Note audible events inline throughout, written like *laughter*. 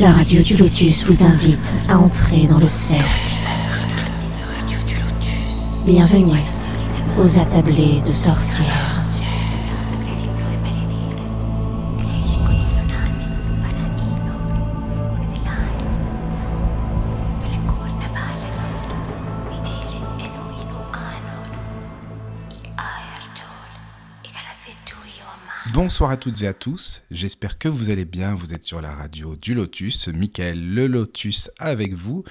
La radio du Lotus vous invite à entrer dans le cercle. Bienvenue aux attablés de sorcières. Bonsoir à toutes et à tous, j'espère que vous allez bien, vous êtes sur la radio du Lotus, Michael le Lotus avec vous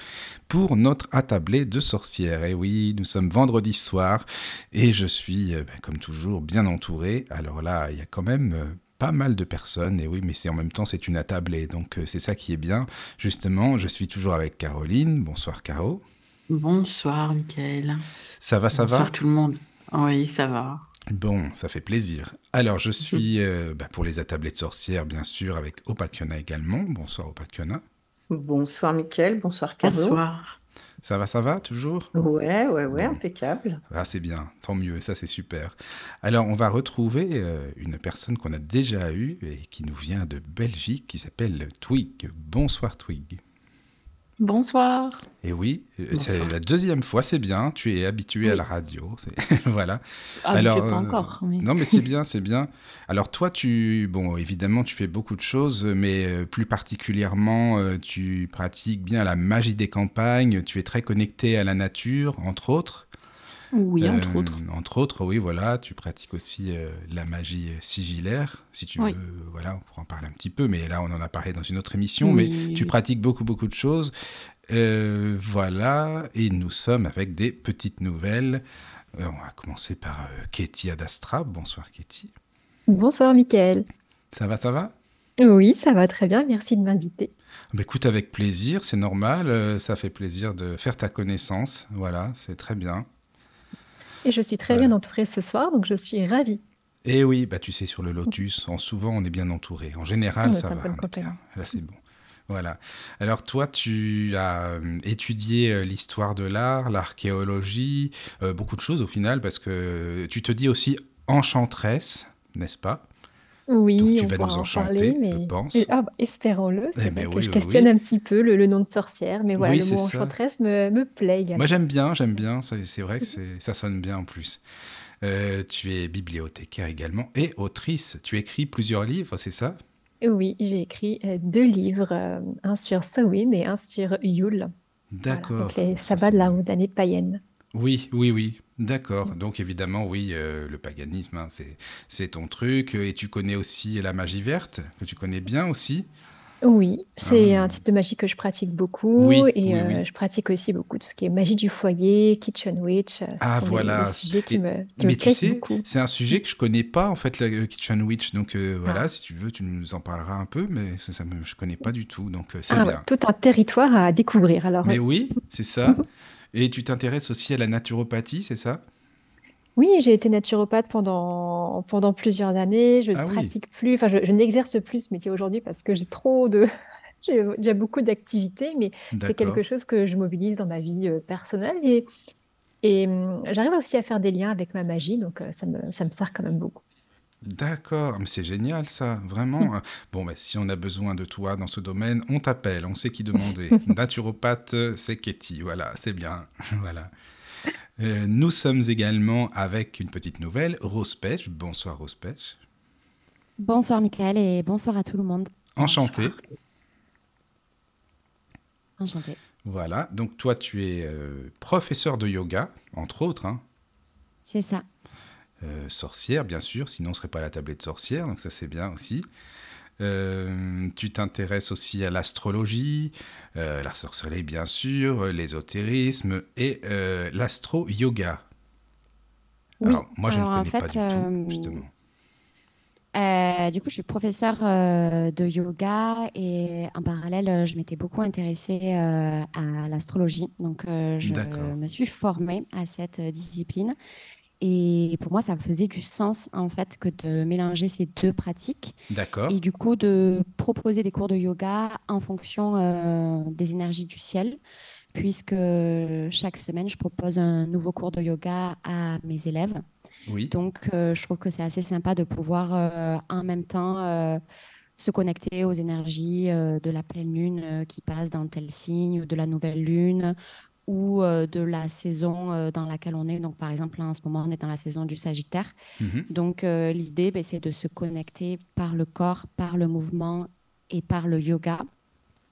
pour notre attablé de sorcières. Et oui, nous sommes vendredi soir et je suis, euh, ben, comme toujours, bien entouré. Alors là, il y a quand même euh, pas mal de personnes, et oui, mais c'est en même temps c'est une attablée, donc euh, c'est ça qui est bien. Justement, je suis toujours avec Caroline. Bonsoir Caro. Bonsoir Michael. Ça va, ça va? Bonsoir tout le monde. Oui, ça va. Bon, ça fait plaisir. Alors, je suis euh, bah, pour les attablés de sorcières, bien sûr, avec Opakiona également. Bonsoir Opakiona. Bonsoir Mickaël, bonsoir Caro. Bonsoir. Ça va, ça va, toujours? Ouais, ouais, ouais, impeccable. Ah, c'est bien, tant mieux, ça c'est super. Alors, on va retrouver euh, une personne qu'on a déjà eue et qui nous vient de Belgique, qui s'appelle Twig. Bonsoir Twig. Bonsoir. Et oui, euh, c'est la deuxième fois, c'est bien, tu es habitué à la radio. *laughs* voilà. Ah, je pas euh, encore. mais- Non, mais c'est *laughs* bien, c'est bien. Alors toi, tu, bon, évidemment, tu fais beaucoup de choses, mais euh, plus particulièrement, tu pratiques bien la magie des campagnes. Tu es très connecté à la nature, entre autres. Oui, entre Euh, autres. Entre autres, oui, voilà. Tu pratiques aussi euh, la magie sigillaire, si tu Oui. veux. Voilà, on pourra en parler un petit peu, mais là, on en a parlé dans une autre émission. Oui, mais oui, tu pratiques beaucoup, beaucoup de choses. Euh, voilà, et nous sommes avec des petites nouvelles. Euh, on va commencer par euh, Katie Adastra. Bonsoir, Katie. Bonsoir Mickaël. Ça va, ça va? Oui, ça va très bien, merci de m'inviter. Bah, Écoute, avec plaisir, c'est normal. euh, ça fait plaisir de faire ta connaissance. Voilà, c'est très bien. Et je suis très Voilà. bien entourée ce soir, donc je suis ravie. Et oui, bah tu sais, sur le Lotus, en souvent, on est bien entouré. En général, ça va. Là, c'est bon. Voilà. Alors toi, tu as euh, étudié euh, l'histoire de l'art, l'archéologie, euh, beaucoup de choses au final, parce que tu te dis aussi enchanteresse, n'est-ce pas? Oui, Donc, tu on vas pourra nous en enchanter, parler, je mais pense. Et- ah, bah, espérons-le. C'est Eh vrai ben que oui, je questionne oui. un petit peu le, le nom de sorcière, mais voilà, Oui, le mot enchanteresse me, me plaît également. Moi, j'aime bien, j'aime bien. C'est vrai que *laughs* ça sonne bien en plus. Euh, tu es bibliothécaire également et autrice. Tu écris plusieurs livres, c'est ça? Oui, j'ai écrit euh, deux livres, euh, un sur Samhain et un sur Yule. Voilà, D'accord. donc les sabbats de la bien. haute année païenne. Oui, oui, oui. D'accord. Donc évidemment, oui, euh, le paganisme, hein, c'est ton truc. Et tu connais aussi la magie verte, que tu connais bien aussi. Oui, c'est Ah. un type de magie que je pratique beaucoup Oui, et oui, euh, oui. je pratique aussi beaucoup tout ce qui est magie du foyer, kitchen witch. Ah sont des- voilà. des sujets qui Et- me, qui me Mais tu sais, beaucoup. c'est un sujet que je connais pas en fait, le Kitchen Witch. Donc euh, voilà, Ah. si tu veux, tu nous en parleras un peu, mais ça, ça me, je connais pas du tout. Donc euh, c'est Ah ouais, bien. tout un territoire à découvrir. Alors, Mais oui, c'est ça. *laughs* Et tu t'intéresses aussi à la naturopathie, c'est ça? Oui, j'ai été naturopathe pendant, pendant plusieurs années. Je ne Ah oui. pratique plus, enfin, je, je n'exerce plus ce métier aujourd'hui parce que j'ai trop de, *laughs* j'ai déjà beaucoup d'activités, mais c'est quelque chose que je mobilise dans ma vie euh, personnelle et, et hum, j'arrive aussi à faire des liens avec ma magie, donc euh, ça me, ça me sert quand même beaucoup. D'accord, mais c'est génial ça, vraiment. *laughs* Bon, bah, si on a besoin de toi dans ce domaine, on t'appelle, on sait qui demander. *laughs* Naturopathe, c'est Katie, voilà, c'est bien. *laughs* voilà. Euh, nous sommes également avec une petite nouvelle, Rose Pêche. Bonsoir Rose Pêche. Bonsoir Michael et bonsoir à tout le monde. Enchanté. Enchantée. Voilà, donc toi tu es euh, professeur de yoga, entre autres, hein. C'est ça. Euh, sorcière bien sûr, sinon on serait pas à la tablette sorcière, donc ça c'est bien aussi. Euh, tu t'intéresses aussi à l'astrologie, euh, la sorcellerie bien sûr, euh, l'ésotérisme et l'astro-yoga. Oui, Alors moi je ne en connais pas fait, du euh, tout, justement. Euh, du coup, je suis professeure euh, de yoga et en parallèle, je m'étais beaucoup intéressée euh, à l'astrologie. Donc, je me suis formée à cette discipline. Et pour moi, ça faisait du sens, en fait, que de mélanger ces deux pratiques. D'accord, et du coup de proposer des cours de yoga en fonction euh, des énergies du ciel, puisque chaque semaine, je propose un nouveau cours de yoga à mes élèves. oui, Donc, euh, je trouve que c'est assez sympa de pouvoir euh, en même temps se connecter aux énergies de la pleine lune qui passe dans tel signe ou de la nouvelle lune ou de la saison dans laquelle on est. Donc, par exemple, en ce moment, on est dans la saison du Sagittaire. Mhm. Donc, l'idée, ben, c'est de se connecter par le corps, par le mouvement et par le yoga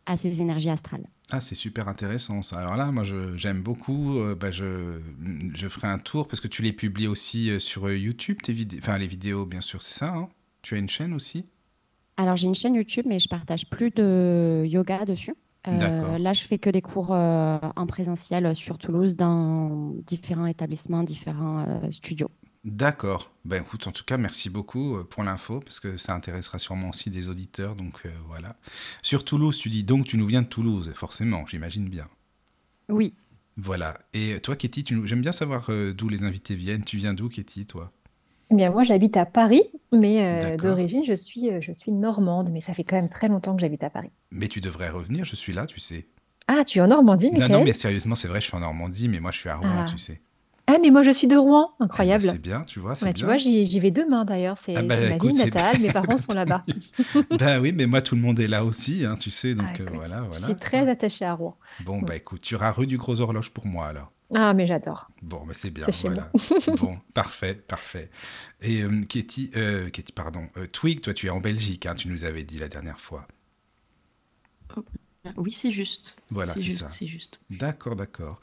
à ces énergies astrales. Ah, c'est super intéressant ça. Alors là, moi, j'aime beaucoup. Bah, je, je ferai un tour parce que tu les publies aussi sur YouTube, tes vidéos. Enfin, les vidéos, bien sûr, c'est ça. Hein tu as une chaîne aussi? Alors, j'ai une chaîne YouTube, mais je partage plus de yoga dessus. Euh, là, je fais que des cours euh, en présentiel sur Toulouse dans différents établissements, différents euh, studios. D'accord. Ben écoute, en tout cas, merci beaucoup pour l'info parce que ça intéressera sûrement aussi des auditeurs. Donc voilà. Sur Toulouse, tu dis donc tu nous viens de Toulouse, forcément, j'imagine bien. Oui. Voilà. Et toi, Katie, j'aime bien savoir d'où les invités viennent. Tu viens d'où, Katie, toi? Eh bien, moi, j'habite à Paris, mais euh, d'origine, je suis, euh, je suis normande, mais ça fait quand même très longtemps que j'habite à Paris. Mais tu devrais revenir, je suis là, tu sais. Ah, tu es en Normandie, Non, non, mais sérieusement, c'est vrai, je suis en Normandie, mais moi, je suis à Rouen, ah. tu sais. Ah, mais moi, je suis de Rouen, eh ben, incroyable. c'est bien, tu vois, c'est tu vois, j'y vais demain d'ailleurs, c'est ah bah, ma ville natale, *laughs* mes parents sont là-bas. *laughs* Ben oui, mais moi, tout le monde est là aussi, hein, tu sais, donc ah, euh, voilà, voilà. Je suis très attachée à Rouen. Bon, bah écoute, tu auras rue du Gros Horloge pour moi, alors. Ah, mais j'adore. Bon, mais c'est bien, voilà. *laughs* bon, parfait, parfait. Et euh, Katie, euh, pardon, euh, Twig, toi, tu es en Belgique, hein, tu nous avais dit la dernière fois. Oui, c'est juste. Voilà, c'est ça. C'est juste. D'accord, d'accord.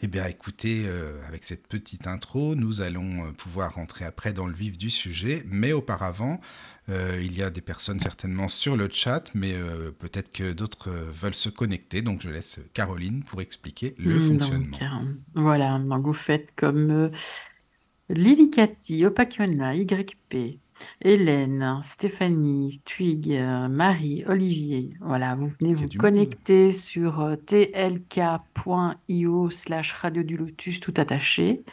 Eh bien, écoutez, euh, avec cette petite intro, nous allons pouvoir rentrer après dans le vif du sujet. Mais auparavant, euh, il y a des personnes certainement sur le chat, mais peut-être que d'autres veulent se connecter. Donc, je laisse Caroline pour expliquer le hmm, fonctionnement. voilà, donc vous faites comme Lily Cathy, Opakiona, YP, Hélène, Stéphanie, Twig, euh, Marie, Olivier. Voilà, vous venez vous connecter sur euh, tlk.io slash radio du lotus tout attaché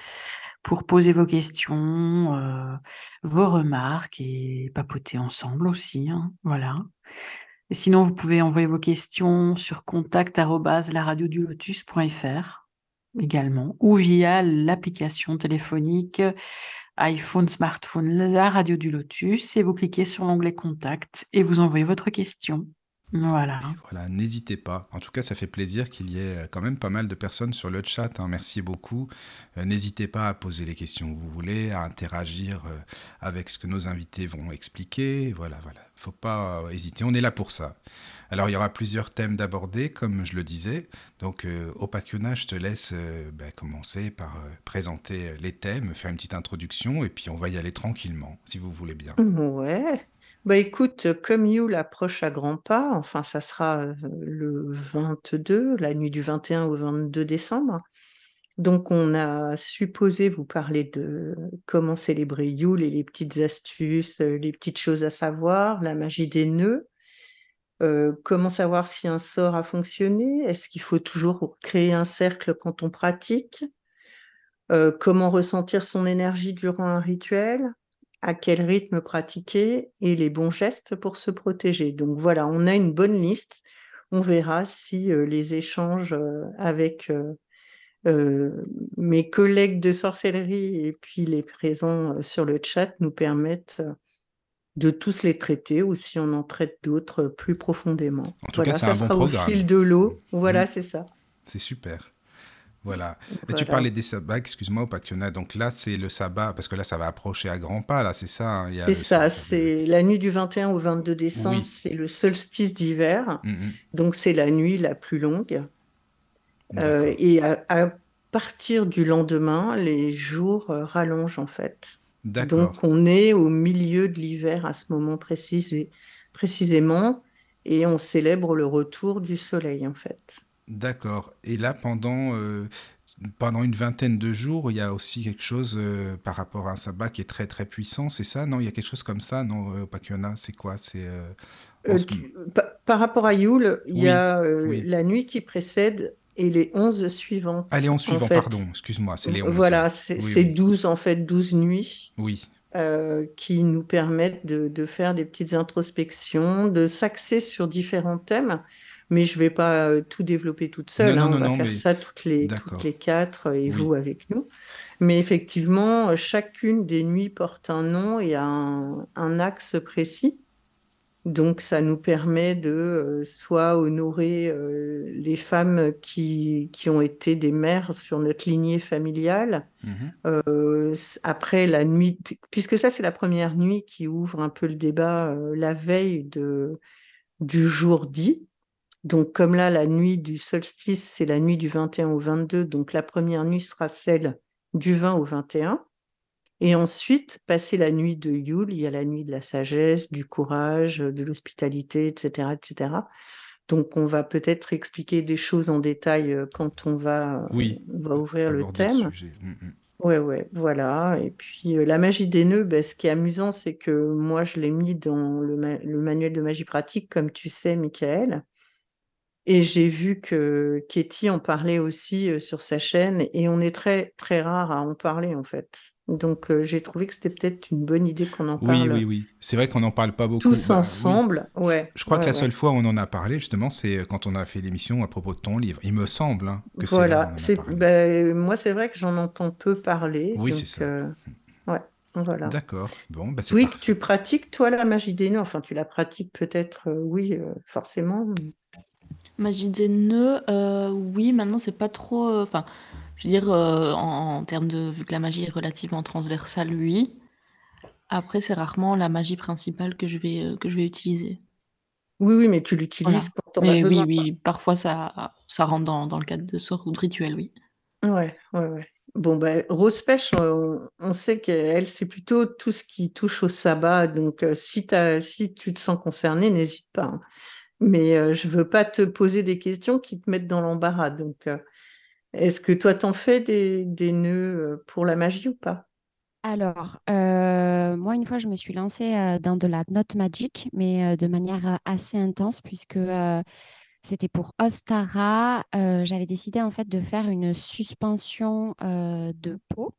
pour poser vos questions, euh, vos remarques et papoter ensemble aussi. Hein, voilà. Sinon, vous pouvez envoyer vos questions sur contact lotus.fr également ou via l'application téléphonique iPhone, smartphone, la radio du Lotus, et vous cliquez sur l'onglet Contact et vous envoyez votre question. Voilà. voilà, n'hésitez pas. En tout cas, ça fait plaisir qu'il y ait euh, quand même pas mal de personnes sur le chat. Hein. Merci beaucoup. Euh, n'hésitez pas à poser les questions que vous voulez, à interagir euh, avec ce que nos invités vont expliquer. Voilà, voilà. Faut pas hésiter. On est là pour ça. Alors, il y aura plusieurs thèmes d'aborder, comme je le disais. Donc, euh, je te laisse euh, ben, commencer par euh, présenter les thèmes, faire une petite introduction, et puis on va y aller tranquillement, si vous voulez bien. Ouais. Bah écoute, comme You approche à grands pas, enfin ça sera euh, le 22, la nuit du 21 au 22 décembre. Donc on a supposé vous parler de comment célébrer Yule et les petites astuces, les petites choses à savoir, la magie des nœuds, euh, comment savoir si un sort a fonctionné? Est-ce qu'il faut toujours créer un cercle quand on pratique? Euh, Comment ressentir son énergie durant un rituel? À quel rythme pratiquer Et les bons gestes pour se protéger. Donc voilà, on a une bonne liste. On verra si euh, les échanges avec mes collègues de sorcellerie et puis les présents sur le chat nous permettent de tous les traiter ou si on en traite d'autres plus profondément. En tout cas, c'est un bon programme. Au fil de l'eau. Voilà, c'est ça. C'est super. Voilà. Et tu parlais des sabbats, excuse-moi, a. Donc là, c'est le sabbat, parce que là, ça va approcher à grands pas, là, c'est ça. Hein, c'est ça, c'est la nuit du 21 au 22 décembre, c'est le solstice d'hiver. Mm, mm. Donc c'est la nuit la plus longue. Euh, et à, partir du lendemain, les jours euh, rallongent en fait. Donc on est au milieu de l'hiver à ce moment précis, précisément et on célèbre le retour du soleil en fait. D'accord. Et là, pendant, euh, pendant une vingtaine de jours, il y a aussi quelque chose euh, par rapport à un sabbat qui est très très puissant, c'est ça? Non, il y a quelque chose comme ça, non, euh, Pakiona C'est quoi? C'est par, rapport à Yule, il y a la nuit qui précède et les 11 suivantes. Ah, les 11 suivants, pardon, excuse-moi, c'est les 11. Voilà, c'est 12 en fait, 12 nuits. Oui. Euh, qui nous permettent de, de, faire des petites introspections, de s'axer sur différents thèmes. Mais je ne vais pas euh, tout développer toute seule. hein, on va faire ça toutes les, toutes les quatre et vous avec nous. Mais effectivement, chacune des nuits porte un nom et un, un axe précis. Donc, ça nous permet de euh, soit honorer euh, les femmes qui, qui ont été des mères sur notre lignée familiale. Mhm. Euh, après la nuit, puisque ça, c'est la première nuit qui ouvre un peu le débat la veille de, du jour dit. Donc, comme là, la nuit du solstice, c'est la nuit du 21 au 22. Donc, la première nuit sera celle du 20 au 21. Et ensuite, passer la nuit de Yule, il y a la nuit de la sagesse, du courage, de l'hospitalité, etc., etc. Donc, on va peut-être expliquer des choses en détail euh, quand on va, oui, on va ouvrir le thème. Le sujet. Mm, mm. Ouais, ouais, voilà. Et puis, euh, la magie des nœuds, ben, ce qui est amusant, c'est que moi, je l'ai mis dans le, le, manuel de magie pratique, comme tu sais, Michael. Et j'ai vu que Katie en parlait aussi euh, sur sa chaîne et on est très très rare à en parler en fait. Donc euh, j'ai trouvé que c'était peut-être une bonne idée qu'on en parle. Oui, oui, oui. C'est vrai qu'on n'en parle pas beaucoup. Tous bah, ensemble, ouais. Je crois que la seule fois où on en a parlé justement, c'est euh, quand on a fait l'émission à propos de ton livre. Il me semble hein, que voilà. c'est. Ben, moi, c'est vrai que j'en entends peu parler. Oui, c'est ça. Ouais. Voilà. D'accord. Bon, bah, oui, tu pratiques toi la magie des nœuds? Enfin, tu la pratiques peut-être, oui, forcément. Magie des nœuds, euh, oui, maintenant c'est pas trop. Euh, enfin, je veux dire, euh, en, termes de. Vu que la magie est relativement transversale, oui. Après, c'est rarement la magie principale que je vais, que je vais utiliser. Oui, oui, mais tu l'utilises quand on besoin. Oui, oui, parfois ça, ça rentre dans, dans le cadre de sorts ou de rituels, oui. Ouais, ouais, ouais. Bon, ben, Rose Pêche, on, on sait qu'elle, c'est plutôt tout ce qui touche au sabbat. Donc, si, si tu te sens concerné, n'hésite pas. Hein mais euh, je veux pas te poser des questions qui te mettent dans l'embarras. Donc, euh, est-ce que toi, t'en fais des, des, nœuds euh, pour la magie ou pas? Alors, moi, une fois, je me suis lancée dans de la note magique, mais de manière assez intense, puisque c'était pour Ostara. J'avais décidé, en fait, de faire une suspension de peau.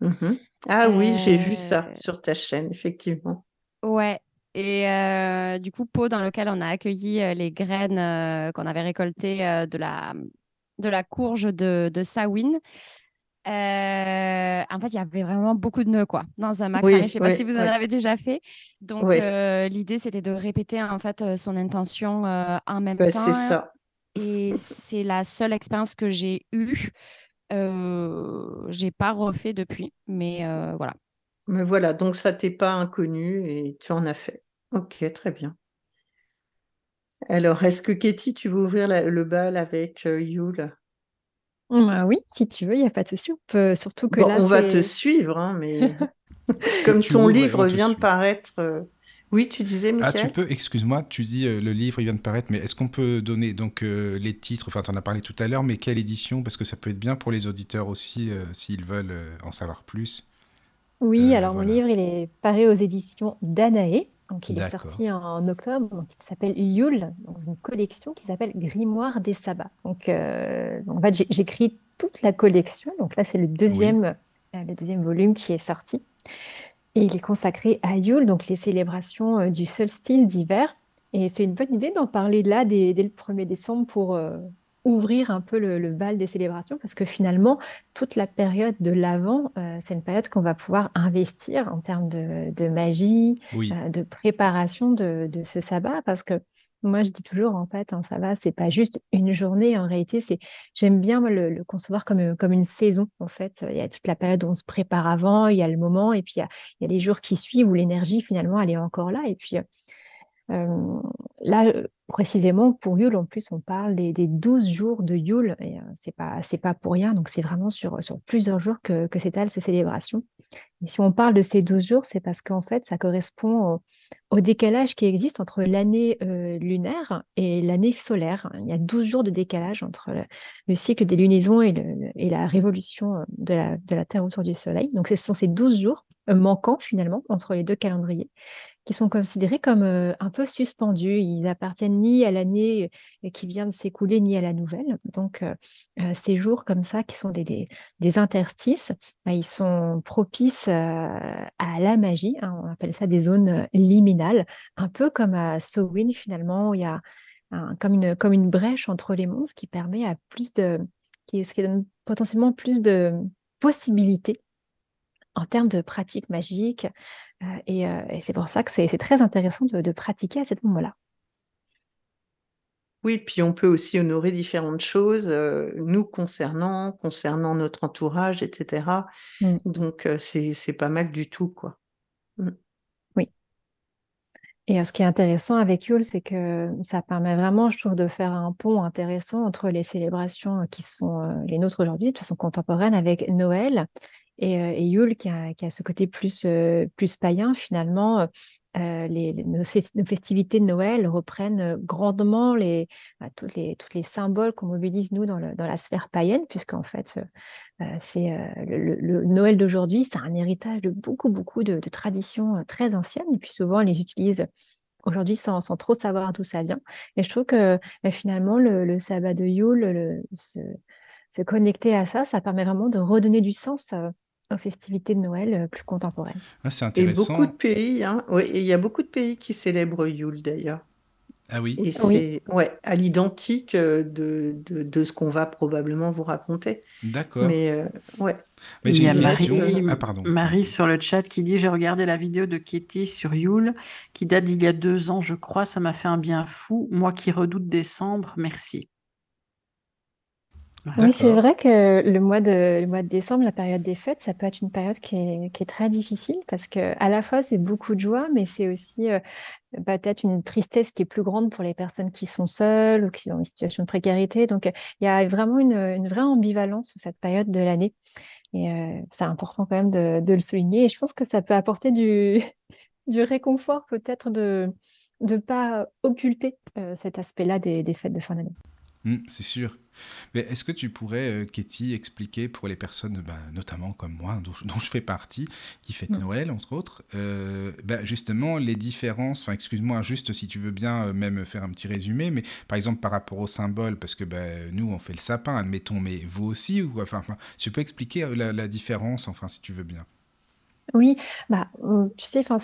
Mmh ah oui, j'ai vu ça sur ta chaîne, effectivement. Ouais, et euh, du coup, pot dans lequel on a accueilli euh, les graines euh, qu'on avait récoltées de, la, de la courge de, de Sawin. en fait, il y avait vraiment beaucoup de nœuds quoi, dans un macramé. je ne sais pas si vous en avez déjà fait. Donc, l'idée, c'était de répéter en fait son intention en même bah, temps. C'est ça. Et c'est la seule expérience que j'ai eue. J'ai pas refait depuis, mais voilà. Mais voilà, donc ça t'est pas inconnu et tu en as fait. Ok, très bien. Alors, est-ce que Katie, tu veux ouvrir le bal avec euh, Yule? Bah oui, si tu veux, il n'y a pas de souci. surtout que là, on va te suivre, hein, mais *laughs* *laughs* comme ton livre vient de paraître. Euh, oui, tu disais, Ah, tu peux, excuse-moi, tu dis euh, le livre il vient de paraître, mais est-ce qu'on peut donner donc les titres? Enfin, tu en as parlé tout à l'heure, mais quelle édition? Parce que ça peut être bien pour les auditeurs aussi, s'ils veulent en savoir plus. Oui, alors mon livre, il est paru aux éditions Danae. Donc, il est sorti en octobre. Donc, il s'appelle Yule, dans une collection qui s'appelle Grimoire des sabbats. Donc, euh, en fait, j'écris toute la collection. Donc là, c'est le deuxième, euh, le deuxième volume qui est sorti. Et il est consacré à Yule, donc les célébrations euh, du solstice d'hiver. Et c'est une bonne idée d'en parler là dès, le 1er décembre pour, ouvrir un peu le, bal des célébrations parce que finalement, toute la période de l'Avent, euh, c'est une période qu'on va pouvoir investir en termes de, magie, euh, de préparation de, ce sabbat parce que moi, je dis toujours, en fait, un sabbat, c'est pas juste une journée. En réalité, c'est, j'aime bien le, concevoir comme, comme une saison. En fait, il y a toute la période où on se prépare avant, il y a le moment, et puis il y a, il y a les jours qui suivent où l'énergie, finalement, elle est encore là. Et puis, euh, là, précisément, pour Yule, en plus, on parle des, des 12 jours de Yule, et euh, c'est pas, c'est pas pour rien, donc c'est vraiment sur, sur plusieurs jours que, que s'étalent ces célébrations. Et si on parle de ces 12 jours, c'est parce qu'en fait, ça correspond au, décalage qui existe entre l'année euh, lunaire et l'année solaire. Il y a 12 jours de décalage entre le, cycle des lunaisons et, le, et la révolution de la, de la Terre autour du Soleil. Donc, ce sont ces 12 jours manquants, finalement, entre les deux calendriers qui sont considérés comme un peu suspendus. Ils appartiennent ni à l'année qui vient de s'écouler, ni à la nouvelle. Donc, ces jours comme ça, qui sont des, des, interstices, bah, ils sont propices à la magie. Hein. on appelle ça des zones liminales, un peu comme à Sowin finalement, où il y a comme, une, comme une brèche entre les ce qui permet à plus de... qui, ce qui donne potentiellement plus de possibilités en termes de pratique magique. et, c'est pour ça que c'est très intéressant de, pratiquer à ce moment-là. Oui, puis on peut aussi honorer différentes choses, nous concernant, concernant notre entourage, etc. Mmh. Donc, c'est pas mal du tout, quoi. Mmh. Oui. Et ce qui est intéressant avec Yule, c'est que ça permet vraiment, je trouve, de faire un pont intéressant entre les célébrations qui sont les nôtres aujourd'hui, de façon contemporaine, avec Noël, et, Yule qui a, ce côté plus, plus païen, finalement, nos, festivités de Noël reprennent grandement les, bah, toutes les, toutes les symboles qu'on mobilise, nous, dans, la sphère païenne, puisqu'en fait, c'est le, Noël d'aujourd'hui, c'est un héritage de beaucoup, beaucoup de, traditions très anciennes, et puis souvent, on les utilise aujourd'hui sans, sans, trop savoir d'où ça vient. Et je trouve que bah, finalement, le, sabbat de Yule, se, se, connecter à ça, ça permet vraiment de redonner du sens aux festivités de Noël euh, plus contemporaines. Ah, c'est Et beaucoup de pays, hein, il y a beaucoup de pays qui célèbrent Yule d'ailleurs. Ah oui. Et c'est ouais, à l'identique euh, de, de, de ce qu'on va probablement vous raconter. D'accord. Mais euh, ouais. Mais Il y a Marie, Ah, pardon. Marie sur le chat qui dit J'ai regardé la vidéo de Katie sur Yule qui date d'il y a deux ans, je crois. Ça m'a fait un bien fou. Moi qui redoute décembre, merci. Oui, c'est vrai que le mois de, le mois de décembre, la période des fêtes, ça peut être une période qui est, qui est très difficile parce que à la fois c'est beaucoup de joie, mais c'est aussi euh, peut-être une tristesse qui est plus grande pour les personnes qui sont seules ou qui sont dans une situation de précarité. Donc il y a vraiment une, une vraie ambivalence sur cette période de l'année. Et euh, c'est important quand même de, de le souligner. Et je pense que ça peut apporter du, *laughs* du réconfort peut-être de ne pas occulter euh, cet aspect-là des, des fêtes de fin d'année. Mmh, c'est sûr. Mais est-ce que tu pourrais, euh, expliquer pour les personnes, bah, notamment comme moi, dont, je *laughs* fais partie, qui fêtent mmh. Noël, entre autres, euh, bah, justement les différences, enfin excuse-moi, juste si tu veux bien euh, même faire un petit résumé, mais par exemple par rapport au symbole, parce que bah, nous on fait le sapin, admettons, mais vous aussi, ou enfin, tu peux expliquer la, la différence, enfin si tu veux bien. Oui, bah, tu sais, enfin,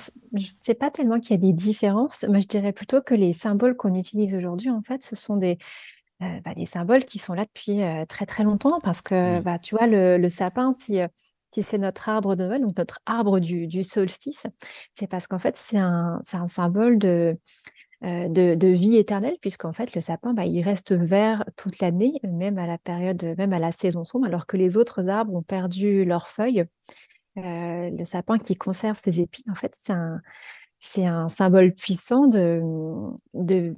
c'est pas tellement qu'il y a des différences, mais je dirais plutôt que les symboles qu'on utilise aujourd'hui, en fait, ce sont des, euh, bah, des symboles qui sont là depuis euh, très très longtemps parce que bah, tu vois le, sapin si, euh, si c'est notre arbre de Noël donc notre arbre du, du solstice c'est parce qu'en fait c'est un, un symbole de, de, de, vie éternelle puisqu'en fait le sapin bah, il reste vert toute l'année même à la période même à la saison sombre alors que les autres arbres ont perdu leurs feuilles. Le sapin qui conserve ses épines en fait c'est un c'est un symbole puissant de, de,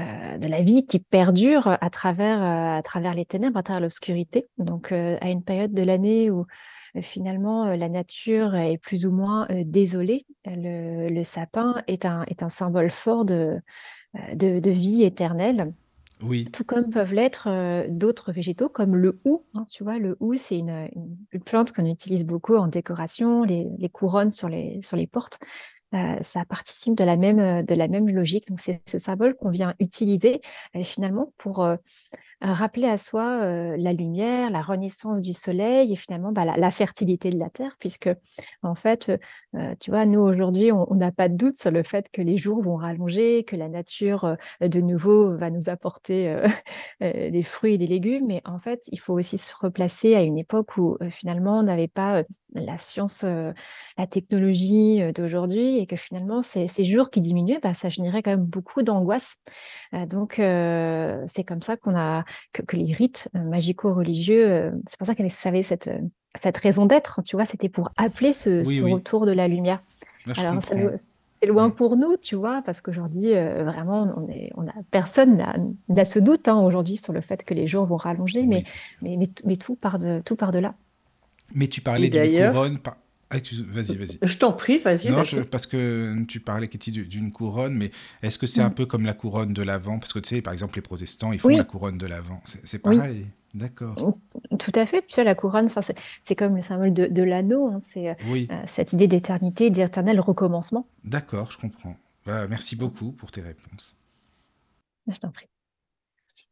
euh, de la vie qui perdure à travers, euh, à travers les ténèbres, à travers l'obscurité. Donc, euh, à une période de l'année où finalement la nature est plus ou moins désolée, le, sapin est un, est un symbole fort de, de, vie éternelle. Oui. Tout comme peuvent l'être d'autres végétaux, comme le hou. Hein, tu vois, le hou, c'est une, une, plante qu'on utilise beaucoup en décoration, les, les couronnes sur les, sur les portes. Euh, ça participe de la même, euh, de la même logique. Donc, c'est ce symbole qu'on vient utiliser euh, finalement pour rappeler à soi la lumière, la renaissance du soleil et finalement bah, la, fertilité de la terre, puisque en fait, tu vois, nous aujourd'hui, on n'a pas de doute sur le fait que les jours vont rallonger, que la nature de nouveau va nous apporter *laughs* des fruits et des légumes, mais en fait, il faut aussi se replacer à une époque où finalement on n'avait pas la science, la technologie d'aujourd'hui et que finalement ces, ces jours qui diminuaient, bah, ça générait quand même beaucoup d'angoisse. donc c'est comme ça qu'on a que, les rites euh, magico-religieux, euh, c'est pour ça qu'elle avait cette, euh, cette raison d'être, tu vois, c'était pour appeler ce, retour de la lumière. Alors, c'est loin pour nous, tu vois, parce qu'aujourd'hui, vraiment, on est, on a, personne n'a ce doute hein, aujourd'hui sur le fait que les jours vont rallonger, mais, mais, mais, tout, part de, tout part de là. Mais tu parlais d'une couronne, ah, vas-y, vas-y. Je t'en prie, vas-y. Non, parce que tu parlais, Katie, d'une couronne, mais est-ce que c'est un mm. peu comme la couronne de l'Avent? Parce que tu sais, par exemple, les protestants, ils font la couronne de l'Avent. C'est pareil. D'accord. Tout à fait. Tu sais, la couronne, c'est comme le symbole de, l'anneau. Hein. C'est euh, euh, cette idée d'éternité, d'éternel recommencement. D'accord, je comprends. Bah, merci beaucoup pour tes réponses. Je t'en prie.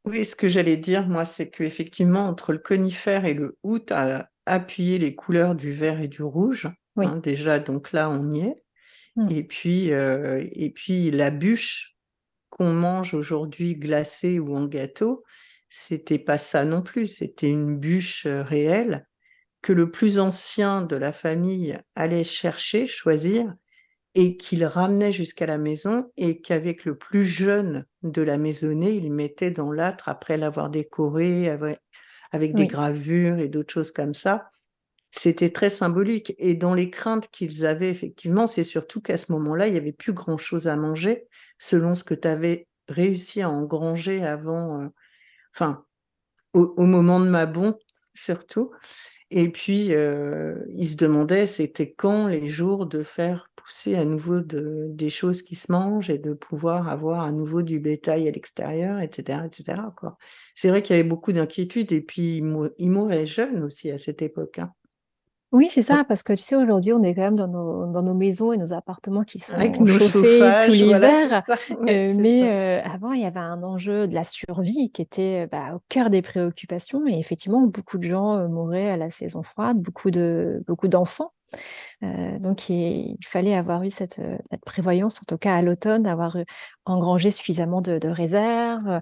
Oui, ce que j'allais dire, moi, c'est qu'effectivement, entre le conifère et le août, à, appuyer les couleurs du vert et du rouge. Hein, déjà, donc là, on y est. Mmh. Et, puis, euh, et puis, la bûche qu'on mange aujourd'hui glacée ou en gâteau, c'était pas ça non plus. C'était une bûche euh, réelle que le plus ancien de la famille allait chercher, choisir, et qu'il ramenait jusqu'à la maison et qu'avec le plus jeune de la maisonnée, il mettait dans l'âtre après l'avoir décoré avec, des gravures et d'autres choses comme ça. C'était très symbolique. Et dans les craintes qu'ils avaient, effectivement, c'est surtout qu'à ce moment-là, il n'y avait plus grand-chose à manger, selon ce que tu avais réussi à engranger avant, euh, enfin, au, au, moment de Mabon, surtout. Et puis, euh, il se demandait, c'était quand les jours de faire pousser à nouveau de, des choses qui se mangent et de pouvoir avoir à nouveau du bétail à l'extérieur, etc., etc. C'est vrai qu'il y avait beaucoup d'inquiétudes et puis il, mourait jeune aussi à cette époque. Hein. Oui, c'est ça, parce que tu sais, aujourd'hui, on est quand même dans nos, dans nos maisons et nos appartements qui sont chauffés tout l'hiver. *laughs* Euh, mais euh, avant, il y avait un enjeu de la survie qui était bah, au cœur des préoccupations. Et effectivement, beaucoup de gens euh, mouraient à la saison froide, beaucoup de, beaucoup d'enfants. donc, il, fallait avoir eu cette, cette, prévoyance, en tout cas à l'automne, d'avoir engrangé suffisamment de, de réserves.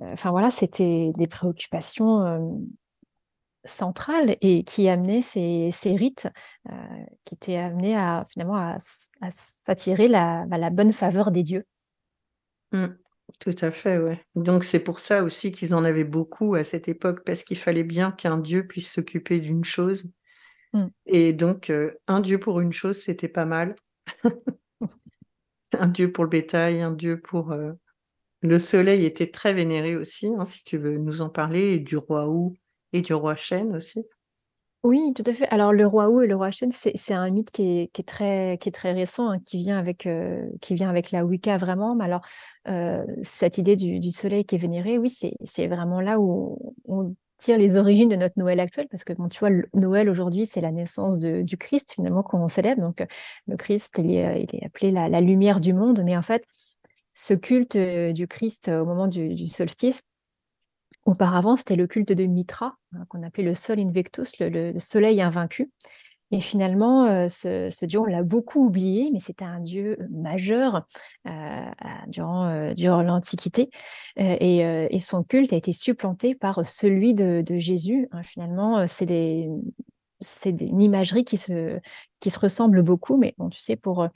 Enfin voilà, c'était des préoccupations centrale et qui amenait ces, ces rites euh, qui étaient amenés à finalement à, s'attirer la, bah, la, bonne faveur des dieux. Mmh. tout à fait, ouais. Donc c'est pour ça aussi qu'ils en avaient beaucoup à cette époque, parce qu'il fallait bien qu'un dieu puisse s'occuper d'une chose. Mmh. Et donc euh, un dieu pour une chose, c'était pas mal. *laughs* un dieu pour le bétail, un dieu pour... Euh, le soleil était très vénéré aussi, hein, si tu veux nous en parler, et du roi Ou et du roi chêne aussi? Oui, tout à fait. Alors, le roi Ou et le roi chêne, c'est un mythe qui est, très, qui est très récent, hein, qui vient avec, euh, qui vient avec la Wicca vraiment. Mais alors, euh, cette idée du, soleil qui est vénéré, oui, c'est vraiment là où on tire les origines de notre Noël actuel, parce que bon, tu vois, le Noël aujourd'hui, c'est la naissance de, du Christ finalement qu'on célèbre. Donc, le Christ, il est, appelé la, lumière du monde, mais en fait, ce culte euh, du Christ au moment du solstice, Auparavant, c'était le culte de Mitra, hein, qu'on appelait le Sol Invectus, le, soleil invaincu. Et finalement, euh, ce, dieu, on l'a beaucoup oublié, mais c'était un dieu majeur euh, durant, durant l'Antiquité. Euh, et, son culte a été supplanté par celui de, Jésus. Hein. finalement, c'est des, une imagerie qui se, ressemble beaucoup, mais tu sais, pour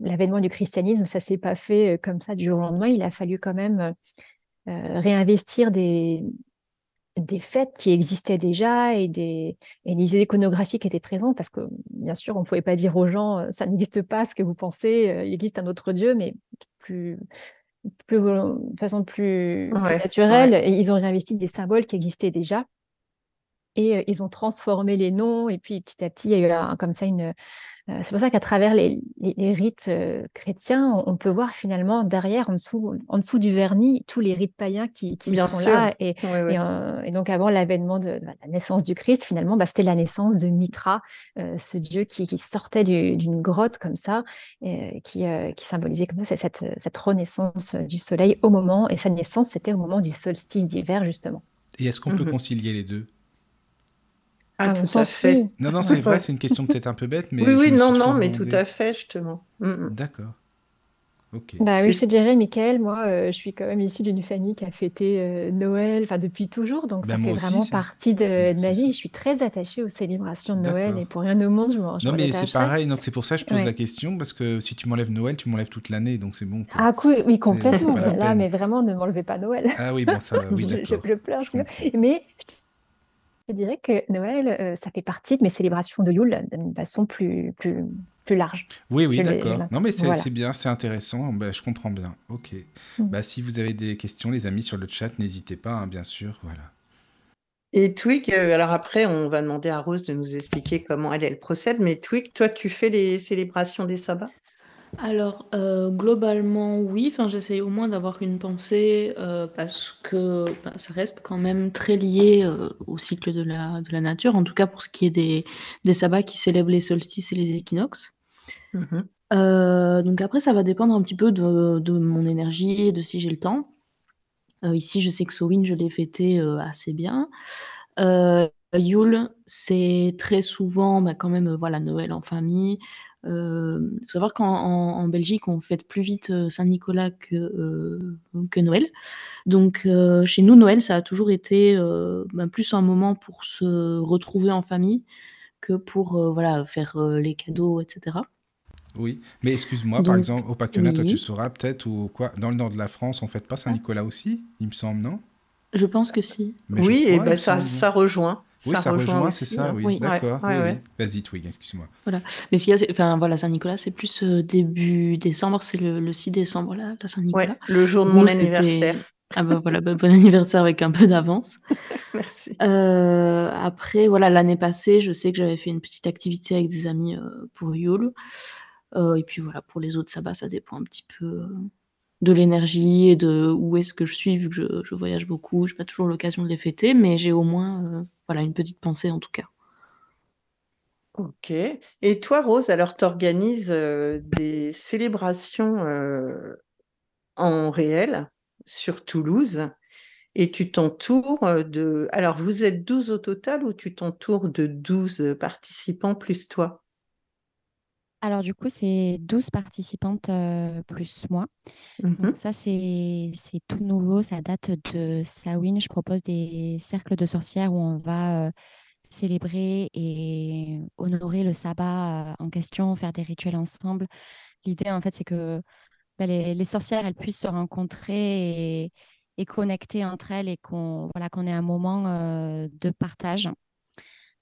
l'avènement du christianisme, ça s'est pas fait comme ça du jour au lendemain. Il a fallu quand même euh, réinvestir des, des fêtes qui existaient déjà et des, et des iconographies qui étaient présentes, parce que bien sûr, on ne pouvait pas dire aux gens, euh, ça n'existe pas ce que vous pensez, euh, il existe un autre Dieu, mais plus, plus de façon plus, naturelle. Et ils ont réinvesti des symboles qui existaient déjà. Et ils ont transformé les noms. Et puis petit à petit, il y a eu comme ça une, euh, c'est pour ça qu'à travers les, rites euh, chrétiens, on, peut voir finalement derrière, en dessous, en dessous du vernis, tous les rites païens qui, sont là. Euh, et, donc avant l'avènement de, la naissance du Christ, finalement, bah, c'était la naissance de Mitra, ce dieu qui, sortait d'une grotte comme ça, et, qui, symbolisait comme ça cette, cette renaissance du soleil au moment, et sa naissance, c'était au moment du solstice d'hiver, justement. Et est-ce qu'on peut mmh concilier les deux? Ah, ah, tout à fait. Non, non, c'est vrai, c'est une question peut-être un peu bête, mais. Oui, oui, non, non, mais tout à fait, justement. Mm, mm. D'accord. Ok. Bah oui, je te dirais, Michael, moi, euh, je suis quand même issue d'une famille qui a fêté euh, Noël, enfin depuis toujours, donc ça bah, fait vraiment partie de, ma vie. Je suis très attachée aux célébrations de Noël et pour rien au monde, je m'en Non, mais c'est pareil, donc c'est pour ça que je pose la question, parce que si tu m'enlèves Noël, tu m'enlèves toute l'année, donc c'est bon. Ah, oui, complètement. Là, mais vraiment, ne m'enlevez pas Noël. Ah oui, bon, ça, oui, *laughs* je, je, je pleure. Mais je dirais que Noël, euh, ça fait partie de mes célébrations de Yule d'une façon plus, plus, plus large. Oui, oui, d'accord. Non, mais c'est bien, c'est intéressant. Ben, je comprends bien. Ok. Mm. Bah, si vous avez des questions, les amis, sur le chat, n'hésitez pas, hein, bien sûr. Voilà. Et Twig, euh, alors après, on va demander à Rose de nous expliquer comment elle, elle procède. Mais Twig, toi, tu fais les célébrations des sabbats? Alors, euh, globalement, oui. Enfin, j'essaye au moins d'avoir une pensée, euh, parce que, bah, ça reste quand même très lié, euh, au cycle de la de la nature, en tout cas pour ce qui est des des sabbats qui célèbrent les solstices et les équinoxes. Mmh donc après, ça va dépendre un petit peu de de mon énergie et de si j'ai le temps. ici, je sais que Samhain, je l'ai fêté, assez bien. Yule, c'est très souvent, bah, quand même, voilà, Noël en famille. Il faut savoir qu'en Belgique, on fête plus vite Saint-Nicolas que, que Noël. Donc, chez nous, Noël, ça a toujours été ben, plus un moment pour se retrouver en famille que pour voilà, faire les cadeaux, etc. Oui, mais excuse-moi, par exemple, au Pâquenat, toi tu sauras peut-être, ou quoi, dans le nord de la France, on fête pas Saint-Nicolas aussi, il me semble, non? Je pense que si. oui, et ben ça, ça rejoint. Oui, ça, rejoint, c'est ça, hein. oui. D'accord. Vas-y, Twig, excuse-moi. Voilà. Mais ce qu'il y a, enfin, voilà, Saint-Nicolas, c'est plus euh, début décembre, c'est le, 6 décembre, là, la Saint-Nicolas. le jour de mon anniversaire. Ah ben voilà, bah, bon *laughs* anniversaire avec un peu d'avance. *laughs* Merci. Euh, après, voilà, l'année passée, je sais que j'avais fait une petite activité avec des amis euh, pour Yule. et puis voilà, pour les autres sabbats, ça dépend un petit peu de l'énergie et de où est-ce que je suis, vu que je, voyage beaucoup. Je n'ai pas toujours l'occasion de les fêter, mais j'ai au moins euh, voilà, une petite pensée en tout cas. Ok. Et toi, Rose, alors tu organises euh, des célébrations euh, en réel sur Toulouse et tu t'entoures de... Alors, vous êtes 12 au total ou tu t'entoures de 12 participants plus toi? Alors du coup, c'est 12 participantes plus moi. Donc mmh ça, c'est tout nouveau. Ça date de Sawin. Je propose des cercles de sorcières où on va célébrer et honorer le sabbat en question, faire des rituels ensemble. L'idée, en fait, c'est que bah, les, sorcières, elles puissent se rencontrer et, connecter entre elles et qu'on voilà, qu'on ait un moment de partage.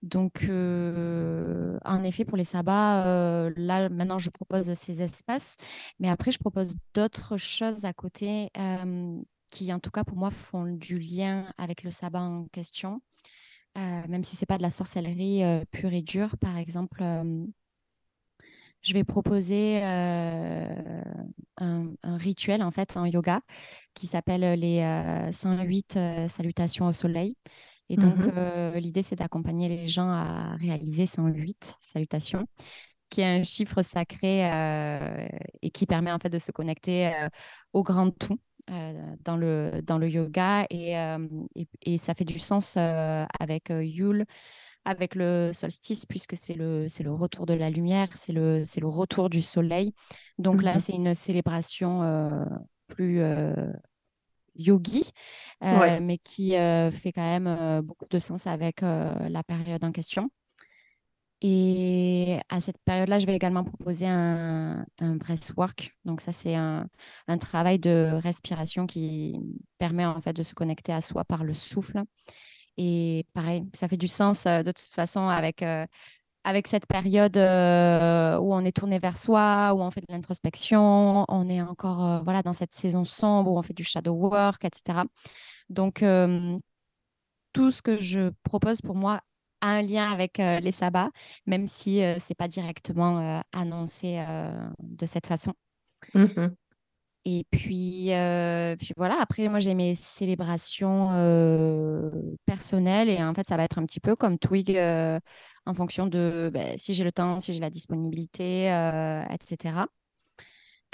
Donc, euh, en effet, pour les sabbats, euh, là, maintenant, je propose ces espaces. Mais après, je propose d'autres choses à côté euh, qui, en tout cas, pour moi, font du lien avec le sabbat en question. même si ce n'est pas de la sorcellerie pure et dure. Par exemple, je vais proposer un, rituel, en fait, en yoga qui s'appelle les 108 salutations au soleil. Et donc, mmh euh, l'idée, c'est d'accompagner les gens à réaliser 108 salutations, qui est un chiffre sacré euh, et qui permet en fait de se connecter euh, au grand tout. dans, le, dans le yoga et, et, ça fait du sens avec Yule, avec le solstice, puisque c'est le, le retour de la lumière, c'est le, le retour du soleil. Donc là, mmh c'est une célébration plus yogi, euh, mais qui euh, fait quand même euh, beaucoup de sens avec la période en question. Et à cette période-là, je vais également proposer un, un breathwork. Donc ça, c'est un, un, travail de respiration qui permet en fait de se connecter à soi par le souffle. Et pareil, ça fait du sens de toute façon avec avec cette période euh, où on est tourné vers soi, où on fait de l'introspection, on est encore euh, voilà dans cette saison sombre où on fait du shadow work, etc. Donc euh, tout ce que je propose pour moi a un lien avec les sabbats, même si ce n'est pas directement annoncé de cette façon. Mmh et puis, puis voilà, après, moi, j'ai mes célébrations personnelles et en fait, ça va être un petit peu comme Twig en fonction de ben, si j'ai le temps, si j'ai la disponibilité, etc.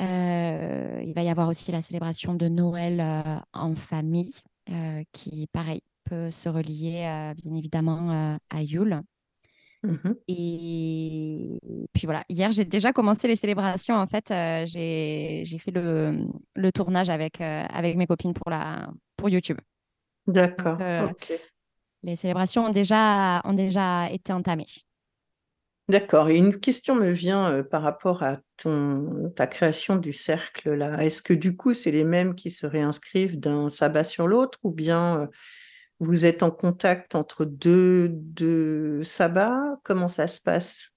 il va y avoir aussi la célébration de Noël en famille qui, pareil, peut se relier bien évidemment à Yule. Mmh et puis voilà, hier j'ai déjà commencé les célébrations. En fait, euh, j'ai fait le, le, tournage avec, euh, avec mes copines pour, la, pour YouTube. D'accord. Euh, les célébrations ont déjà, ont déjà été entamées. D'accord. Et une question me vient par rapport à ton, ta création du cercle là. Est-ce que du coup, c'est les mêmes qui se réinscrivent d'un sabbat sur l'autre ou bien vous êtes en contact entre deux, sabbats? Comment ça se passe?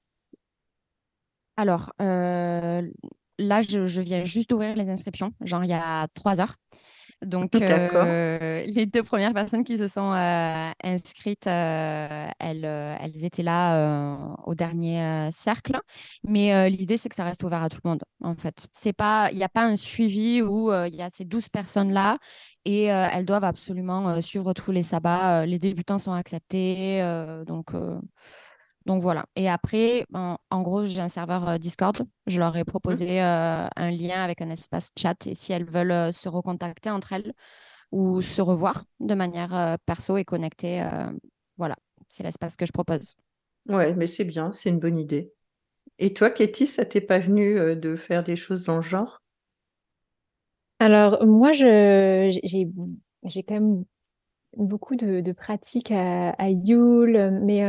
Alors, euh, là, je, viens juste d'ouvrir les inscriptions, genre il y a trois heures. Donc, *laughs* euh, les deux premières personnes qui se sont euh, inscrites, elles, elles, étaient là au dernier cercle. Mais l'idée, c'est que ça reste ouvert à tout le monde, en fait. Il n'y a pas un suivi où il y a ces douze personnes-là et elles doivent absolument suivre tous les sabbats. les débutants sont acceptés, donc, donc voilà. Et après, en, gros, j'ai un serveur Discord. Je leur ai mmh. proposé un lien avec un espace chat et si elles veulent se recontacter entre elles ou se revoir de manière perso et connectée, voilà, c'est l'espace que je propose. Ouais, mais c'est bien, c'est une bonne idée. Et toi, Katie, ça t'est pas venu de faire des choses dans le genre? Alors, moi, je, j'ai, j'ai quand même beaucoup de, pratiques à, Yule, mais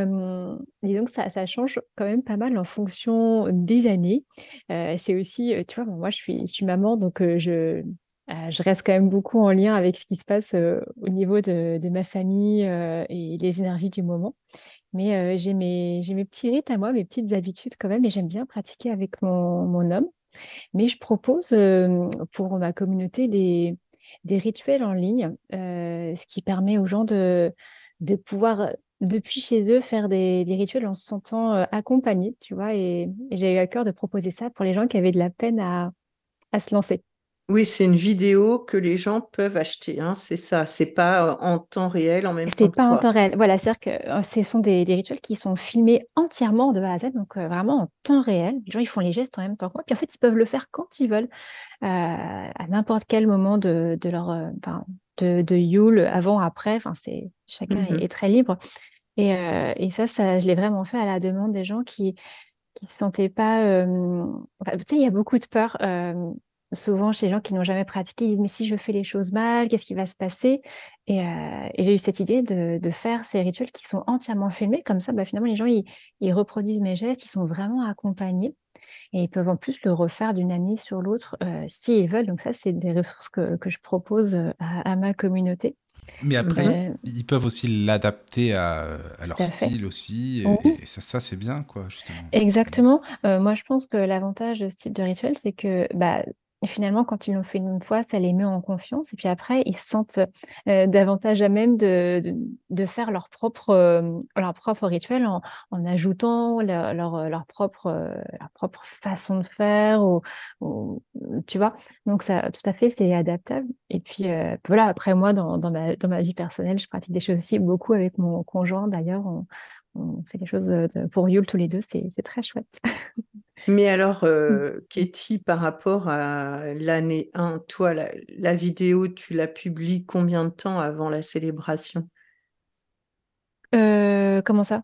disons que ça, change quand même pas mal en fonction des années. Euh, c'est aussi, tu vois, moi je suis, maman, donc je, je reste quand même beaucoup en lien avec ce qui se passe au niveau de, ma famille et les énergies du moment. Mais j'ai mes, petits rites à moi, mes petites habitudes quand même, et j'aime bien pratiquer avec mon homme. Mais je propose pour ma communauté des, des rituels en ligne, euh, ce qui permet aux gens de, pouvoir, depuis chez eux, faire des, rituels en se sentant euh, accompagnés, tu vois. Et, j'ai eu à cœur de proposer ça pour les gens qui avaient de la peine à se lancer. Oui, c'est une vidéo que les gens peuvent acheter, hein, c'est ça. C'est pas en temps réel en même temps C'est pas en temps réel. Voilà, c'est-à-dire que ce sont des, rituels qui sont filmés entièrement de A à Z, donc vraiment en temps réel. Les gens, ils font les gestes en même temps que moi. Puis en fait, ils peuvent le faire quand ils veulent, à n'importe quel moment de, leur, de, de Yule, avant, après. Enfin, c'est chacun est, mmh très libre. Et, et ça, ça, je l'ai vraiment fait à la demande des gens qui qui se sentaient pas. tu sais, il y a beaucoup de peur souvent chez les gens qui n'ont jamais pratiqué, ils disent mais si je fais les choses mal, qu'est-ce qui va se passer? Et, euh, j'ai eu cette idée de, faire ces rituels qui sont entièrement filmés, comme ça bah, finalement les gens ils, reproduisent mes gestes, ils sont vraiment accompagnés et ils peuvent en plus le refaire d'une année sur l'autre euh, s'ils veulent. Donc ça c'est des ressources que, je propose euh, à, ma communauté. Mais après, ils peuvent aussi l'adapter à, leur style aussi. Et, ça, ça c'est bien, quoi, justement. Exactement. moi, je pense que l'avantage de ce type de rituel, c'est que bah, et finalement, quand ils l'ont fait une fois, ça les met en confiance. Et puis après, ils se sentent euh, davantage à même de, faire leur propre, euh, leur propre rituel en, ajoutant leur, leur, propre, leur propre façon de faire. Ou, tu vois Donc, ça, tout à fait, c'est adaptable. Et puis, euh, voilà, après, moi, dans, ma, vie personnelle, je pratique des choses aussi beaucoup avec mon conjoint. D'ailleurs, on fait des choses pour Yule tous les deux. C'est très chouette. *laughs* Mais alors, euh, Katie, par rapport à l'année 1, toi, la, vidéo, tu la publies combien de temps avant la célébration? Euh, Comment ça?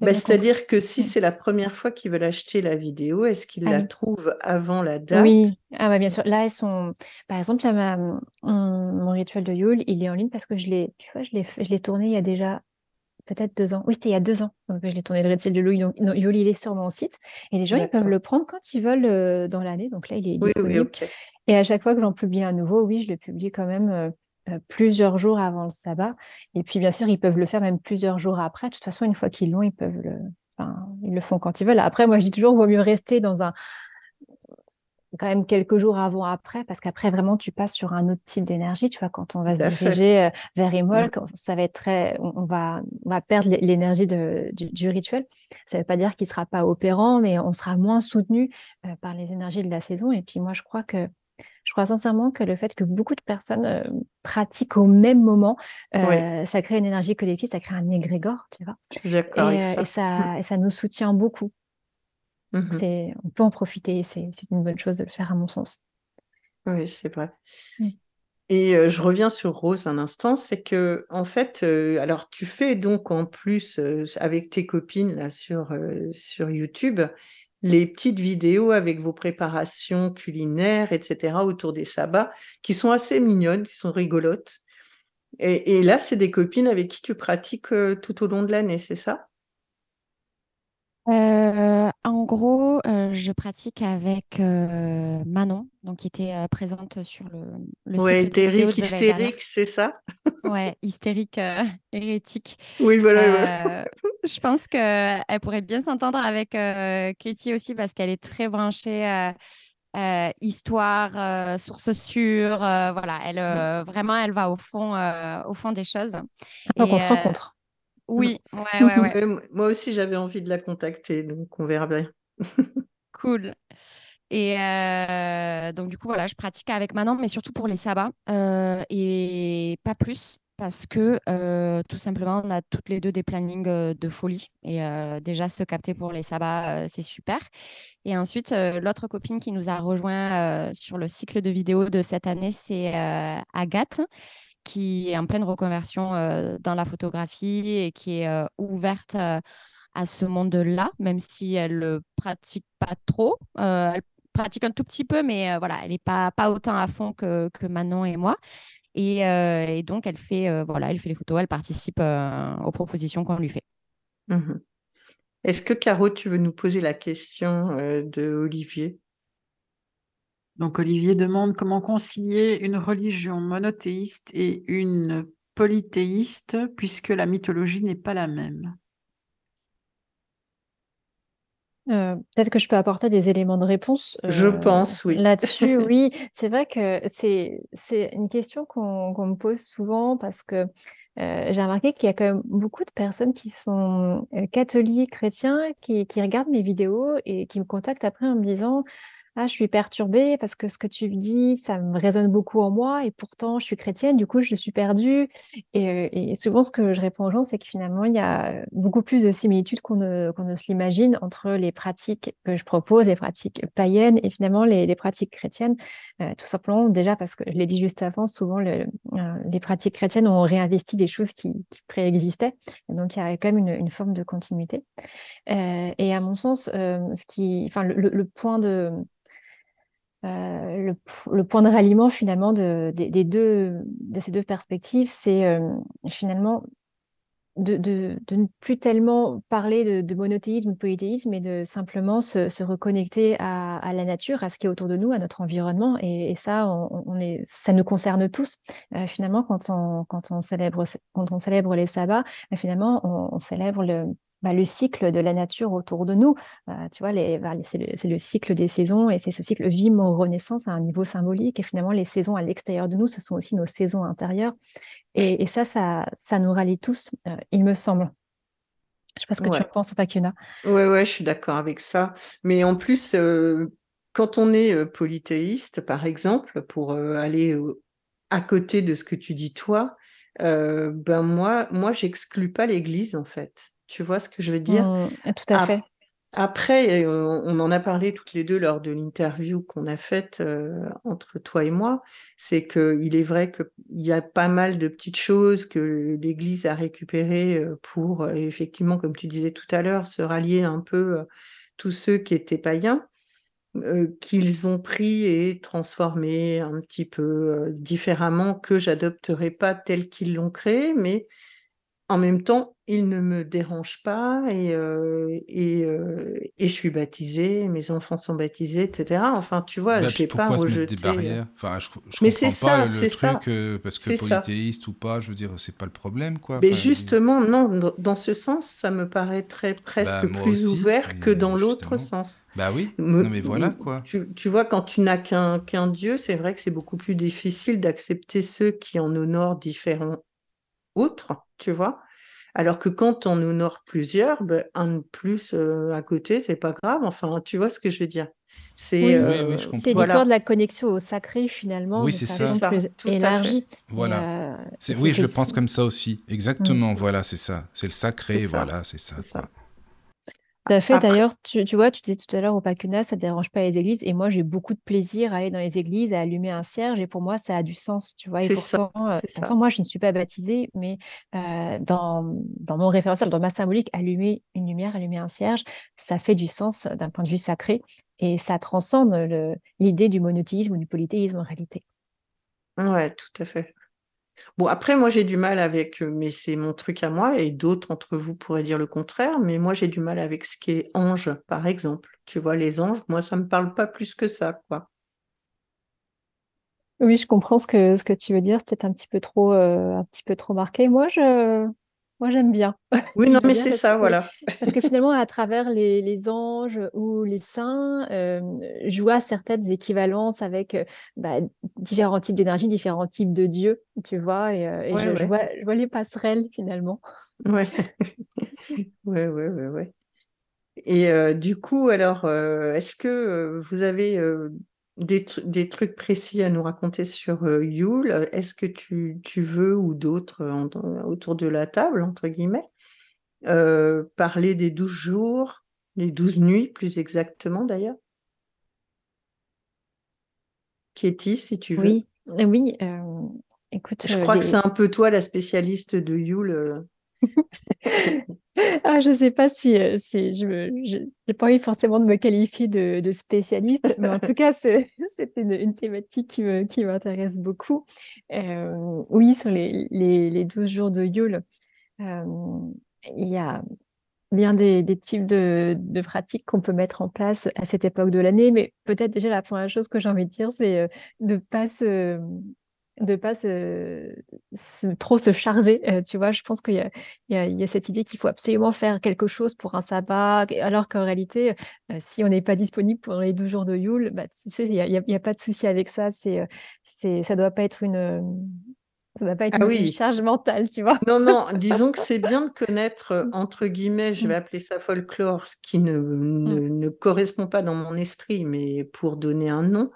Bah, C'est-à-dire que si c'est la première fois qu'ils veulent acheter la vidéo, est-ce qu'ils ah la trouvent avant la date? Oui, ah, bah, bien sûr. Là, elles sont. Par exemple, mon, rituel de Yule, il est en ligne parce que je l'ai, tu vois, je l'ai tourné il y a déjà peut-être deux ans. Oui, c'était il y a deux ans que je l'ai tourné le Red de Louis. Donc, Yoli, il est sur mon site. Et les gens, ils peuvent le prendre quand ils veulent euh, dans l'année. Donc là, il est disponible. Et à chaque fois que j'en publie un nouveau, oui, je le publie quand même euh, euh, plusieurs jours avant le sabbat. Et puis, bien sûr, ils peuvent le faire même plusieurs jours après. De toute façon, une fois qu'ils l'ont, ils peuvent le. Enfin, ils le font quand ils veulent. Après, moi, je dis toujours, il vaut mieux rester dans un, quand même quelques jours avant après, parce qu'après, vraiment, tu passes sur un autre type d'énergie. Tu vois, quand on va se diriger euh, vers Imol, ça va être très, on va, on va perdre l'énergie du, rituel. Ça ne veut pas dire qu'il ne sera pas opérant, mais on sera moins soutenu euh, par les énergies de la saison. Et puis, moi, je crois que, je crois sincèrement que le fait que beaucoup de personnes euh, pratiquent au même moment, ça crée une énergie collective, ça crée un égrégore, tu vois. et, ça, et ça nous soutient beaucoup. Mmh c'est, on peut en profiter, c'est, une bonne chose de le faire à mon sens. Oui, c'est vrai. Mmh. Et je reviens sur Rose un instant, c'est que en fait, alors tu fais donc en plus avec tes copines là sur, sur YouTube les petites vidéos avec vos préparations culinaires, etc. autour des sabbats, qui sont assez mignonnes, qui sont rigolotes. Et, et là, c'est des copines avec qui tu pratiques tout au long de l'année, c'est ça? Euh, en gros, euh, je pratique avec euh, Manon, donc qui était présente sur le, le ouais, hystérique, c'est ça? Ouais, hystérique, *laughs* hérétique. Oui, voilà. je pense qu'elle pourrait bien s'entendre avec Katie aussi parce qu'elle est très branchée. histoire, source sûre, voilà, elle vraiment, elle va au fond, au fond des choses. Donc on se rencontre. Oui, *laughs* ouais, ouais, ouais. Moi aussi, j'avais envie de la contacter, donc on verra bien. *laughs* cool. Et euh, donc, du coup, voilà, je pratique avec Manon, mais surtout pour les sabbats euh, et pas plus parce que euh, tout simplement, on a toutes les deux des plannings de folie. Et déjà, se capter pour les sabbats, c'est super. Et ensuite, l'autre copine qui nous a rejoint sur le cycle de vidéos de cette année, c'est Agathe qui est en pleine reconversion euh, dans la photographie et qui est euh, ouverte euh, à ce monde-là, même si elle ne pratique pas trop. elle pratique un tout petit peu, mais voilà, elle n'est pas, pas autant à fond que, que Manon et moi. Et, donc, elle fait, voilà, elle fait les photos, elle participe aux propositions qu'on lui fait. Mmh Est-ce que Caro, tu veux nous poser la question de Olivier? Donc Olivier demande comment concilier une religion monothéiste et une polythéiste puisque la mythologie n'est pas la même. Euh, peut-être que je peux apporter des éléments de réponse. Je euh, pense, oui. Là-dessus, *laughs* oui. C'est vrai que c'est c'est une question qu'on me pose souvent parce que euh, j'ai remarqué qu'il y a quand même beaucoup de personnes qui sont catholiques, chrétiens, qui, qui regardent mes vidéos et qui me contactent après en me disant ah, je suis perturbée parce que ce que tu dis, ça me résonne beaucoup en moi et pourtant je suis chrétienne, du coup je suis perdue. Et, et souvent ce que je réponds aux gens, c'est que finalement il y a beaucoup plus de similitudes qu'on ne, qu'on ne se l'imagine entre les pratiques que je propose, les pratiques païennes et finalement les, pratiques chrétiennes. Euh, tout simplement déjà parce que je l'ai dit juste avant, souvent le, euh, les pratiques chrétiennes ont réinvesti des choses qui, préexistaient. Donc il y a quand même une, forme de continuité. Euh, et à mon sens, ce qui, le point de euh, le, point de ralliement finalement de, des deux, de ces deux perspectives, c'est euh, finalement de, ne plus tellement parler de, monothéisme ou de polythéisme, mais de simplement se, reconnecter à, la nature, à ce qui est autour de nous, à notre environnement. Et, ça, on, est, ça nous concerne tous. Euh, finalement, quand on, célèbre, quand on célèbre les sabbats, finalement, on célèbre le, bah, le cycle de la nature autour de nous. Euh, tu vois, bah, c'est le, cycle des saisons et c'est ce cycle vie-mort-renaissance à un niveau symbolique. Et finalement, les saisons à l'extérieur de nous, ce sont aussi nos saisons intérieures. Et, ça, ça, ça nous rallie tous, euh, il me semble. Je ne sais pas ce que tu en penses, Pacuna. Oui, ouais, je suis d'accord avec ça. Mais en plus, euh, quand on est polythéiste, par exemple, pour aller à côté de ce que tu dis toi, ben moi, moi, j'exclus pas l'Église en fait. Tu vois ce que je veux dire? Mmh, Tout à fait. Après, on en a parlé toutes les deux lors de l'interview qu'on a faite entre toi et moi, c'est qu'il est vrai qu'il y a pas mal de petites choses que l'Église a récupérées pour, effectivement, comme tu disais tout à l'heure, se rallier un peu tous ceux qui étaient païens, qu'ils ont pris et transformé un petit peu différemment, que j'adopterai pas tel qu'ils l'ont créé, mais en même temps, il ne me dérange pas et, et, et je suis baptisée, mes enfants sont baptisés, etc. Enfin, tu vois, bah, je n'ai pas rejeté. des barrières? Enfin, je, je Mais c'est ça, c'est ça. parce que polythéiste ou pas, je veux dire, c'est pas le problème, quoi. Mais justement, non, dans ce sens, ça me paraîtrait presque bah, plus ouvert que dans l'autre sens. Bah oui, non, mais voilà, quoi. Tu, tu vois, quand tu n'as qu'un qu'un Dieu, c'est vrai que c'est beaucoup plus difficile d'accepter ceux qui en honorent différents autres, tu vois. Alors que quand on honore plusieurs, ben, un de plus euh, à côté, c'est pas grave. Enfin, tu vois ce que je veux dire. C'est euh, l'histoire de la connexion au sacré finalement. Oui, c'est ça. Plus élargie. Voilà. Euh, oui, je le pense comme ça aussi. Exactement. Mm. Voilà, c'est ça. C'est le sacré. Voilà, c'est ça. Tout à fait. D'ailleurs, tu, vois, tu disais tout à l'heure au Pacuna, ça ne dérange pas les églises. Et moi, j'ai beaucoup de plaisir à aller dans les églises, à allumer un cierge. Et pour moi, ça a du sens, tu vois. Et pourtant, euh, moi, je ne suis pas baptisée, mais euh, dans, dans mon référentiel, dans ma symbolique, allumer une lumière, allumer un cierge, ça fait du sens d'un point de vue sacré. Et ça transcende l'idée du monothéisme ou du polythéisme en réalité. Ouais, tout à fait. Bon, après, moi, j'ai du mal avec, euh, mais c'est mon truc à moi, et d'autres entre vous pourraient dire le contraire, mais moi, j'ai du mal avec ce qui est ange, par exemple. Tu vois, les anges, moi, ça me parle pas plus que ça, quoi. Oui, je comprends ce que, tu veux dire, peut-être un euh, un petit peu trop marqué. Moi, je, moi, j'aime bien. *laughs* Oui, non, mais c'est ça, voilà. *laughs* Parce que finalement, à travers les, anges ou les saints, euh, je vois certaines équivalences avec euh, bah, différents types d'énergie, différents types de dieux, tu vois, et, euh, je, vois, je, vois, les passerelles finalement. Ouais, *laughs* ouais, ouais, ouais, ouais. Et du coup, alors, est-ce que vous avez des, trucs précis à nous raconter sur euh, Yule. Est-ce que tu, veux, ou d'autres autour de la table, entre guillemets, euh, parler des douze jours, les douze nuits plus exactement d'ailleurs? Katie, si tu veux. Oui, oui. Euh, écoute, je crois que c'est un peu toi la spécialiste de Yule. *laughs* Ah, je sais pas si, euh, si je n'ai pas envie forcément de me qualifier de, spécialiste, mais en tout cas, c'est *laughs* une, thématique qui me, qui m'intéresse beaucoup. Euh, oui, sur les, les, les 12 jours de Yule, euh, il y a bien des, types de pratiques qu'on peut mettre en place à cette époque de l'année, mais peut-être déjà la première chose que j'ai envie de dire, c'est de ne pas se de pas se, trop se charger. Euh, tu vois, je pense qu'il y a, y, y cette idée qu'il faut absolument faire quelque chose pour un sabbat, alors qu'en réalité, euh, si on n'est pas disponible pendant les 12 jours de Yule, bah, tu sais, il n'y a, pas de souci avec ça. C'est, euh, c'est, ça doit pas être une, ça doit pas être ah une, oui. charge mentale, tu vois? Non, non, disons que c'est bien de connaître, *laughs* entre guillemets, je vais appeler ça folklore, ce qui ne, ne, ne correspond pas dans mon esprit, mais pour donner un nom,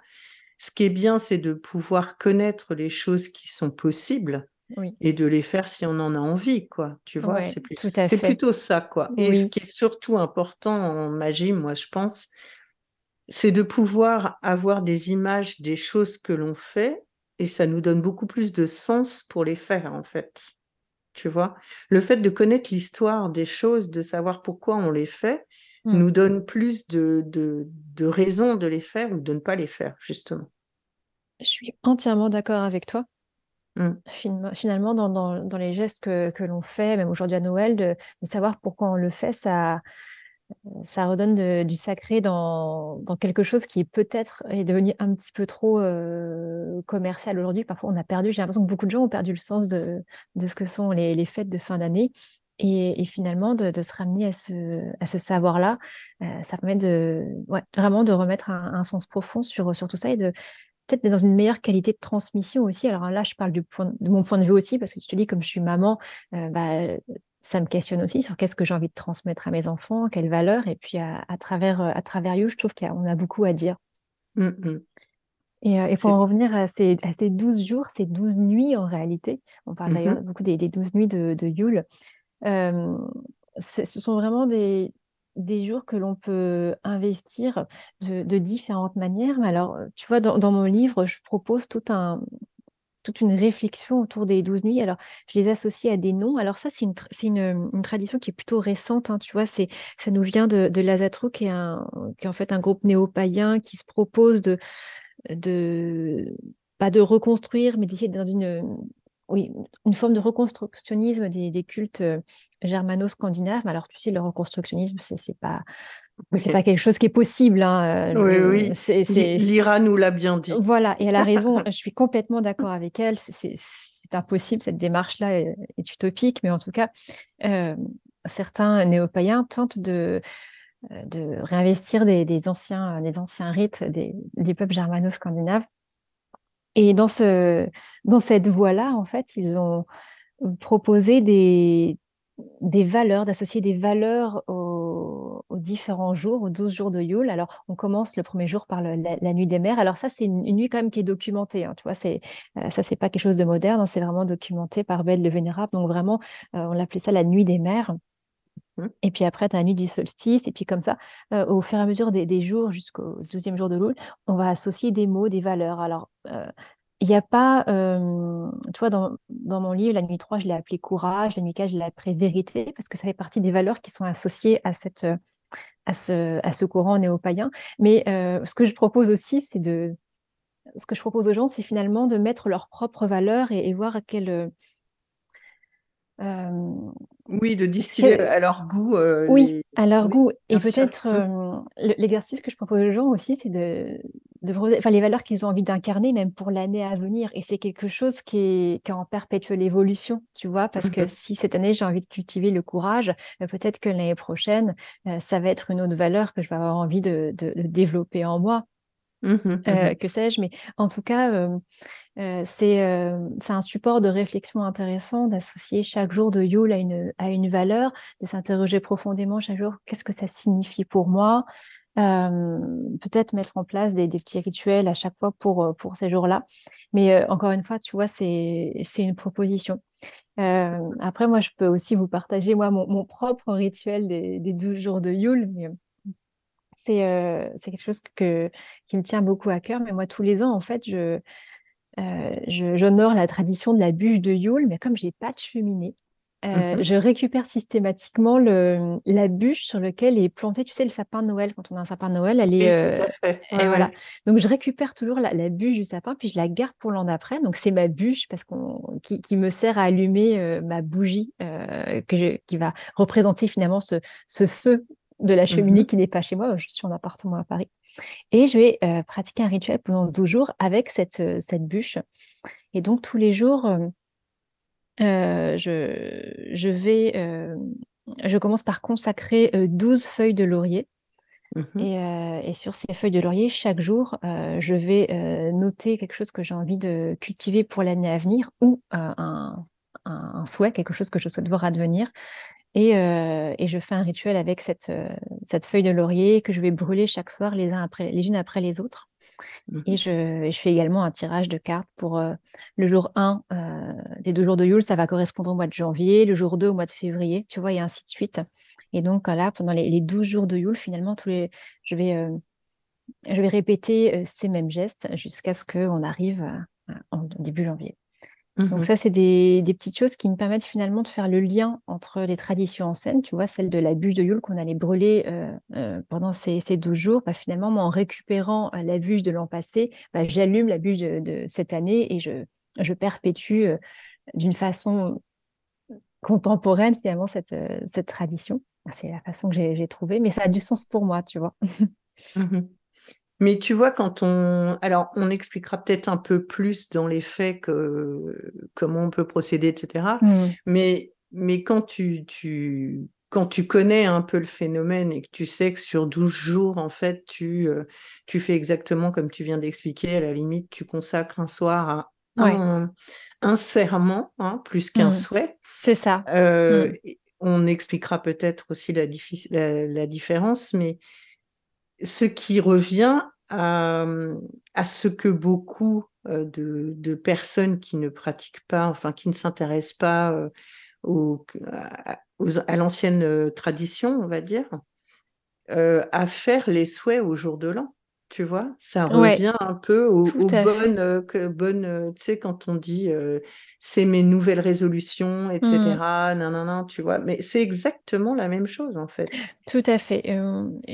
ce qui est bien, c'est de pouvoir connaître les choses qui sont possibles Oui, et de les faire si on en a envie, quoi. Tu vois, ouais, c'est plus- plutôt ça, quoi. Et ce qui est surtout important en magie, moi, je pense, c'est de pouvoir avoir des images des choses que l'on fait et ça nous donne beaucoup plus de sens pour les faire, en fait. Tu vois, le fait de connaître l'histoire des choses, de savoir pourquoi on les fait, Mm. nous donne plus de, de, de raisons de les faire ou de ne pas les faire, justement. je suis entièrement d'accord avec toi. Mm. Fin- Finalement, dans, dans, dans les gestes que, que l'on fait, même aujourd'hui à Noël, de, de savoir pourquoi on le fait, ça, ça redonne de- du sacré dans, dans quelque chose qui peut-être est devenu un petit peu trop euh, commercial aujourd'hui. Parfois, on a perdu, j'ai l'impression que beaucoup de gens ont perdu le sens de, de ce que sont les, les fêtes de fin d'année. Et, et finalement, de, de se ramener à ce, à ce savoir-là, euh, ça permet de, ouais, vraiment de remettre un, un sens profond sur, sur tout ça et de peut-être d'être dans une meilleure qualité de transmission aussi. Alors là, je parle du point, de mon point de vue aussi, parce que je te dis, comme je suis maman, euh, bah, ça me questionne aussi sur qu'est-ce que j'ai envie de transmettre à mes enfants, quelles valeurs. Et puis à, à travers, à travers You, je trouve qu'on a beaucoup à dire. Mm, mm. Et, euh, et pour en revenir à ces, à ces 12 jours, ces 12 nuits en réalité, on parle d'ailleurs Mhm. beaucoup des, des 12 nuits de, de Yule, ce sont vraiment des, des jours que l'on peut investir de, différentes manières. Mais alors, tu vois, dans, mon livre, je propose tout un, toute une réflexion autour des 12 nuits. Alors, je les associe à des noms. Alors ça, c'est une, tr- c'est une, une tradition qui est plutôt récente. hein, tu vois, ça nous vient de, de Lazatro, qui est, un, qui est en fait un groupe néo-païen qui se propose de, de, pas de reconstruire, mais d'essayer dans une, oui, une forme de reconstructionnisme des, des cultes euh, germano-scandinaves. Alors, tu sais, le reconstructionnisme, c'est pas, c'est pas quelque chose qui est possible. hein, euh, Oui, oui. c'est- Li- c'est- Lyra nous l'a bien dit. voilà, et elle a raison, *laughs* je suis complètement d'accord avec elle. c'est- impossible, cette démarche-là est, est utopique, mais en tout cas, euh, certains néo-païens tentent de, euh, de réinvestir des, des anciens, des anciens rites des, des peuples germano-scandinaves. Et dans, ce, dans cette voie-là, en fait, ils ont proposé des, des valeurs, d'associer des valeurs aux, différents jours, aux 12 jours de Yule. Alors, on commence le premier jour par le- la, nuit des mers. Alors ça, c'est une, nuit quand même qui est documentée. hein, tu vois, c'est, euh, ça, c'est pas quelque chose de moderne, hein, c'est vraiment documenté par Bède le Vénérable. Donc vraiment, euh, on l'appelait ça la nuit des mers. Mhm. Et puis après, tu as la nuit du solstice. Et puis comme ça, euh, au fur et à mesure des, jours jusqu'au deuxième jour de Yule, on va associer des mots, des valeurs. Alors, euh, il n'y a pas, euh, tu vois, dans, mon livre, la nuit 3, je l'ai appelé courage, la nuit 4, je l'ai appelé vérité, parce que ça fait partie des valeurs qui sont associées à, cette, euh, à, ce, à ce courant néo-païen. Mais euh, ce que je propose aussi, c'est de... Ce que je propose aux gens, c'est finalement de mettre leurs propres valeurs et, et voir à quel... Oui, de distiller que- à leur goût. euh, oui, les- à leur oui, goût. Et peut-être le- l'exercice que je propose aux gens aussi, c'est de, de enfin, les valeurs qu'ils ont envie d'incarner, même pour l'année à venir. Et c'est quelque chose qui est, qui est en perpétuelle évolution, tu vois, parce que Mhm. si cette année j'ai envie de cultiver le courage, euh, peut-être que l'année prochaine, euh, ça va être une autre valeur que je vais avoir envie de, de- de développer en moi. Mhm, Euh, mhm. que sais-je, mais en tout cas, euh, euh, c'est euh, un support de réflexion intéressant d'associer chaque jour de Yule à une, à une valeur, de s'interroger profondément chaque jour, qu'est-ce que ça signifie pour moi? Euh, peut-être mettre en place des, des petits rituels à chaque fois pour, euh, pour ces jours-là. Mais euh, encore une fois, tu vois, c'est c'est une proposition. Euh, après, moi, je peux aussi vous partager, moi, mon, mon propre rituel des, des 12 jours de Yule. mais, euh, c'est euh, c'est quelque chose que, qui me tient beaucoup à cœur. Mais moi, tous les ans, en fait, je, euh, j'honore la tradition de la bûche de Yule. Mais comme j'ai pas de cheminée, euh, je récupère systématiquement le, la bûche sur laquelle est planté, tu sais, le sapin de Noël. Quand on a un sapin de Noël, elle est. Euh, et voilà. Donc, je récupère toujours la, bûche du sapin, puis je la garde pour l'an d'après. Donc, c'est ma bûche parce qu'on, qui, qui, me sert à allumer euh, ma bougie que je, qui va représenter finalement ce, ce feu de la cheminée mmh qui n'est pas chez moi. Je suis en appartement à Paris. Et je vais pratiquer un rituel pendant 12 jours avec cette, cette bûche. Et donc, tous les jours euh, je, je, vais, euh, je commence par consacrer 12 euh, feuilles de laurier. Mmh et, et, sur ces feuilles de laurier, chaque jour, je vais noter quelque chose que j'ai envie de cultiver pour l'année à venir ou un, un, souhait, quelque chose que je souhaite voir advenir. Et, et, je fais un rituel avec cette, cette feuille de laurier que je vais brûler chaque soir les, uns après, les unes après les autres. Mmh et je, je, fais également un tirage de cartes pour euh, le jour 1 euh, des deux jours de Yule, ça va correspondre au mois de janvier, le jour 2 au mois de février, tu vois, et ainsi de suite. Et donc là, pendant les, les 12 jours de Yule, finalement, tous les, je, vais, euh, je vais répéter ces mêmes gestes jusqu'à ce qu'on arrive en début janvier. Donc mmh ça, c'est des, petites choses qui me permettent finalement de faire le lien entre les traditions anciennes, tu vois, celle de la bûche de Yule qu'on allait brûler euh, euh, pendant ces, ces 12 jours. Bah, finalement, en récupérant euh, la bûche de l'an passé, bah, j'allume la bûche de, cette année et je, je perpétue d'une façon contemporaine finalement cette, cette tradition. C'est la façon que j'ai trouvée, mais ça a du sens pour moi, tu vois. Mmh mais tu vois, quand on. Alors, on expliquera peut-être un peu plus dans les faits que... comment on peut procéder, etc. Mmh. Mais, mais quand tu, tu, quand tu connais un peu le phénomène et que tu sais que sur 12 jours, en fait, tu, euh, tu fais exactement comme tu viens d'expliquer, à la limite, tu consacres un soir à un, serment, hein, plus qu'un mmh. souhait. C'est ça. Euh, mmh. On expliquera peut-être aussi la, la, différence, mais ce qui revient à, ce que beaucoup euh, de, personnes qui ne pratiquent pas, enfin qui ne s'intéressent pas euh, à l'ancienne euh, tradition, on va dire, à faire les souhaits au jour de l'an. Tu vois, ça revient un peu aux, bonnes, euh, que, bonnes euh, tu sais, quand on dit euh, c'est mes nouvelles résolutions, etc. Non, non, non, tu vois, mais c'est exactement la même chose en fait. Tout à fait.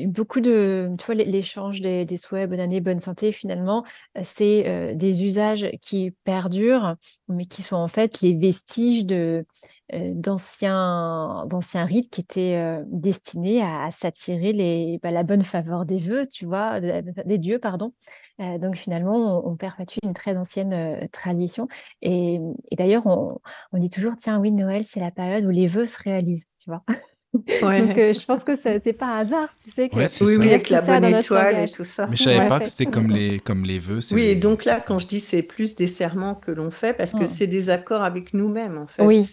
beaucoup de, tu vois, l'échange des, des, souhaits, bonne année, bonne santé, finalement, c'est des usages qui perdurent, mais qui sont en fait les vestiges de, d'anciens d'anciens rites qui étaient destinés à, s'attirer bah, la bonne faveur des vœux, tu vois, des dieux, pardon. donc finalement, on, perpétue une très ancienne tradition. Et, d'ailleurs, on, on, dit toujours, tiens, oui, Noël, c'est la période où les vœux se réalisent, tu vois. Donc, euh, je pense que c'est pas hasard, tu sais. Que oui, oui, avec la bonne étoile et tout ça. Mais je savais pas que c'était comme les, comme les vœux. Oui, et donc là, quand je dis c'est plus des serments que l'on fait, parce que c'est des accords avec nous-mêmes, en fait. Oui.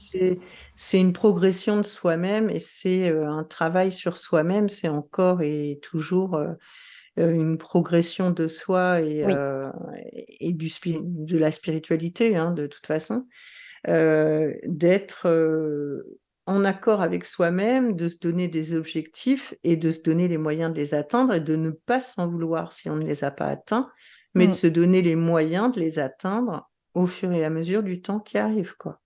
C'est une progression de soi-même et c'est euh, un travail sur soi-même. C'est encore et toujours euh, une progression de soi et, et du, de la spiritualité, hein, de toute façon. d'être en accord avec soi-même, de se donner des objectifs et de se donner les moyens de les atteindre et de ne pas s'en vouloir si on ne les a pas atteints, mais de mm. se donner les moyens de les atteindre au fur et à mesure du temps qui arrive. quoi.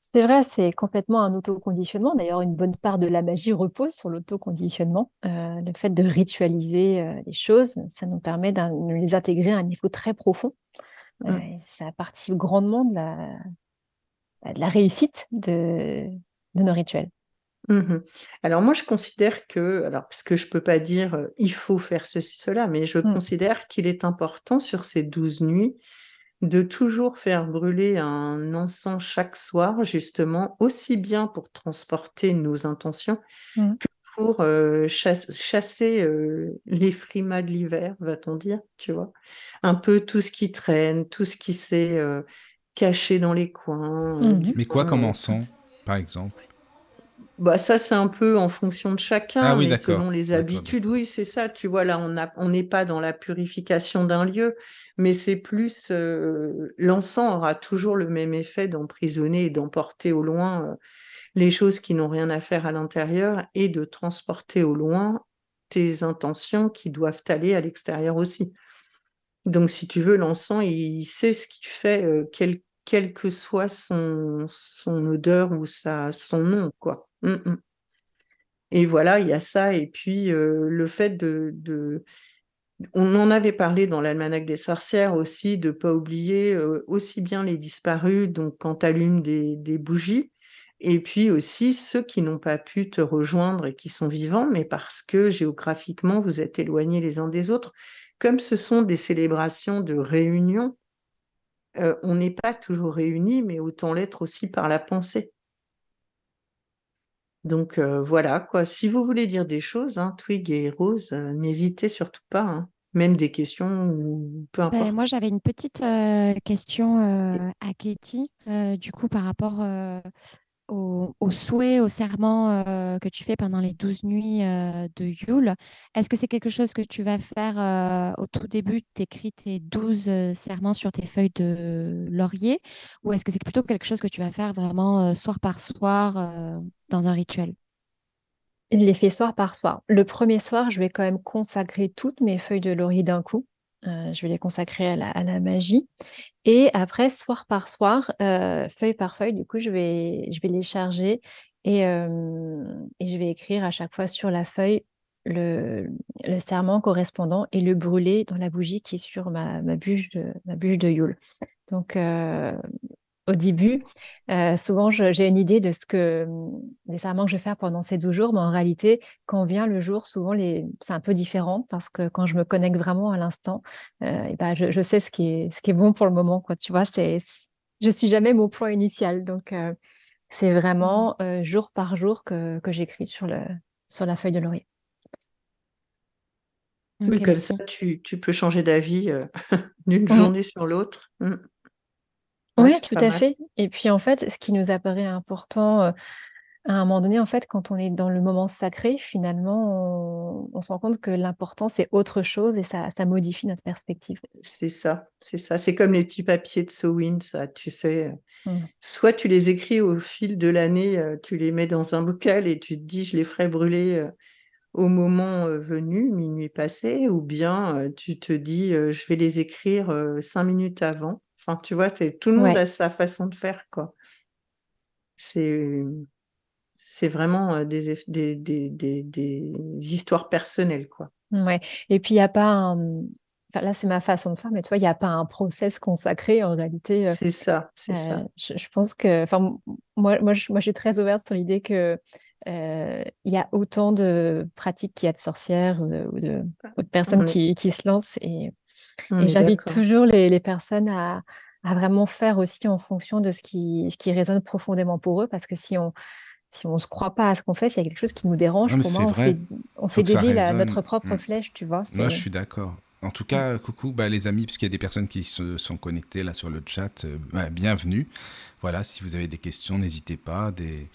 C'est vrai, c'est complètement un autoconditionnement. D'ailleurs, une bonne part de la magie repose sur l'autoconditionnement. Euh, le fait de ritualiser euh, les choses, ça nous permet de les intégrer à un niveau très profond. Euh, mm. ça participe grandement de la, de la réussite de, de nos rituels. Mmh alors moi, je considère que, alors parce que je peux pas dire il faut faire ceci, cela, mais je mmh. considère qu'il est important sur ces douze nuits de toujours faire brûler un encens chaque soir, justement, aussi bien pour transporter nos intentions mmh. que pour chasser les frimas de l'hiver, va-t-on dire, tu vois. Un peu tout ce qui traîne, tout ce qui s'est caché dans les coins. Mais quoi comme encens par exemple bah ça c'est un peu en fonction de chacun, ah mais selon les habitudes. Oui, c'est ça. Tu vois là, on n'est pas dans la purification d'un lieu, mais c'est plus euh, l'encens aura toujours le même effet d'emprisonner et d'emporter au loin euh, les choses qui n'ont rien à faire à l'intérieur et de transporter au loin tes intentions qui doivent aller à l'extérieur aussi. Donc si tu veux, l'encens il sait ce qu'il fait, euh, quel quel que soit son, son odeur ou sa, son nom, quoi. Mmh, mmh. Et voilà, il y a ça. Et puis, le fait de, On en avait parlé dans l'almanach des sorcières aussi, de ne pas oublier aussi bien les disparus, donc quand tu allumes des, bougies, et puis aussi ceux qui n'ont pas pu te rejoindre et qui sont vivants, mais parce que géographiquement, vous êtes éloignés les uns des autres. Comme ce sont des célébrations de réunion, on n'est pas toujours réunis, mais autant l'être aussi par la pensée. Donc voilà, quoi. Si vous voulez dire des choses, hein, Twig et Rose, n'hésitez surtout pas. Hein. Même des questions ou peu ben, importe. moi, j'avais une petite question à Katie, du coup, par rapport au, souhait, au serment euh, que tu fais pendant les douze nuits euh, de Yule, est-ce que c'est quelque chose que tu vas faire euh, au tout début Tu écris tes douze serments sur tes feuilles de laurier? Ou est-ce que c'est plutôt quelque chose que tu vas faire vraiment soir par soir dans un rituel? Il les fait soir par soir. Le premier soir, je vais quand même consacrer toutes mes feuilles de laurier d'un coup. Euh, je vais les consacrer à la, magie. Et après, soir par soir, euh, feuille par feuille, du coup, je vais, je vais les charger et, euh, je vais écrire à chaque fois sur la feuille le, serment correspondant et le brûler dans la bougie qui est sur ma, ma bûche de, ma de Yule. Donc, au début, euh, souvent j'ai une idée de ce que des serments que je vais faire pendant ces 12 jours, mais en réalité, quand vient le jour, souvent les... c'est un peu différent parce que quand je me connecte vraiment à l'instant, euh, et ben je, je, sais ce qui, est, ce qui est bon pour le moment. Quoi. Tu vois, c'est, je suis jamais mon plan initial. Donc, euh, c'est vraiment mmh. jour par jour que, que j'écris sur, le, sur la feuille de laurier. oui, comme ça, tu, tu, peux changer d'avis *laughs* d'une mmh. journée sur l'autre. Mmh. Oui, tout à fait. Et puis en fait, ce qui nous apparaît important à un moment donné, en fait, quand on est dans le moment sacré, finalement, on, se rend compte que l'important, c'est autre chose et ça, ça modifie notre perspective. C'est ça, c'est ça. C'est comme les petits papiers de Sowin, ça, tu sais. Mmh. Soit tu les écris au fil de l'année, tu les mets dans un bocal et tu te dis, je les ferai brûler au moment venu, minuit passé, ou bien tu te dis, je vais les écrire cinq minutes avant tu vois, tout le monde a sa façon de faire, quoi. C'est, c'est vraiment des, des, des, des, histoires personnelles, quoi. Ouais. Et puis, il n'y a pas un... Enfin, là, c'est ma façon de faire, mais tu vois, il n'y a pas un process consacré en réalité. C'est ça, c'est ça. Je, pense que, enfin, moi, moi, je, moi, je suis très ouverte sur l'idée que il y a autant de pratiques qu'il y a de sorcières ou de, ah, personnes qui, qui, se lancent. Et et j'invite toujours les, personnes à, vraiment faire aussi en fonction de ce qui, ce qui résonne profondément pour eux, parce que si on si on se croit pas à ce qu'on fait, s'il y a quelque chose qui nous dérange, pour moi, on fait, on fait dévier notre propre mmh. flèche, tu vois. Moi, je suis d'accord. En tout cas, coucou bah, les amis, puisqu'il y a des personnes qui se sont connectées là sur le chat, euh, bah, bienvenue. Voilà, si vous avez des questions, n'hésitez pas, des,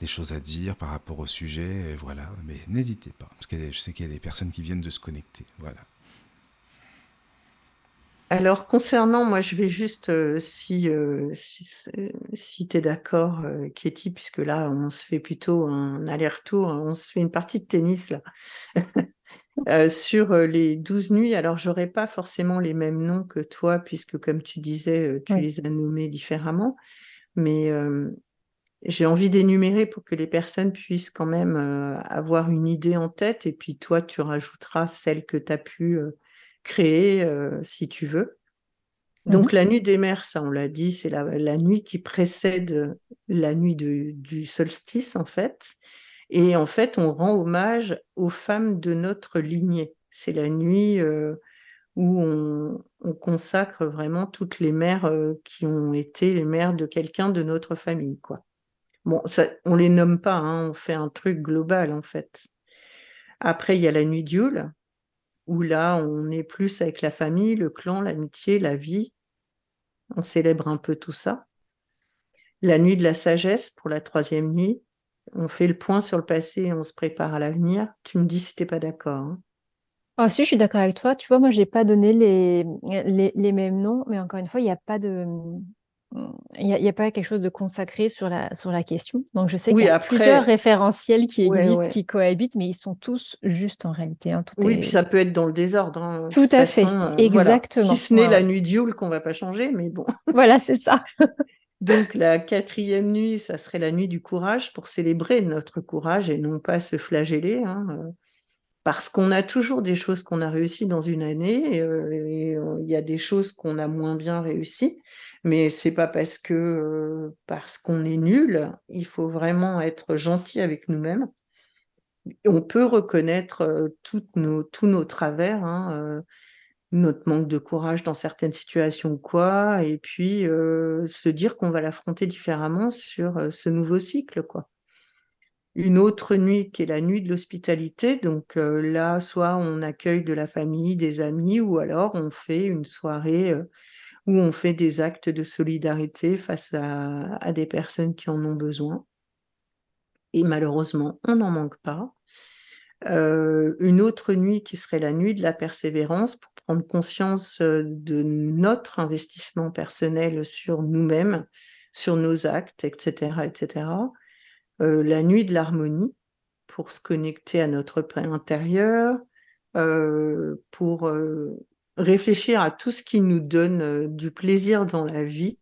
des, choses à dire par rapport au sujet, voilà, mais n'hésitez pas, parce que je sais qu'il y a des personnes qui viennent de se connecter, voilà. Alors, concernant, moi, je vais juste, euh, si, euh, si, tu es d'accord, euh, Katie, puisque là, on se fait plutôt un aller-retour, hein, on se fait une partie de tennis, là. *laughs* sur les douze nuits, alors j'aurais pas forcément les mêmes noms que toi, puisque comme tu disais, tu les as nommés différemment, mais j'ai envie d'énumérer pour que les personnes puissent quand même avoir une idée en tête, et puis toi, tu rajouteras celle que tu as pu créer euh, si tu veux. Donc mmh la nuit des mers, ça on l'a dit, c'est la, la, nuit qui précède la nuit du solstice en fait. Et en fait, on rend hommage aux femmes de notre lignée. C'est la nuit euh, où on, consacre vraiment toutes les mères euh, qui ont été les mères de quelqu'un de notre famille. quoi. Bon, ça, on les nomme pas, hein, on fait un truc global en fait. Après, il y a la nuit d'Yule, où là, on est plus avec la famille, le clan, l'amitié, la vie. On célèbre un peu tout ça. La nuit de la sagesse, pour la troisième nuit, on fait le point sur le passé et on se prépare à l'avenir. Tu me dis si tu n'es pas d'accord. Hein. Ah si, je suis d'accord avec toi. Tu vois, moi, je n'ai pas donné les, les, mêmes noms, mais encore une fois, il n'y a pas de... il n'y a, pas quelque chose de consacré sur la, sur la question. Donc, je sais qu'il y a plusieurs référentiels qui existent, qui cohabitent, mais ils sont tous justes en réalité. Hein. oui, puis ça peut être dans le désordre. Hein, Tout à fait, euh, exactement. Si ce n'est la nuit d'Yule qu'on ne va pas changer, mais bon. *laughs* Voilà, c'est ça. *laughs* Donc, la quatrième nuit, ça serait la nuit du courage pour célébrer notre courage et non pas se flageller. Hein, euh, parce qu'on a toujours des choses qu'on a réussies dans une année euh, et il y a des choses qu'on a moins bien réussies mais c'est pas parce que parce qu'on est nul, il faut vraiment être gentil avec nous-mêmes. On peut reconnaître nos, tous nos travers, hein, notre manque de courage dans certaines situations ou quoi, et puis se dire qu'on va l'affronter différemment sur ce nouveau cycle, quoi. Une autre nuit qui est la nuit de l'hospitalité, donc là, soit on accueille de la famille, des amis, ou alors on fait une soirée où on fait des actes de solidarité face à, des personnes qui en ont besoin. Et malheureusement, on n'en manque pas. Euh, une autre nuit qui serait la nuit de la persévérance pour prendre conscience euh, de notre investissement personnel sur nous-mêmes, sur nos actes, etc. etc. Euh, la nuit de l'harmonie pour se connecter à notre intérieur, pour réfléchir à tout ce qui nous donne euh, du plaisir dans la vie.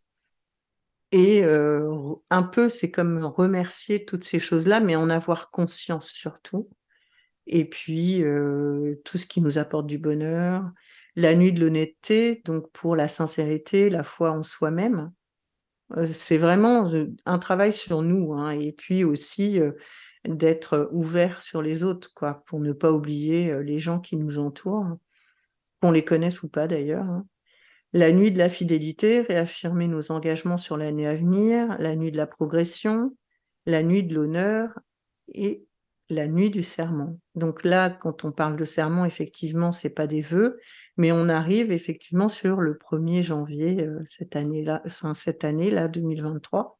Et euh, un peu, c'est comme remercier toutes ces choses-là, mais en avoir conscience surtout. Et puis, euh, tout ce qui nous apporte du bonheur. La nuit de l'honnêteté, donc pour la sincérité, la foi en soi-même. c'est vraiment un travail sur nous. Hein, et puis aussi d'être ouvert sur les autres, quoi, pour ne pas oublier les gens qui nous entourent qu'on les connaisse ou pas d'ailleurs. Hein. La nuit de la fidélité, réaffirmer nos engagements sur l'année à venir, la nuit de la progression, la nuit de l'honneur et la nuit du serment. Donc là, quand on parle de serment, effectivement, c'est pas des vœux, mais on arrive effectivement sur le 1er janvier euh, cette année-là, cette année-là 2023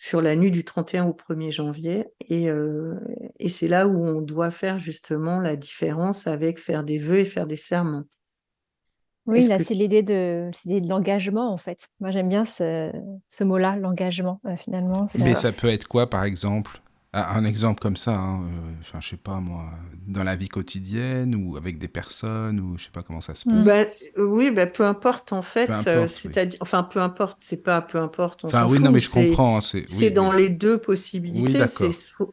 sur la nuit du 31 au 1er janvier. Euh, et, c'est là où on doit faire justement la différence avec faire des vœux et faire des serments. Oui, là, c'est l'idée de, de l'engagement, en fait. Moi, j'aime bien ce, mot-là, l'engagement, euh, finalement. Mais ça peut être quoi, par exemple? Un exemple comme ça, hein, euh, enfin, je sais pas moi, dans la vie quotidienne ou avec des personnes ou je sais pas comment ça se passe. Bah, oui, bah, peu importe en fait. Euh, enfin, peu importe, c'est pas peu importe. enfin, oui, non, mais je comprends. Hein, c'est dans les deux possibilités. c'est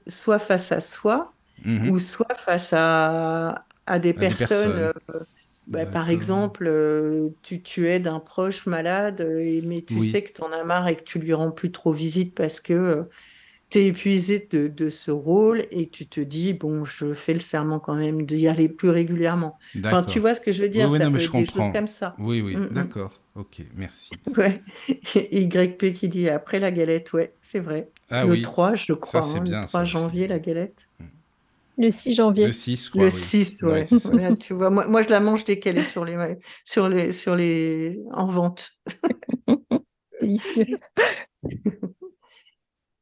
soit face à soi mmh ou soit face à, à des personnes. Euh, bah, par exemple, tu, tu aides un proche malade, mais tu sais que tu en as marre et que tu lui rends plus trop visite parce que tu es épuisé de, ce rôle et tu te dis, bon, je fais le serment quand même d'y aller plus régulièrement. Enfin, tu vois ce que je veux dire oui, Ça non, peut être des choses comme ça. Oui, oui, mm, mm. d'accord. Ok, merci. *laughs* Ouais. YP qui dit après la galette, ouais, c'est vrai. Ah, le 3, je crois. Ça, hein, bien, le 3 janvier, la galette. Mm. Le 6 janvier. Le 6, quoi. Le 6, ouais. tu vois, moi, moi, je la mange dès qu'elle est sur les, sur les, sur les, en vente. *laughs* Délicieux. *laughs*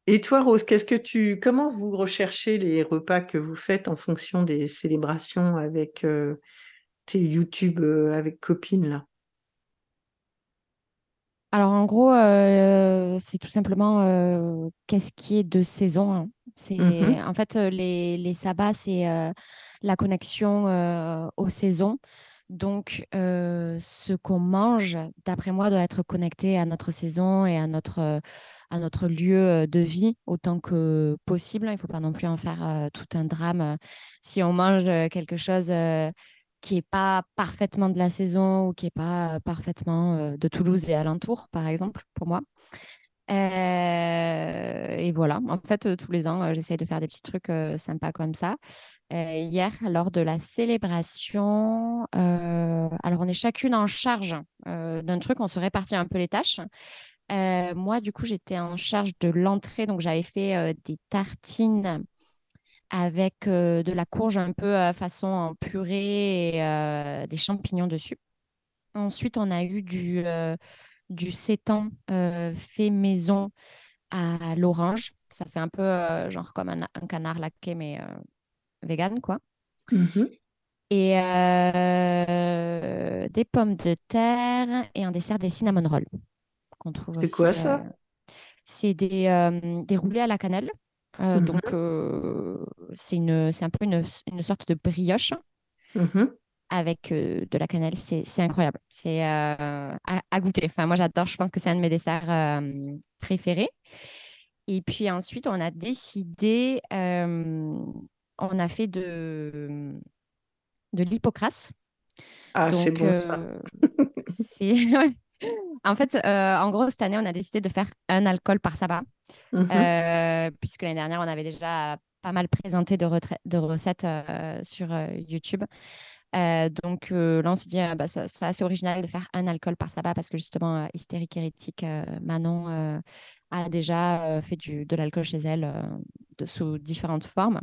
Et toi, Rose, qu'est-ce que tu, comment vous recherchez les repas que vous faites en fonction des célébrations avec euh, tes YouTube euh, avec copines là? Alors en gros, euh, c'est tout simplement qu'est-ce qui est de saison. Hein. C'est mmh en fait les, les sabbats, c'est la connexion aux saisons. Donc, ce qu'on mange, d'après moi, doit être connecté à notre saison et à notre notre lieu de vie autant que possible. Il ne faut pas non plus en faire tout un drame si on mange quelque chose qui n'est pas parfaitement de la saison ou qui n'est pas parfaitement de Toulouse et alentour, par exemple, pour moi. et voilà, en fait, tous les ans, j'essaye de faire des petits trucs sympas comme ça. hier, lors de la célébration, alors on est chacune en charge d'un truc, on se répartit un peu les tâches. Euh, moi, du coup, j'étais en charge de l'entrée, donc j'avais fait euh, des tartines avec euh, de la courge un peu façon en purée et des champignons dessus. Ensuite, on a eu du, du sétan fait maison à l'orange. Ça fait un peu genre comme un, canard laqué, mais vegan, quoi. Mmh et des pommes de terre et un dessert des cinnamon rolls qu'on trouve C'est quoi ça? C'est des, des roulés à la cannelle. Mmh donc, c'est une, c'est un peu une, une sorte de brioche. Mmh avec de la cannelle. C'est incroyable. C'est à, goûter. Enfin, moi, j'adore. Je pense que c'est un de mes desserts préférés. Et puis ensuite, on a décidé, on a fait de, de l'hypocrase. Ah, c'est bon ça. *laughs* En fait, en gros, cette année, on a décidé de faire un alcool par sabbat, mmh puisque l'année dernière, on avait déjà pas mal présenté de, de recettes sur YouTube. Euh, donc euh, là, on se dit, ah, bah, c'est assez original de faire un alcool par sabbat parce que justement, euh, Hystérique Hérétique, Manon a déjà fait du, de l'alcool chez elle de, sous différentes formes.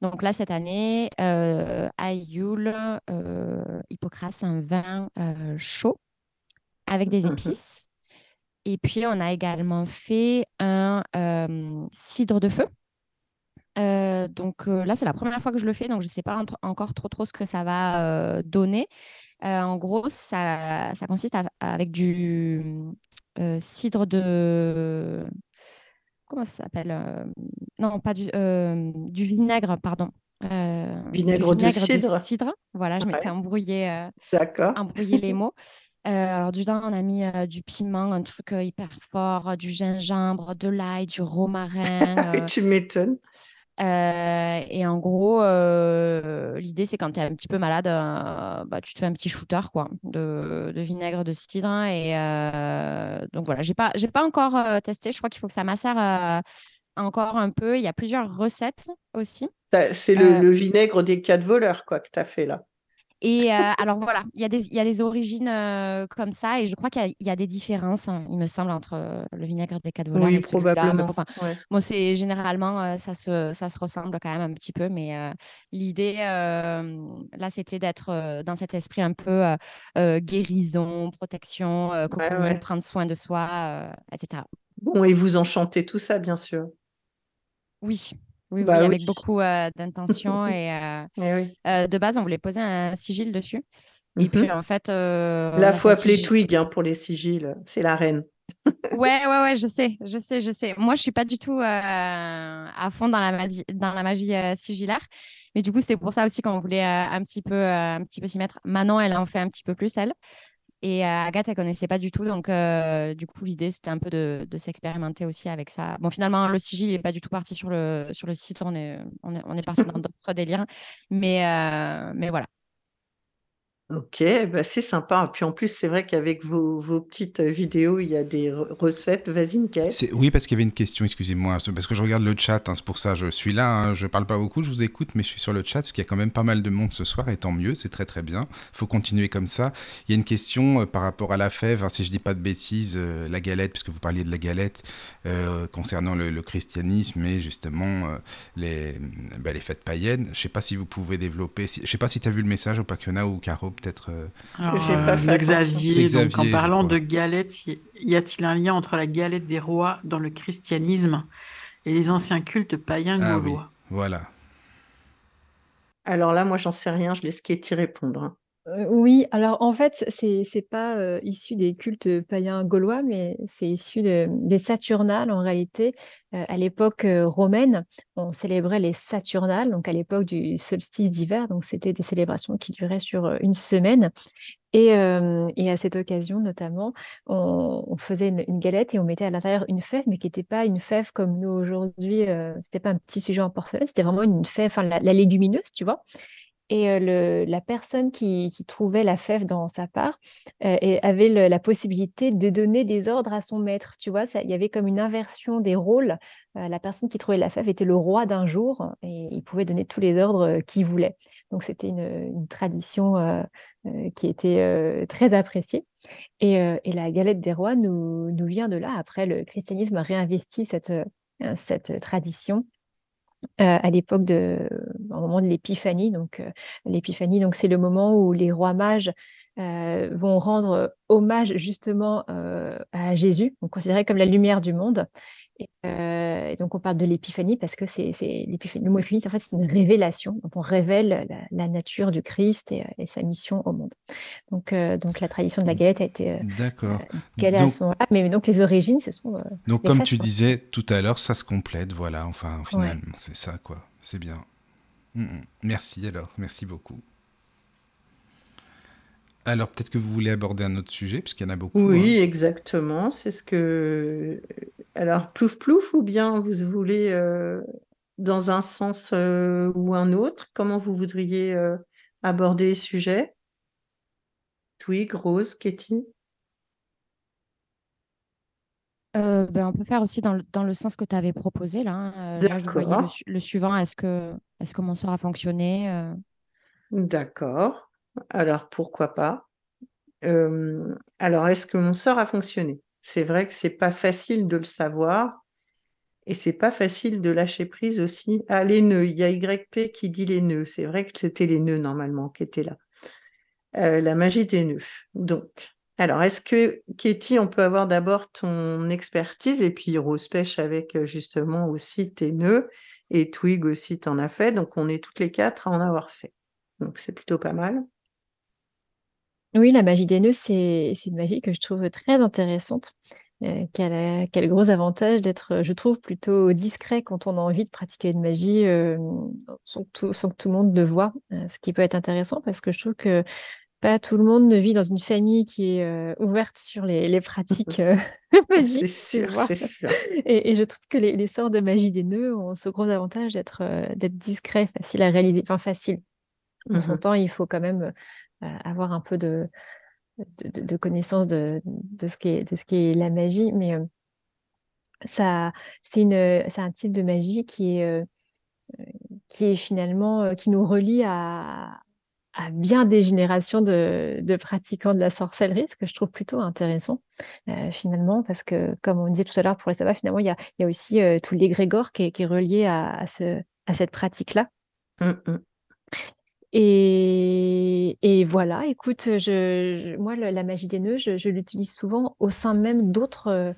Donc là, cette année, euh, Hippocrate, un vin chaud avec des mmh épices. Et puis, on a également fait un cidre de feu euh, donc euh, là, c'est la première fois que je le fais, donc je ne sais pas encore trop trop ce que ça va euh, donner. en gros, ça, ça consiste avec du cidre de... Comment ça s'appelle Non, pas du, du vinaigre, pardon. vinaigre, de, cidre. Voilà, je m'étais embrouillé, embrouillé les mots. *laughs* alors, du on a mis du piment, un truc hyper fort, du gingembre, de l'ail, du romarin. *laughs* tu m'étonnes. Euh, et en gros, euh, l'idée, c'est quand tu es un petit peu malade, euh, bah, tu te fais un petit shooter quoi, de, de vinaigre de cidre. Et donc voilà, j'ai pas, j'ai pas encore testé. Je crois qu'il faut que ça macère encore un peu. Il y a plusieurs recettes aussi. C'est le, le, vinaigre des quatre voleurs quoi, que tu as fait là. Et euh, alors voilà, il y, a des, y a des origines euh, comme ça, et je crois qu'il y, a des différences, hein, il me semble, entre euh, le vinaigre des voleurs oui, et probablement. Enfin, Moi, c'est généralement, ça, se, ça se ressemble quand même un petit peu, mais l'idée, là, c'était d'être dans cet esprit un peu guérison, protection, prendre soin de soi, etc. Bon, et vous enchantez tout ça, bien sûr. Oui, oui, bah avec beaucoup d'intention. *laughs* et de base, on voulait poser un sigil dessus. Et mmh puis, en fait. Là, il faut appeler Twig hein, pour les sigils. C'est la reine. ouais, ouais, ouais, je sais, je sais, je sais. Moi, je suis pas du tout à fond dans la magie, dans la magie sigillaire. Mais du coup, c'était pour ça aussi qu'on voulait un petit peu, un petit peu s'y mettre. Manon, elle en fait un petit peu plus, elle. Et euh, Agathe, elle connaissait pas du tout. Donc, euh, du coup, l'idée, c'était un peu de, s'expérimenter aussi avec ça. Bon, finalement, le sigil n'est pas du tout parti sur le, sur le site. On est, on est, on est parti dans *laughs* d'autres délires. Mais, euh, mais voilà. Ok, bah c'est sympa. Puis en plus, c'est vrai qu'avec vos, vos petites vidéos, il y a des recettes. Vas-y, Mickaël. Oui, parce qu'il y avait une question, excusez-moi, parce que je regarde le chat, hein, c'est pour ça, je suis là, hein, je parle pas beaucoup, je vous écoute, mais je suis sur le chat, parce qu'il y a quand même pas mal de monde ce soir, et tant mieux, c'est très très bien. Faut continuer comme ça. Il y a une question euh, par rapport à la fève, hein, si je dis pas de bêtises, euh, la galette, puisque vous parliez de la galette, euh, concernant le, christianisme et justement les, bah, les fêtes païennes. Je sais pas si vous pouvez développer, je sais pas si tu as vu le message au Pacquiona ou Caro peut-être euh, euh, Xavier, donc en parlant de galette, y a-t-il un lien entre la galette des rois dans le christianisme et les anciens cultes païens ah gaulois? Voilà. Alors là, moi, j'en sais rien, je laisse Katie répondre. Euh, oui, alors en fait, c'est c'est pas issu des cultes païens gaulois, mais c'est issu des Saturnales en réalité. à l'époque romaine, on célébrait les Saturnales, donc à l'époque du solstice d'hiver, donc c'était des célébrations qui duraient sur une semaine. Et, et à cette occasion, notamment, on, faisait une, galette et on mettait à l'intérieur une fève, mais qui n'était pas une fève comme nous aujourd'hui. c'était pas un petit sujet en porcelaine, c'était vraiment une fève, enfin la légumineuse, tu vois. Et la personne qui, trouvait la fève dans sa part avait la possibilité de donner des ordres à son maître. Tu vois, il y avait comme une inversion des rôles. la personne qui trouvait la fève était le roi d'un jour et il pouvait donner tous les ordres qu'il voulait. Donc c'était une, tradition qui était très appréciée. Et, la galette des rois nous, vient de là. Après, le christianisme a réinvesti cette, cette tradition euh, à l'époque de, moment de l'épiphanie. Donc, euh, l'épiphanie, donc c'est le moment où les rois mages euh, vont rendre hommage justement à Jésus, considéré comme la lumière du monde. Et, donc, on parle de l'épiphanie parce que c'est l'épiphanie. Le mot épiphanie, en fait, c'est une révélation. Donc, on révèle la, nature du Christ et, sa mission au monde. Donc, donc la tradition de la galette a été D'accord. à ce moment-là. Mais donc, les origines, ce sont. donc, comme tu disais tout à l'heure, ça se complète. Voilà, enfin, finalement, c'est ça, quoi. C'est bien. Mm, mm. Merci alors, merci beaucoup. Alors peut-être que vous voulez aborder un autre sujet, puisqu'il y en a beaucoup. Oui, hein. exactement. C'est ce que. Alors, plouf plouf, ou bien vous voulez euh, dans un sens euh, ou un autre Comment vous voudriez euh, aborder le sujet? Twig, Rose, Katie? Ben, on peut faire aussi dans le, dans le sens que tu avais proposé là. Hein. je voyais le, suivant. Est-ce que, est-ce que mon sort a fonctionné D'accord. Alors pourquoi pas? Alors est-ce que mon sort a fonctionné? C'est vrai que c'est pas facile de le savoir et c'est pas facile de lâcher prise aussi. Ah les nœuds, il y a YP qui dit les nœuds. C'est vrai que c'était les nœuds normalement qui étaient là. la magie des nœuds. Donc alors, est-ce que, Katie, on peut avoir d'abord ton expertise et puis Rose pêche avec justement aussi tes nœuds et Twig aussi t'en as fait. Donc, on est toutes les quatre à en avoir fait. Donc, c'est plutôt pas mal. Oui, la magie des nœuds, c'est une magie que je trouve très intéressante. Euh, quel, gros avantage d'être, je trouve, plutôt discret quand on a envie de pratiquer une magie euh, sans, que tout, le monde le voit. Euh, ce qui peut être intéressant parce que je trouve que pas tout le monde ne vit dans une famille qui est ouverte sur les, pratiques *laughs* *laughs* magiques. C'est sûr, c'est sûr. Et, je trouve que les, sorts de magie des nœuds ont ce gros avantage d'être d'être discret, facile à réaliser. Enfin, facile. Son mmh temps, il faut quand même avoir un peu de, de, connaissance de, de, ce qui est, de ce qui est la magie. Mais ça, c'est un type de magie qui est, qui est finalement, qui nous relie à, à bien des générations de, de, pratiquants de la sorcellerie, ce que je trouve plutôt intéressant finalement, parce que comme on disait tout à l'heure pour les sabbats, finalement, il y a, il y a aussi tout l'égrégore qui, qui, est relié à, ce, à cette pratique-là. Mmh, mmh. Et, et, voilà, écoute, je, moi, la magie des nœuds, je, l'utilise souvent au sein même d'autres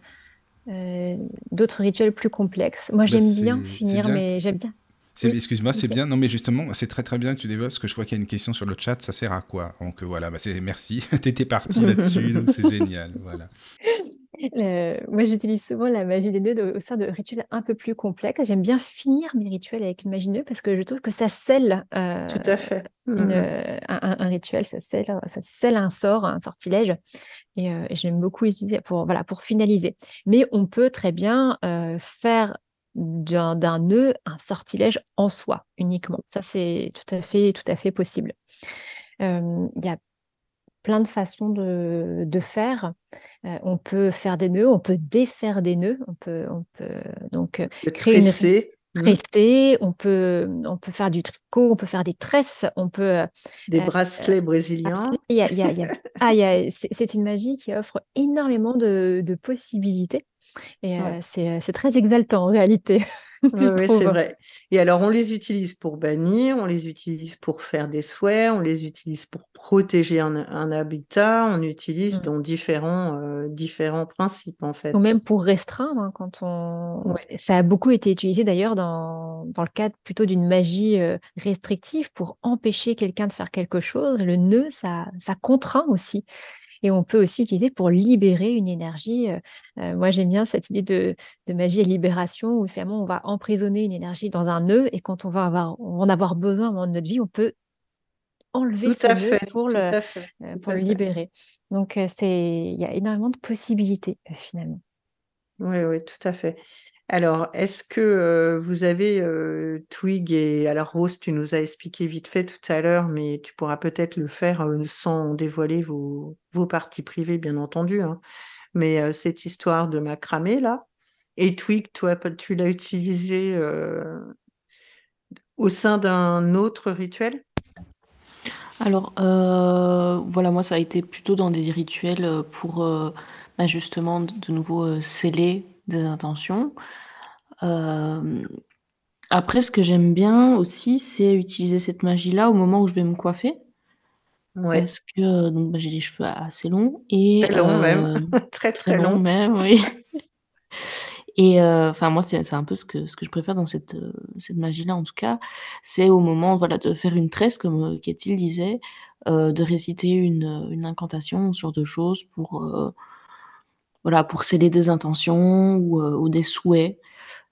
euh, d'autres rituels plus complexes. Moi, bah, j'aime bien finir, mais j'aime bien. Excuse-moi, c'est bien. Non, mais justement, c'est très très bien que tu développes, parce que je vois qu'il y a une question sur le chat. Ça sert à quoi? Donc voilà, bah, merci. *laughs* tu étais parti là-dessus, donc c'est génial. Voilà. *laughs* moi, j'utilise souvent la magie des nœuds au sein de rituels un peu plus complexes. J'aime bien finir mes rituels avec une magie nœud parce que je trouve que ça scelle euh, Tout à fait. Mmh un, rituel, ça scelle, ça scelle un sort, un sortilège. Et, euh, j'aime beaucoup utiliser pour, voilà, pour finaliser. Mais on peut très bien euh, faire d'un nœud un sortilège en soi uniquement. Ça, c'est tout à fait, tout à fait possible. Il y a plein de façons de, de faire. Euh, on peut faire des nœuds, on peut défaire des nœuds, on peut, on peut donc euh, créer une tresser, on peut, on peut faire du tricot, on peut faire des tresses, on peut des euh, bracelets brésiliens. c'est une magie qui offre énormément de, de possibilités et c'est très exaltant en réalité. Oui, c'est vrai. Et alors, on les utilise pour bannir, on les utilise pour faire des souhaits, on les utilise pour protéger un, habitat, on utilise mmh. dans différents, différents principes, en fait. Ou même pour restreindre, hein, quand on... Ça a beaucoup été utilisé d'ailleurs dans, dans, le cadre plutôt d'une magie restrictive pour empêcher quelqu'un de faire quelque chose. Le nœud, ça, ça contraint aussi. Et on peut aussi utiliser pour libérer une énergie. moi, j'aime bien cette idée de, magie et libération où finalement on va emprisonner une énergie dans un nœud et quand on va, avoir, en avoir besoin au moment de notre vie, on peut enlever ce nœud pour, le, pour le libérer. Donc, il y a énormément de possibilités finalement. Oui, oui, tout à fait. Alors, est-ce que vous avez Twig et alors Rose, tu nous as expliqué vite fait tout à l'heure, mais tu pourras peut-être le faire sans dévoiler vos, parties privées, bien entendu. Hein. Mais cette histoire de macramé là, et Twig, toi, tu l'as utilisé au sein d'un autre rituel? Alors, voilà, moi, ça a été plutôt dans des rituels pour bah, justement de nouveau sceller des intentions. Euh, après, ce que j'aime bien aussi, c'est utiliser cette magie-là au moment où je vais me coiffer. Ouais. Parce que donc, bah, j'ai les cheveux assez longs et Très long même, *laughs* très, très long même, oui. Et enfin moi, c'est un peu ce que ce que je préfère dans cette, cette magie-là, en tout cas. C'est au moment, voilà, de faire une tresse, comme, Katie disait, de réciter une, une incantation, ce genre de choses pour, voilà, pour sceller des intentions ou, ou des souhaits,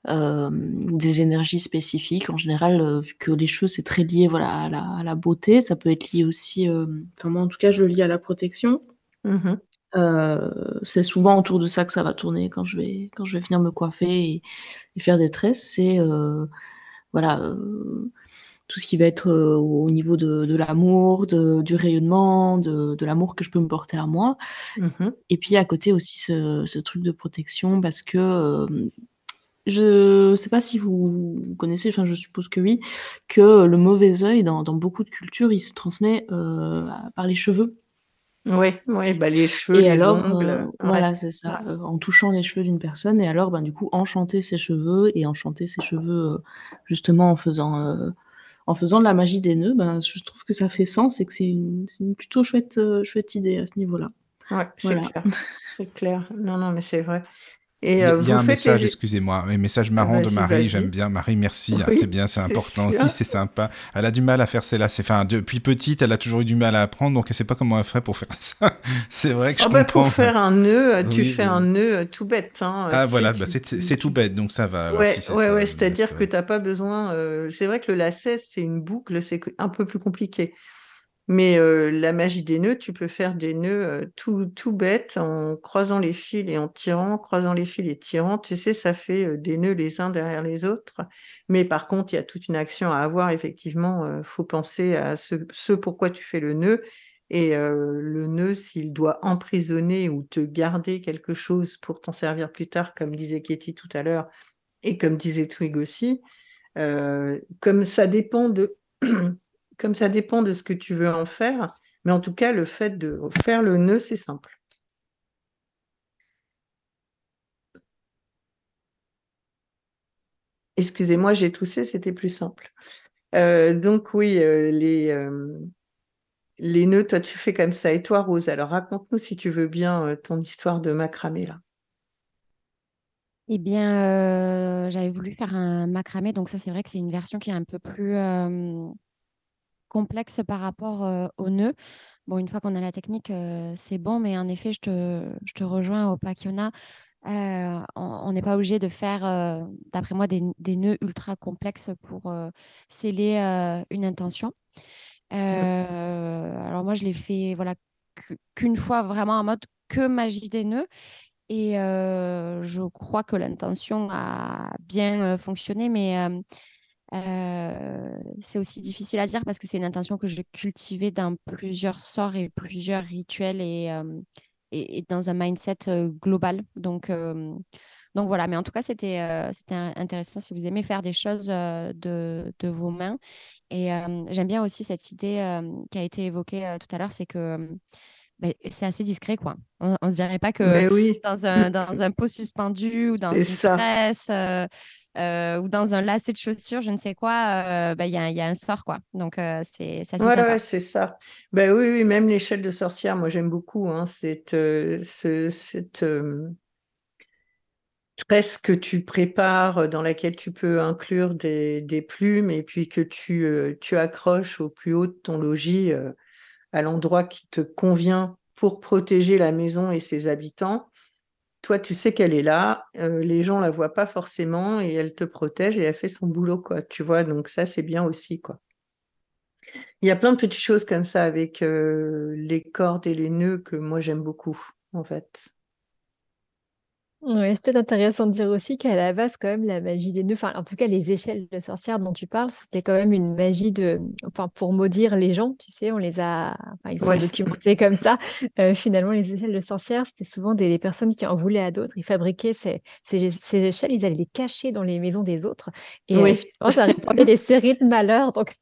ou des énergies spécifiques. En général, vu que les cheveux, c'est très lié, voilà, à la à la beauté, ça peut être lié aussi, enfin moi, en tout cas, je le lie à la protection. Mmh euh, c'est souvent autour de ça que ça va tourner quand je vais quand je vais venir me coiffer et faire des tresses. C'est, euh, voilà, euh, tout ce qui va être, au niveau de de l'amour, du rayonnement, de de l'amour que je peux me porter à moi mmh et puis à côté aussi ce ce truc de protection parce que, je sais pas si vous connaissez, enfin je suppose que oui, que le mauvais œil dans dans beaucoup de cultures, il se transmet, par les cheveux. Oui, oui, bah, les cheveux, Et les alors, ongles, ouais, voilà, c'est ça, ouais. en touchant les cheveux d'une personne et alors, ben, du coup, enchanter ses cheveux et enchanter ses cheveux, justement en faisant, en faisant de la magie des nœuds, ben, je trouve que ça fait sens et que c'est une plutôt chouette, heu, chouette idée à ce niveau-là. Ouais, c'est Voilà. clair, c'est clair. Non, non, mais c'est vrai et Il y a vous un les message, excusez-moi, un message Ah marrant de Marie, j'aime bien. Marie, merci, ah, c'est bien, c'est important aussi, c'est sympa. Elle a du mal à faire celle-là, c'est enfin, depuis petite, elle a toujours eu du mal à apprendre, donc elle sait pas comment elle ferait pour faire *laughs* ça. C'est vrai que je Ah bah, comprends. pour faire un nœud, heu, tu Oui, fais oui, un nœud, heu, tout bête, hein, Ah voilà, bah, c'est tout bête, donc ça va alors si ouais, c'est ouais, ça, ouais, c'est-à-dire que tu as pas besoin, c'est vrai que le lacet, c'est une boucle, c'est un peu plus compliqué. Mais heu, la magie des nœuds, tu peux faire des nœuds, heu, tout tout bêtes en croisant les fils et en tirant, croisant les fils et tirant, tu sais, ça fait, heu, des nœuds les uns derrière les autres. Mais par contre, il y a toute une action à avoir effectivement, faut penser à ce ce pourquoi tu fais le nœud et le nœud, s'il doit emprisonner ou te garder quelque chose pour t'en servir plus tard, comme disait Katie tout à l'heure et comme disait Twig aussi, comme ça dépend de *clears throat* comme ça dépend de ce que tu veux en faire, mais en tout cas, le fait de faire le nœud, c'est simple. Excusez-moi, j'ai toussé, c'était plus simple. Heu, donc oui, heu, les, hem, les nœuds, toi, tu fais comme ça et toi, Rose, alors raconte-nous si tu veux bien, ton histoire de macramé là. Eh bien, j'avais voulu faire un macramé, donc ça, c'est vrai que c'est une version qui est un peu plus, complexe par rapport, aux nœuds. Bon, une fois qu'on a la technique, c'est bon, mais en effet, je te je te rejoins au Pakiona. On n'est pas obligé de faire, d'après moi, des des nœuds ultra complexes pour, sceller, une intention. Alors moi, je l'ai fait, voilà, qu qu'une fois vraiment en mode que magie des nœuds et je crois que l'intention a bien, fonctionné, mais heu, c'est aussi difficile à dire parce que c'est une intention que j'ai cultivée dans plusieurs sorts et plusieurs rituels et hem et et dans un mindset, heu, global. Donc donc voilà, mais en tout cas, c'était, intéressant si vous aimez faire des choses, de de vos mains et j'aime bien aussi cette idée, qui a été évoquée, tout à l'heure, c'est que, beh, c'est assez discret, quoi. On on se dirait pas que oui, dans un *laughs* dans un pot suspendu ou dans une ça. tresse, heu heu, ou dans un lacet de chaussures, je ne sais quoi, heu, bah, il y a il y a un sort, quoi. Donc heu, c'est Ouais, ouais, c'est ça. Bah, oui, oui, même l'échelle de sorcière, moi, j'aime beaucoup, hein, cette, ce cette, tresse que tu prépares, dans laquelle tu peux inclure des des plumes et puis que tu, tu accroches au plus haut de ton logis, à l'endroit qui te convient pour protéger la maison et ses habitants. Toi, tu sais qu'elle est là, les gens la voient pas forcément et elle te protège et elle fait son boulot, quoi, tu vois? Donc ça, c'est bien aussi, quoi. Il y a plein de petites choses comme ça avec, les cordes et les nœuds que moi j'aime beaucoup, en fait. Ouais, c'est peut-être intéressant de dire aussi qu'à la base, quand même, la magie des nœuds, enfin, en tout cas, les échelles de sorcières dont tu parles, c'était quand même une magie de, enfin, pour maudire les gens, tu sais, on les a, enfin, ils sont Ouais. documentés comme ça. Euh, finalement, les échelles de sorcières, c'était souvent des, des personnes qui en voulaient à d'autres. Ils fabriquaient ces, ces, ces échelles, ils allaient les cacher dans les maisons des autres. Et euh, Oui. finalement, ça répandait des séries de malheurs. Donc,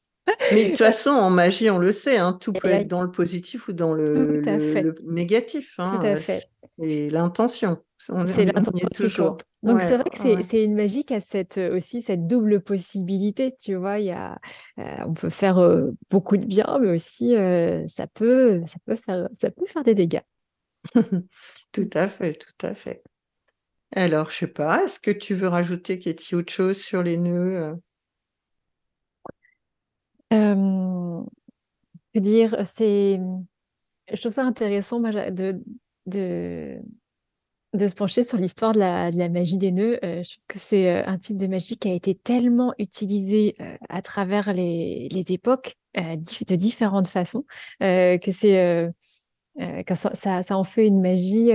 Mais de toute *laughs* façon, en magie, on le sait, hein, tout peut être dans le positif ou dans le négatif, tout hein, à fait. c'est l'intention. On C'est l'intention toujours. Donc c'est vrai que c'est ouais. une magie qui a cette, heu, aussi cette double possibilité, tu vois? Il y a, heu, on peut faire, heu, beaucoup de bien, mais aussi, ça peut ça peut faire ça peut faire des dégâts. *laughs* Tout à fait, tout à fait. Alors, je sais pas, est-ce que tu veux rajouter, Katie, autre chose sur les nœuds euh? dire, c'est, je trouve ça intéressant de, de, se pencher sur l'histoire de la, magie des nœuds. je trouve que c'est un type de magie qui a été tellement utilisé à travers les, les époques de différentes façons que c'est ça, ça, en fait une magie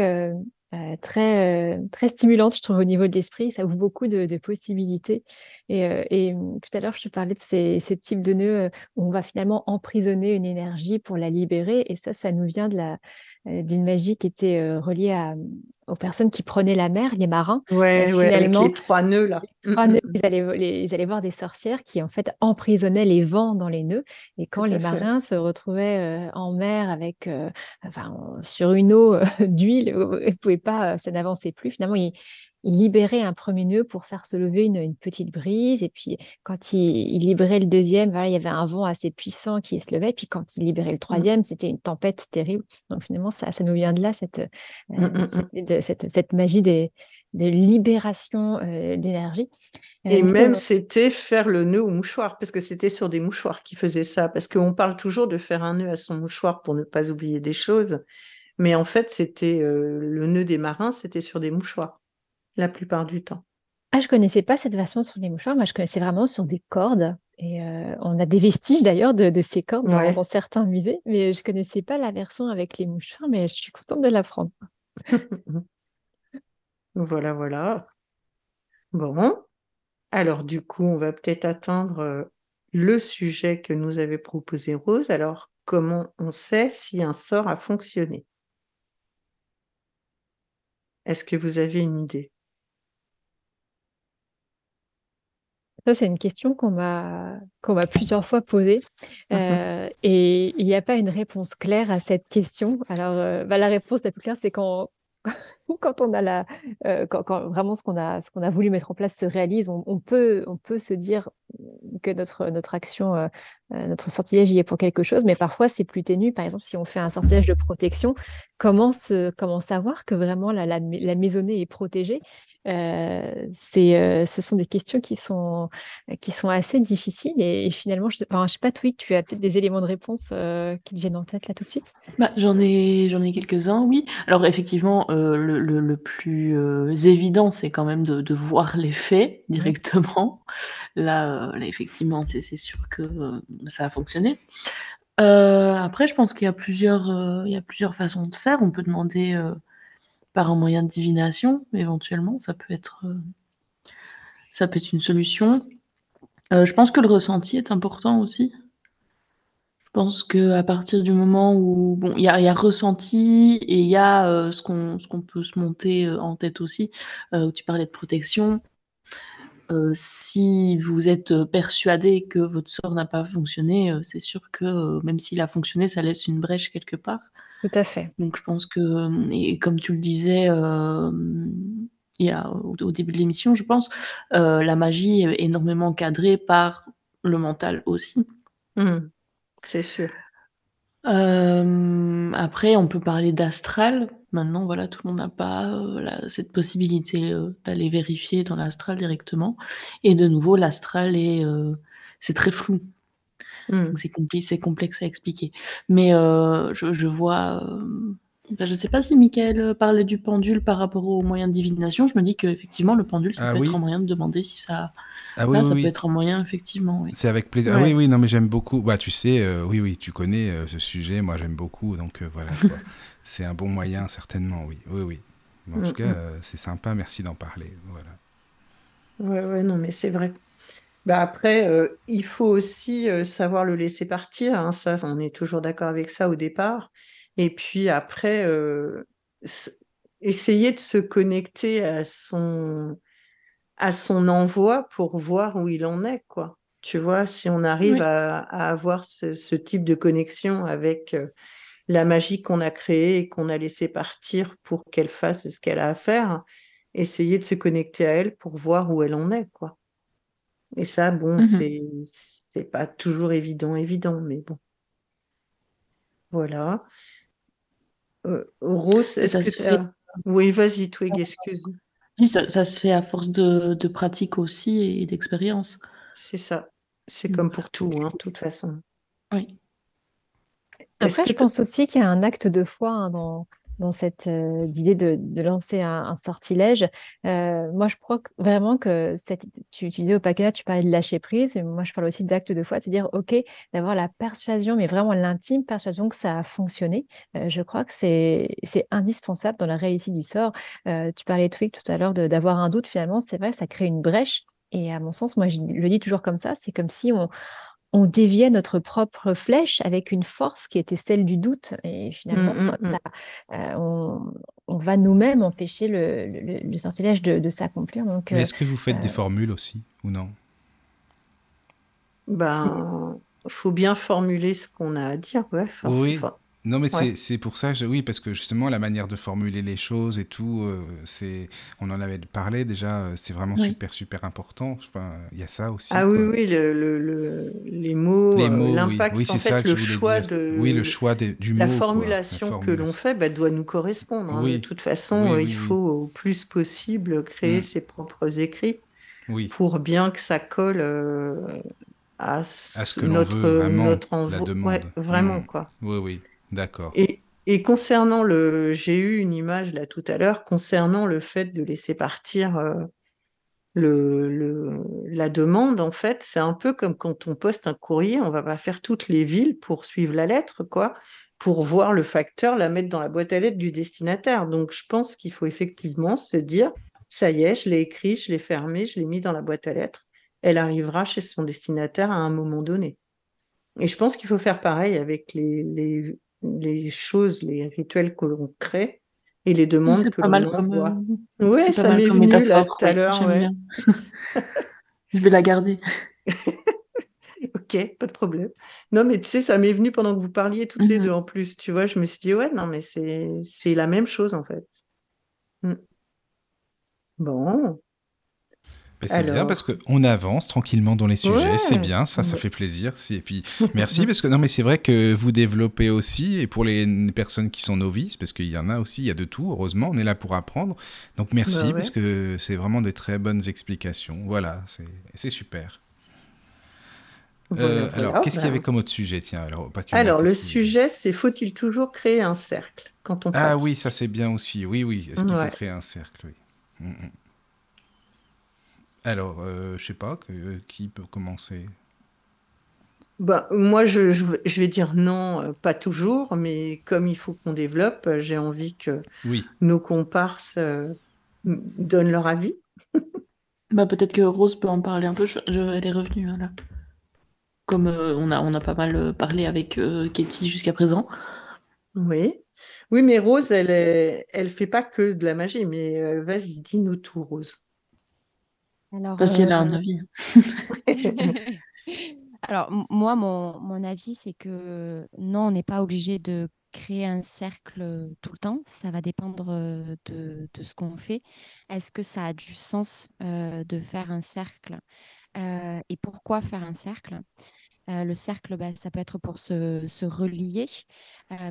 euh, très, euh, très stimulante, je trouve, au niveau de l'esprit. Ça ouvre beaucoup de, possibilités. Et, euh, et, tout à l'heure, je te parlais de ces, ces types de nœuds où on va finalement emprisonner une énergie pour la libérer. Et ça, ça nous vient de la, d'une magie qui était reliée à, aux personnes qui prenaient la mer, les marins. Ouais, ouais avec les trois nœuds là. trois nœuds, ils, allaient, ils allaient voir des sorcières qui en fait emprisonnaient les vents dans les nœuds. Et quand les marins se retrouvaient en mer avec, enfin, sur une eau *laughs* d'huile, ils pouvaient pas, ça n'avançait plus. Finalement, il libérait un premier nœud pour faire se lever une, petite brise. Et puis, quand il, libérait le deuxième, voilà, il y avait un vent assez puissant qui se levait. Et puis, quand il libérait le mmh. troisième, c'était une tempête terrible. Donc, finalement, ça, ça nous vient de là, cette, euh, mmh, mmh, cette, cette, magie des, de libération euh, d'énergie. Et même, c'était faire le nœud au mouchoir, parce que c'était sur des mouchoirs qui faisaient ça. Parce qu'on parle toujours de faire un nœud à son mouchoir pour ne pas oublier des choses. Mais en fait, c'était euh, le nœud des marins, c'était sur des mouchoirs la plupart du temps. Ah, je connaissais pas cette version sur les mouchoirs. Moi, je connaissais vraiment sur des cordes. Et euh, on a des vestiges d'ailleurs de, ces cordes dans, certains musées, mais je connaissais pas la version avec les mouchoirs. Mais je suis contente de l'apprendre. *laughs* voilà, voilà. Bon, alors du coup, on va peut-être attendre euh, le sujet que nous avait proposé Rose. Alors, comment on sait si un sort a fonctionné? Est-ce que vous avez une idée? Ça, c'est une question qu'on m'a qu'on m'a plusieurs fois posée. Mmh euh, et il n'y a pas une réponse claire à cette question. Alors, euh, bah, la réponse la plus claire, c'est quand quand on a la, euh, quand, vraiment ce qu'on a, ce qu'on a voulu mettre en place se réalise, on, peut, on peut se dire que notre, notre action, euh, euh, notre sortilège y est pour quelque chose, mais parfois c'est plus ténu. Par exemple, si on fait un sortilège de protection, comment, se, comment savoir que vraiment la, maisonnée est protégée? C'est, ce sont des questions qui sont, qui sont assez difficiles et, finalement, je ne sais, pas, Twig, tu as peut-être des éléments de réponse qui te viennent en tête là tout de suite? Bah, J'en ai, j'en ai quelques-uns, oui. Alors effectivement, le, le, plus euh, évident, c'est quand même de, voir les faits directement. *laughs* Là, euh, là effectivement, c'est sûr que euh, ça a fonctionné. après, je pense qu'il y a plusieurs, il y a plusieurs façons de faire. On peut demander par un moyen de divination, éventuellement, ça peut être, ça peut être une solution. je pense que le ressenti est important aussi. Je pense qu'à partir du moment où bon, il y a y a ressenti et il y a, euh, ce qu'on ce qu'on peut se monter, euh, en tête aussi, euh, où tu parlais de protection. si vous êtes, persuadé que votre sort n'a pas fonctionné, c'est sûr que, même s'il a fonctionné, ça laisse une brèche quelque part. Tout à fait. Donc je pense que, et comme tu le disais, il y a au début de l'émission, je pense, la magie est énormément encadrée par le mental aussi. Mmh. C'est sûr. après, on peut parler d'astral. Maintenant, voilà, tout le monde n'a pas, euh, cette possibilité, euh, d'aller vérifier dans l'astral directement et de nouveau, l'astral est, euh, c'est très flou. Mmh. c'est complexe à expliquer. Mais je vois, je ne sais pas si Michael parlait du pendule par rapport aux moyens de divination. Je me dis qu'effectivement, le pendule, ça ah peut être un moyen de demander si ça ah oui, ça peut être un moyen, effectivement. C'est avec plaisir. Ah oui, oui, non, mais j'aime beaucoup. Bah, tu sais, euh, oui, oui, tu connais euh, ce sujet. Moi, j'aime beaucoup. Donc, euh, voilà. *laughs* c'est un bon moyen, certainement, oui. Oui, oui. en tout mm, cas, mm. c'est sympa. Merci d'en parler. Voilà. Ouais, ouais, non, mais c'est vrai. Bah après, il faut aussi savoir le laisser partir. Hein, ça, on est toujours d'accord avec ça au départ. Et puis après, essayer de se connecter à son à son envoi pour voir où il en est, quoi. Tu vois, si on arrive à, avoir ce, type de connexion avec euh, la magie qu'on a créée et qu'on a laissé partir pour qu'elle fasse ce qu'elle a à faire, essayer de se connecter à elle pour voir où elle en est, quoi. Et ça, bon, mmh c'est c'est pas toujours évident, évident, mais bon. Voilà. Euh, Rose, est-ce que tu as... Oui, vas-y, Twig, excuse. Ça, ça se fait à force de, de pratique aussi et d'expérience. C'est ça. C'est Mm. comme pour tout, hein, de toute façon. Oui. Après, je pense aussi qu'il y a un acte de foi hein, dans, dans cette idée de, lancer un, sortilège. Moi, je crois vraiment que tu, disais au paquet, tu parlais de lâcher prise, et moi, je parle aussi d'acte de foi, de dire, OK, d'avoir la persuasion, mais vraiment l'intime persuasion que ça a fonctionné. Je crois que c'est, indispensable dans la réussite du sort. Tu parlais, Twig, tout à l'heure, d'avoir un doute, finalement, c'est vrai, ça crée une brèche. Et à mon sens, moi, je le dis toujours comme ça, c'est comme si on, on déviait notre propre flèche avec une force qui était celle du doute. Et finalement, Mm, mm, mm. ça- euh, on, on va nous-mêmes empêcher le, le- le sortilège de, de s'accomplir. Donc, Mais euh, est-ce que vous faites des euh, formules aussi ou non? Ben, faut bien formuler ce qu'on a à dire, ouais. Enfin, Oui. enfin, Non, mais ouais. c'est pour ça, je- oui, parce que justement, la manière de formuler les choses et tout, euh, c'est, on en avait parlé déjà, euh, c'est vraiment Oui. super, super important. Enfin, Il y a ça aussi, Ah oui, quoi. oui, le, le- le- les mots, Les euh, mots, oui. l'impact, Oui, en fait, le choix de Oui, le choix du la mot, quoi. La formulation que formulation. l'on fait bah, doit nous correspondre. hein. De toute façon, il faut au plus possible créer Mm. ses propres écrits Oui, pour bien que ça colle à, à ce que notre, veut vraiment, notre envoi. demande. Ouais, vraiment, Mm. quoi. Oui, oui, d'accord. Et, concernant le, j'ai eu une image là tout à l'heure concernant le fait de laisser partir euh, le, la demande. En fait, c'est un peu comme quand on poste un courrier, on va pas faire toutes les villes pour suivre la lettre, quoi, pour voir le facteur, la mettre dans la boîte à lettres du destinataire. Donc, je pense qu'il faut effectivement se dire, ça y est, je l'ai écrit, je l'ai fermé, je l'ai mis dans la boîte à lettres. Elle arrivera chez son destinataire à un moment donné. Et je pense qu'il faut faire pareil avec les, les choses, les rituels que l'on crée et les demandes que l'on envoie. euh, pas ça m'est venu là tout à l'heure, ouais. *laughs* Je vais la garder. Ok, pas de problème. Non, mais tu sais, ça m'est venu pendant que vous parliez toutes les Mhm. deux en plus. Tu vois, je me suis dit, ouais, non, mais c'est la même chose en fait. Mm. Bon, c'est bien parce qu'on avance tranquillement dans les sujets, c'est bien, ça, ça Ouais. fait plaisir. Si- Et puis, *laughs* merci parce que non, mais c'est vrai que vous développez aussi, et pour les personnes qui sont novices, parce qu'il y en a aussi, il y a de tout, heureusement, on est là pour apprendre. Donc merci Bah ouais. parce que c'est vraiment des très bonnes explications. Voilà, c'est super. Euh, voilà. alors, qu'est-ce qu'il y avait comme autre sujet? Tiens, alors, pas que là, Alors, le sujet, c'est faut-il toujours créer un cercle quand on Ah pratique? oui, ça c'est bien aussi. Oui, oui. Est-ce qu'il faut créer un cercle? Oui. Mm, mm. Alors, euh, je sais pas, que- qui peut commencer? Bah, moi, je, je, vais- je vais dire non, euh, pas toujours, mais comme il faut qu'on développe, euh, j'ai envie que Oui. nos comparses euh, donnent leur avis. *laughs* Bah, peut-être que Rose peut en parler un peu. Je- elle est revenue hein, là. Comme euh, on a, on a pas mal euh, parlé avec euh, Katie jusqu'à présent. Oui. Oui, mais Rose, elle elle fait pas que de la magie, mais euh, vas-y, dis-nous tout, Rose. Alors, Enfin, si elle a un euh, avis. *laughs* Alors, m- moi, mon, mon avis, c'est que non, on n'est pas obligé de créer un cercle euh, tout le temps. Ça va dépendre euh, de, de ce qu'on fait. Est-ce que ça a du sens euh, de faire un cercle Euh, et pourquoi faire un cercle? Euh, Le cercle, bah, ça peut être pour se, se relier,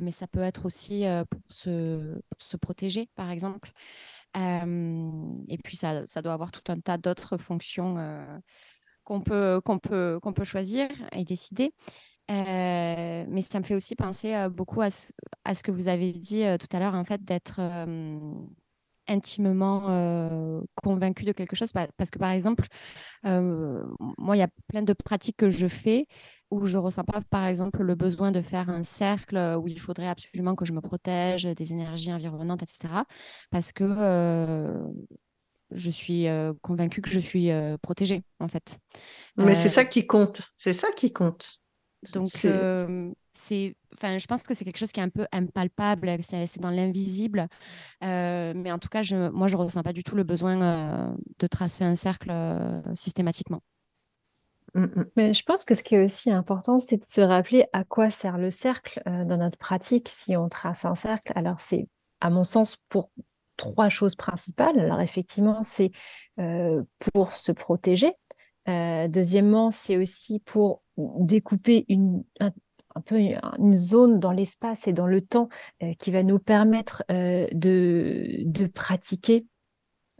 mais ça peut être aussi pour se, pour se protéger, par exemple. Et puis, ça, ça doit avoir tout un tas d'autres fonctions. qu'on peut, qu'on peut, qu'on peut choisir et décider. Mais ça me fait aussi penser beaucoup à ce, que vous avez dit tout à l'heure, en fait, d'être intimement convaincu de quelque chose. Pa- Parce que, par exemple, moi, il y a plein de pratiques que je fais où je ressens pas, par exemple, le besoin de faire un cercle euh, où il faudrait absolument que je me protège des énergies environnantes, etc. Parce que euh, je suis euh, convaincue que je suis euh, protégée, en fait. Mais c'est ça qui compte. C'est ça qui compte. donc, C'est- enfin, je pense que c'est quelque chose qui est un peu impalpable, c'est dans l'invisible. Mais en tout cas, je, moi, je ne ressens pas du tout le besoin de tracer un cercle systématiquement. Mm, mm. Mais je pense que ce qui est aussi important, c'est de se rappeler à quoi sert le cercle euh, dans notre pratique si on trace un cercle. Alors, c'est, à mon sens, pour trois choses principales. Alors, effectivement, c'est euh, pour se protéger. Euh, deuxièmement, c'est aussi pour découper une, un, peu une zone dans l'espace et dans le temps qui va nous permettre de, de pratiquer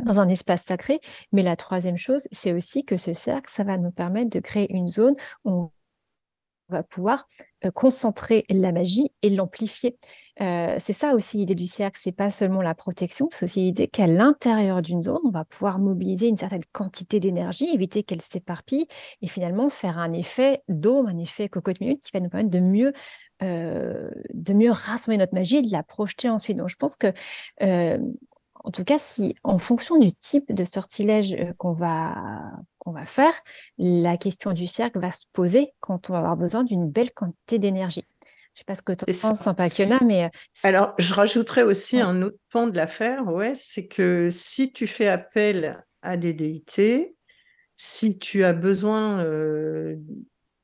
dans un espace sacré. Mais la troisième chose, c'est aussi que ce cercle, ça va nous permettre de créer une zone où on va pouvoir euh, concentrer la magie et l'amplifier. Euh, c'est ça aussi l'idée du cercle, c'est pas seulement la protection, c'est aussi l'idée qu'à l'intérieur d'une zone, on va pouvoir mobiliser une certaine quantité d'énergie, éviter qu'elle s'éparpille et finalement faire un effet dôme, un effet cocotte minute qui va nous permettre de mieux, euh, de mieux rassembler notre magie et de la projeter ensuite. Donc je pense que en tout cas, si en fonction du type de sortilège euh, qu'on va, qu'on va faire, la question du cercle va se poser quand on va avoir besoin d'une belle quantité d'énergie. Je ne sais pas ce que tu penses, Pakiona, mais... Euh, Alors, je rajouterais aussi un autre pan de l'affaire, ouais, c'est que si tu fais appel à des déités, si tu as besoin euh,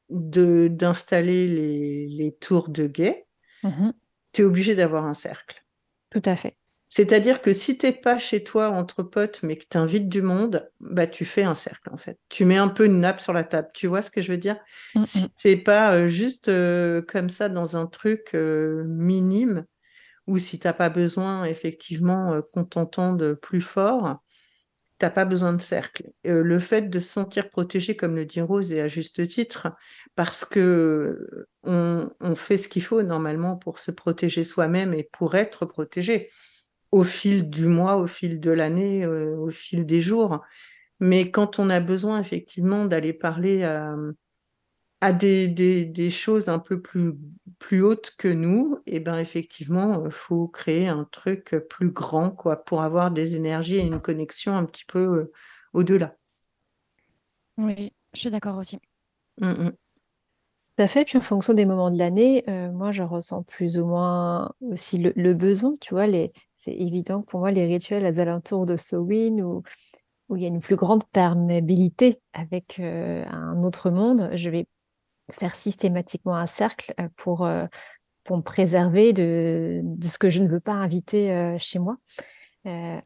d'installer les, les, tours de guet, mmh tu es obligé d'avoir un cercle. Tout à fait. C'est-à-dire que si tu n'es pas chez toi entre potes, mais que tu invites du monde, bah, tu fais un cercle, en fait. Tu mets un peu une nappe sur la table. Tu vois ce que je veux dire? Si tu Si t'es pas euh, juste euh, comme ça dans un truc euh, minime, ou si tu n'as pas besoin, effectivement, qu'on t'entende plus fort, tu n'as pas besoin de cercle. le fait de se sentir protégé, comme le dit Rose, et à juste titre, parce que on fait ce qu'il faut normalement pour se protéger soi-même et pour être protégé au fil du mois, au fil de l'année, euh, au fil des jours. Mais quand on a besoin effectivement d'aller parler à, des, des, choses un peu plus, plus hautes que nous, et eh ben effectivement, il faut créer un truc plus grand quoi, pour avoir des énergies et une connexion un petit peu euh, au-delà. Oui, je suis d'accord aussi. Mmh, mmh. Tout à fait. Puis en fonction des moments de l'année, euh, moi, je ressens plus ou moins aussi le, le besoin. Tu vois, les, c'est évident que pour moi, les rituels aux alentours de Sowin, où, où il y a une plus grande perméabilité avec euh, un autre monde, je vais faire systématiquement un cercle euh, pour, euh, pour me préserver de, de, ce que je ne veux pas inviter chez moi.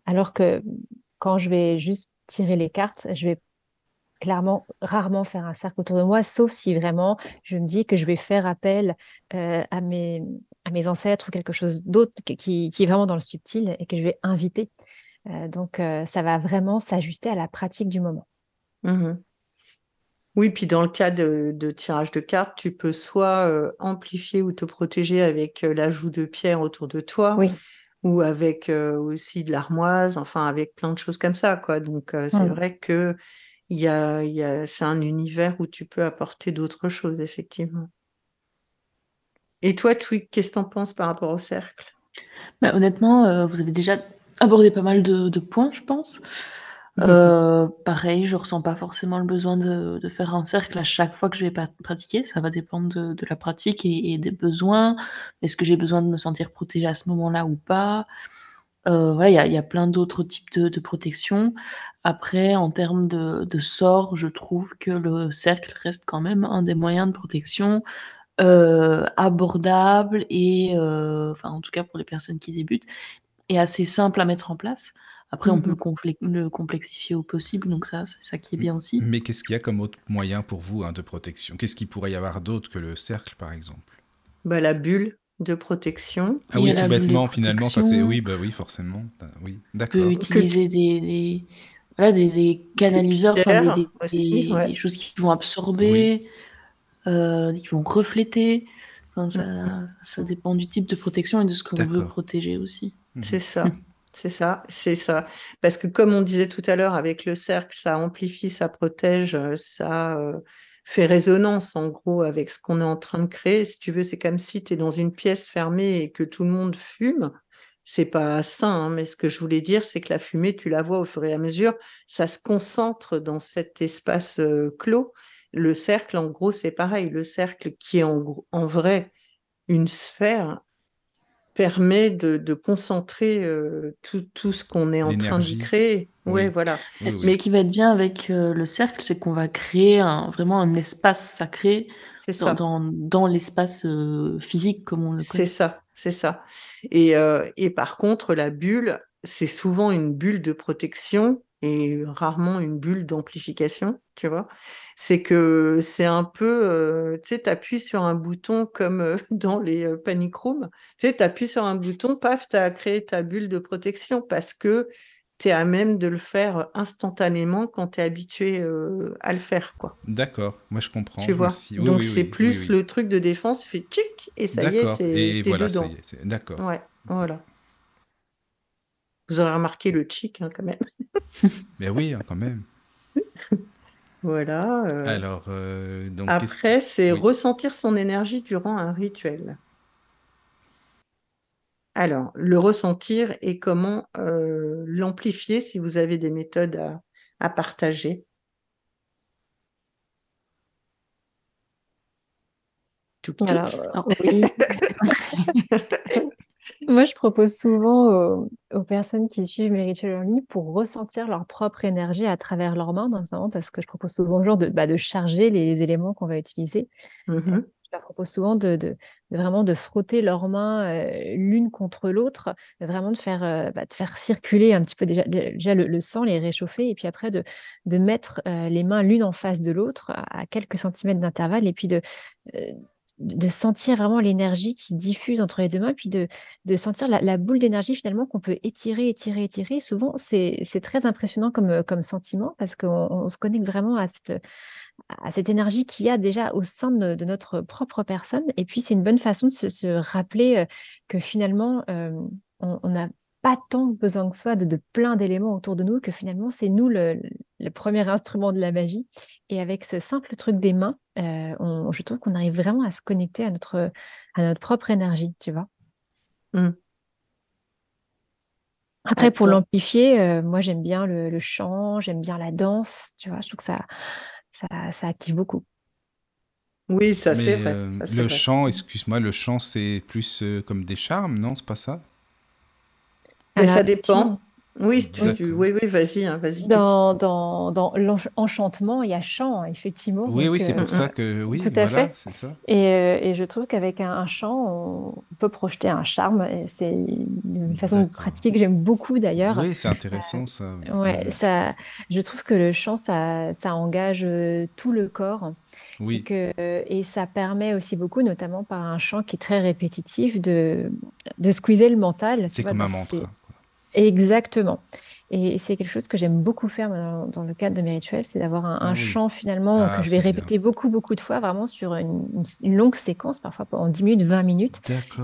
alors que quand je vais juste tirer les cartes, je vais clairement rarement faire un cercle autour de moi, sauf si vraiment je me dis que je vais faire appel à, mes, à mes ancêtres ou quelque chose d'autre qui, qui, est vraiment dans le subtil et que je vais inviter. donc ça va vraiment s'ajuster à la pratique du moment. Mmh oui, puis dans le cas de, de, tirage de cartes, tu peux soit amplifier ou te protéger avec l'ajout de pierres autour de toi, oui. ou avec aussi de l'armoise, enfin avec plein de choses comme ça. Quoi. Donc c'est mmh. vrai que il y a, y a, c'est un univers où tu peux apporter d'autres choses, effectivement. Et toi, Twig, qu'est-ce que tu en penses par rapport au cercle? Bah, Honnêtement, euh, vous avez déjà abordé pas mal de, points, je pense. Euh, pareil, je ressens pas forcément le besoin de, faire un cercle à chaque fois que je vais pratiquer. Ça va dépendre de, la pratique et, des besoins. Est-ce que j'ai besoin de me sentir protégée à ce moment-là ou pas? Euh, voilà, il y a, plein d'autres types de, protection. Après, en termes de, de sort, je trouve que le cercle reste quand même un des moyens de protection euh, abordable et, euh, enfin, en tout cas pour les personnes qui débutent, et assez simple à mettre en place. Après, on peut le, complexifier au possible, donc ça, c'est ça qui est bien aussi. Mais qu'est-ce qu'il y a comme autre moyen pour vous hein, de protection? Qu'est-ce qu'il pourrait y avoir d'autre que le cercle, par exemple? Bah, La bulle de protection. Ah oui, tout bêtement, finalement, ça c'est oui, bah oui, forcément. Oui, d'accord. On peut utiliser des, des, voilà, des, des canaliseurs, des, choses qui vont absorber, euh, qui vont refléter. Enfin, ça, ça, dépend du type de protection et de ce qu'on veut protéger aussi. Mhm. C'est ça. C'est ça, c'est ça. Parce que comme on disait tout à l'heure, avec le cercle, ça amplifie, ça protège, ça euh, fait résonance en gros avec ce qu'on est en train de créer. Si tu veux, c'est comme si tu es dans une pièce fermée et que tout le monde fume. C'est pas sain, hein, mais ce que je voulais dire, c'est que la fumée, tu la vois au fur et à mesure, ça se concentre dans cet espace euh, clos. Le cercle, en gros, c'est pareil. Le cercle qui est en, en vrai une sphère permet de, concentrer euh, tout, ce qu'on est en train de créer. Ouais, voilà. Mais ce qui va être bien avec euh, le cercle, c'est qu'on va créer un, vraiment un espace sacré dans, dans, l'espace euh, physique, comme on le connaît. C'est ça, c'est ça. Et, et par contre, la bulle, c'est souvent une bulle de protection et rarement une bulle d'amplification, tu vois? C'est que c'est un peu, euh, tu sais, tu appuies sur un bouton comme euh, *laughs* dans les euh, panic rooms, tu sais, tu appuies sur un bouton, paf, tu as créé ta bulle de protection parce que tu es à même de le faire instantanément quand tu es habitué à le faire. quoi. D'accord, moi je comprends. Tu vois? Donc c'est plus le truc de défense, tu fais tchic et ça y est, c'est voilà, dedans. D'accord. Ouais, voilà. Vous aurez remarqué le chic hein, quand même. *laughs* Mais oui, hein, quand même. Voilà. Alors, donc, Après, c'est ressentir son énergie durant un rituel. Alors, le ressentir et comment l'amplifier si vous avez des méthodes à, partager. Tout, oui. *laughs* *laughs* Moi, je propose souvent aux, personnes qui suivent mes rituels en ligne pour ressentir leur propre énergie à travers leurs mains, notamment parce que je propose souvent aux gens de, bah, de charger les, éléments qu'on va utiliser. Mmh je leur propose souvent de, vraiment de frotter leurs mains l'une contre l'autre, vraiment de faire, bah, de faire circuler un petit peu déjà, déjà le, sang, les réchauffer, et puis après de, de mettre les mains l'une en face de l'autre à, quelques centimètres d'intervalle, et puis de, de sentir vraiment l'énergie qui se diffuse entre les deux mains, puis de, sentir la, boule d'énergie finalement qu'on peut étirer, étirer, étirer. Souvent, c'est très impressionnant comme, comme sentiment parce qu'on se connecte vraiment à cette, à énergie qu'il y a déjà au sein de, notre propre personne. Et puis, c'est une bonne façon de se, rappeler euh, que finalement, euh, on n'a pas tant besoin que soi de, de plein d'éléments autour de nous, que finalement, c'est nous le, premier instrument de la magie. Et avec ce simple truc des mains, euh, je trouve qu'on arrive vraiment à se connecter à notre, à notre propre énergie, tu vois. Mmh. Après, pour l'amplifier, moi, j'aime bien le, chant, j'aime bien la danse, tu vois, je trouve que ça, ça, active beaucoup. Oui, ça c'est vrai. Euh, le chant, excuse-moi, le chant c'est plus euh, comme des charmes, non? C'est pas ça? Mais ça dépend. Oui, tu, oui, oui, vas-y, hein, vas-y. Dans, dans, dans l'enchantement, il y a chant, effectivement. Oui, oui, c'est pour euh, ça que oui, tout à fait. Ça. Et, et, je trouve qu'avec un, chant, on peut projeter un charme. C'est une façon de pratiquer que j'aime beaucoup d'ailleurs. Oui, c'est intéressant ça. Ouais, ça. Je trouve que le chant, ça, ça engage tout le corps. Oui. Et, que, et ça permet aussi beaucoup, notamment par un chant qui est très répétitif, de, de squeezer le mental. C'est comme un mantra. Exactement. Et c'est quelque chose que j'aime beaucoup faire dans, le cadre de mes rituels, c'est d'avoir un, ah chant finalement ah, que je vais répéter beaucoup, beaucoup de fois, vraiment sur une, longue séquence, parfois pendant 10 minutes, 20 minutes.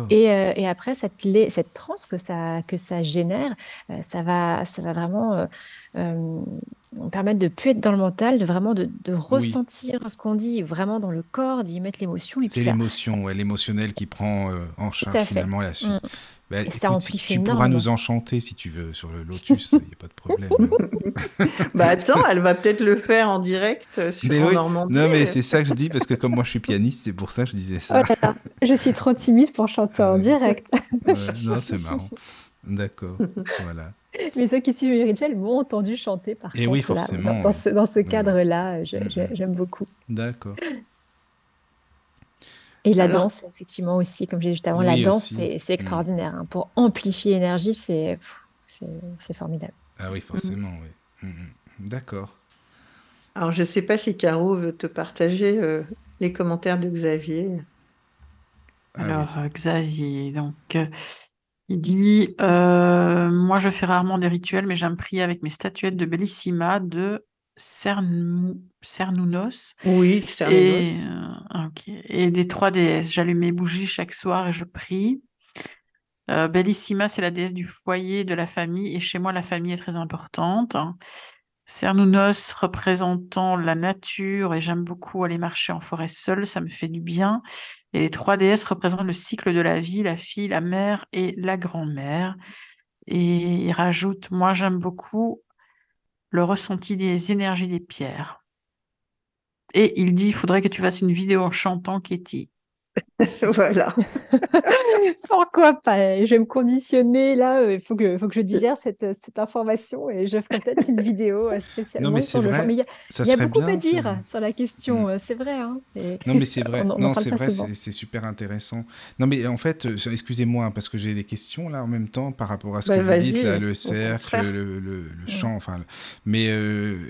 Et, euh, et, après, cette, cette transe que ça, que ça génère, euh, ça, va, ça va vraiment euh, permettre de plus être dans le mental, de vraiment de, de ressentir ce qu'on dit vraiment dans le corps, d'y mettre l'émotion. C'est l'émotion, ouais, l'émotionnel qui prend en charge finalement la suite. Mmh. Bah, tu pourras nous enchanter si tu veux sur le Lotus, il n'y a pas de problème. *laughs* bah attends, elle va peut-être le faire en direct euh, sur Normandie. Non, mais c'est ça que je dis parce que comme moi je suis pianiste, c'est pour ça que je disais ça. Oh je suis trop timide pour chanter en direct. non, c'est marrant. *laughs* D'accord, *laughs* voilà. Mais ceux qui suivent les rituels m'ont entendu chanter par Et oui, forcément. dans, ce, dans ce cadre-là, j'aime beaucoup. D'accord. Et la danse, effectivement aussi, comme j'ai dit juste avant, la danse, c'est mm. extraordinaire. Hein. Pour amplifier l'énergie, c'est formidable. Ah oui, forcément, oui. D'accord. Alors, je ne sais pas si Caro veut te partager euh, les commentaires de Xavier. Ah Alors, euh, Xavier, donc, euh, il dit Moi, je fais rarement des rituels, mais j'aime prier avec mes statuettes de Bellissima de Cernounos. Oui, Et, euh, et des trois déesses. J'allume mes bougies chaque soir et je prie. Euh, Bellissima, c'est la déesse du foyer, de la famille, et chez moi, la famille est très importante. Cernounos représentant la nature, et j'aime beaucoup aller marcher en forêt seule, ça me fait du bien. Et les trois déesses représentent le cycle de la vie, la fille, la mère et la grand-mère. Et il rajoute, moi j'aime beaucoup le ressenti des énergies des pierres. Et il dit, il faudrait que tu fasses une vidéo en chantant, Katie. *laughs* voilà. *laughs* Pourquoi pas? Je vais me conditionner là. Il faut que, faut que je digère cette, cette information et je ferai peut-être une vidéo euh, spécialement non, mais sur vrai, le Il y a, il y a beaucoup à dire sur la question. Mm. Euh, c'est vrai. Hein, non, mais c'est *laughs* vrai. non, c'est vrai. C'est super intéressant. Non, mais en fait, euh, excusez-moi hein, parce que j'ai des questions là en même temps par rapport à ce bah, que vous dites là, le cercle, le, le, chant. Enfin, mais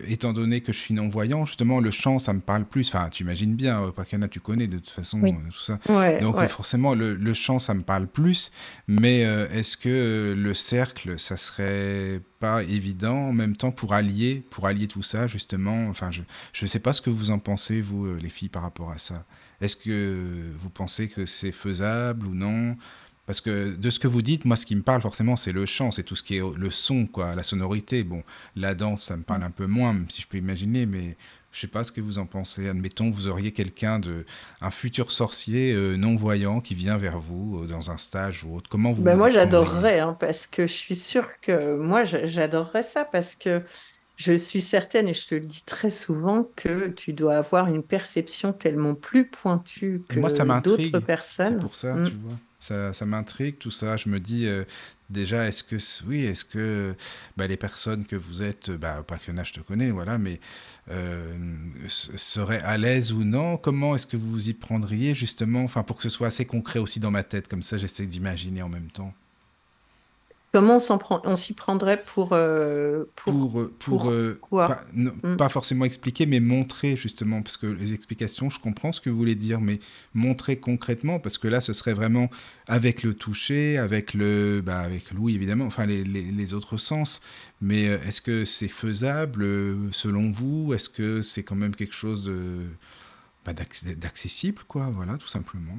étant donné que je suis non voyant, justement, le chant, ça me parle plus. Enfin, tu imagines bien, Pakana, tu connais de toute façon tout ça. Donc forcément, le, chant, ça me parle plus. Mais euh, est-ce que le cercle, ça serait pas évident en même temps pour allier, pour allier tout ça, justement? Enfin, je ne sais pas ce que vous en pensez, vous, euh, les filles, par rapport à ça. Est-ce que vous pensez que c'est faisable ou non? Parce que de ce que vous dites, moi, ce qui me parle forcément, c'est le chant, c'est tout ce qui est le son, quoi, la sonorité. Bon, la danse, ça me parle un peu moins, même si je peux imaginer, mais je sais pas ce que vous en pensez. Admettons, vous auriez quelqu'un de, un futur sorcier euh, non voyant qui vient vers vous euh, dans un stage ou autre. Comment vous ben Moi, j'adorerais, hein, parce que je suis sûre que moi, j'adorerais ça, parce que je suis certaine, et je te le dis très souvent, que tu dois avoir une perception tellement plus pointue que d'autres personnes. C'est pour ça, mm. tu vois. Ça, ça m'intrigue tout ça. Je me dis euh, déjà, est-ce que oui, est-ce que bah, les personnes que vous êtes, bah, pas que je te connais, voilà, mais euh, seraient à l'aise ou non? Comment est-ce que vous y prendriez justement, enfin pour que ce soit assez concret aussi dans ma tête, comme ça, j'essaie d'imaginer en même temps. Comment on s'y prendrait pour, euh, pour, euh, pour, euh, quoi mm. pas, forcément expliquer, mais montrer justement, parce que les explications, je comprends ce que vous voulez dire, mais montrer concrètement, parce que là, ce serait vraiment avec le toucher, avec le, bah, avec l'ouïe évidemment, enfin les, les, autres sens. Mais est-ce que c'est faisable selon vous? Est-ce que c'est quand même quelque chose de bah, d'accessible, quoi? Voilà, tout simplement.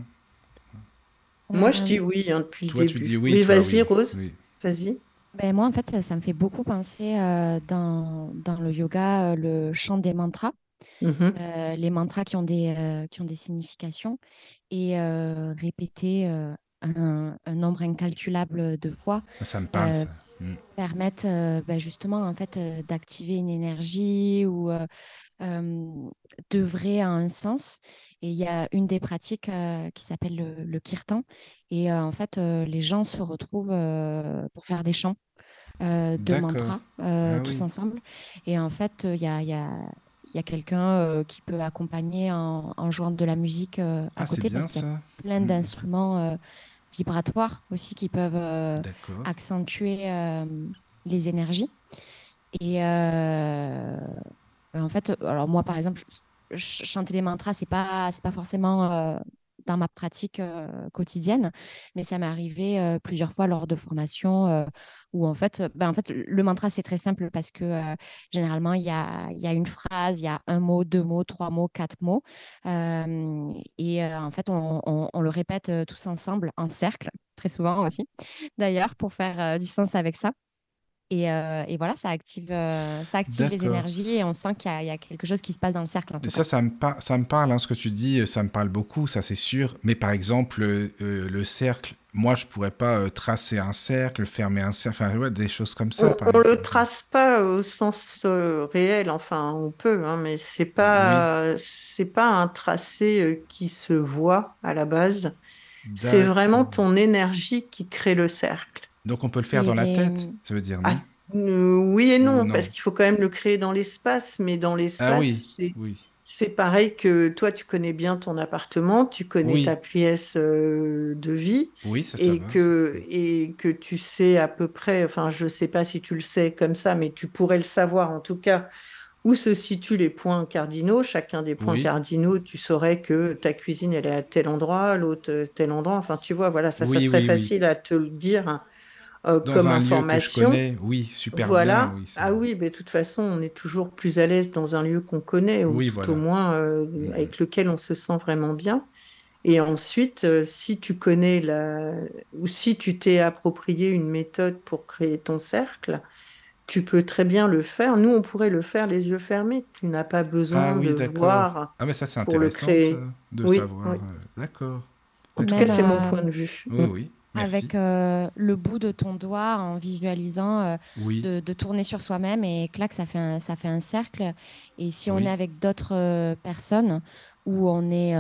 Moi, je dis oui hein, depuis le début. Tu dis oui, oui vas-y, Rose. Vas-y. Ben moi, en fait, ça, me fait beaucoup penser euh, dans, dans, le yoga, euh, le chant des mantras. Mmh euh, les mantras qui ont des, qui ont des significations et répéter un, un, nombre incalculable de fois. Ça me parle, ça. Mmh. Permettent ben justement en fait, d'activer une énergie ou d'œuvrer à un sens. Et il y a une des pratiques qui s'appelle le, le, kirtan. Et en fait, les gens se retrouvent pour faire des chants de mantras ah tous ensemble. Et en fait, il y a, y a il y a quelqu'un qui peut accompagner en, jouant de la musique à ah, côté parce qu'il y a plein mmh. d'instruments vibratoires aussi qui peuvent accentuer les énergies. Et en fait, alors moi par exemple, chanter les mantras, c'est pas, c'est pas forcément euh, dans ma pratique euh, quotidienne, mais ça m'est arrivé euh, plusieurs fois lors de formations où en fait, ben, en fait, le mantra c'est très simple parce que généralement il y a, y a, une phrase, il y a un mot, deux mots, trois mots, quatre mots, et en fait on, on, le répète tous ensemble en cercle, très souvent aussi, d'ailleurs, pour faire du sens avec ça. Euh, et, voilà, ça active, euh, ça active les énergies et on sent qu'il y, a quelque chose qui se passe dans le cercle. ça, ça me, ça me parle, hein, ce que tu dis, ça me parle beaucoup, ça c'est sûr. Mais par exemple, euh, le cercle, moi je pourrais pas tracer un cercle, fermer un cercle, enfin des choses comme ça. On, ne le trace pas au sens réel, enfin on peut, hein, mais c'est pas, c'est pas un tracé qui se voit à la base. C'est vraiment ton énergie qui crée le cercle. Donc on peut le faire dans la tête, ça veut dire non ah, Oui et non, parce qu'il faut quand même le créer dans l'espace, mais dans ah l'espace, c'est pareil que toi, tu connais bien ton appartement, tu connais ta pièce euh, de vie, oui, ça, et, que, et que tu sais à peu près, enfin je ne sais pas si tu le sais comme ça, mais tu pourrais le savoir en tout cas, où se situent les points cardinaux. Chacun des points cardinaux, tu saurais que ta cuisine, elle est à tel endroit, l'autre tel endroit. Enfin, tu vois, voilà, ça, ça serait facile à te le dire euh, comme information. oui, super voilà. ah oui, mais de toute façon, on est toujours plus à l'aise dans un lieu qu'on connaît, ou tout au moins euh, avec lequel on se sent vraiment bien. Et ensuite, euh, si tu connais la... ou si tu t'es approprié une méthode pour créer ton cercle, tu peux très bien le faire. Nous, on pourrait le faire les yeux fermés. Tu n'as pas besoin ah de voir. Ah, mais ça, c'est intéressant de savoir. D'accord. En tout cas, c'est mon point de vue. Oui, oui avec euh, le bout de ton doigt en visualisant euh, de, tourner sur soi-même et clac, ça fait un, ça fait un cercle. Et si on est avec d'autres euh, personnes où on est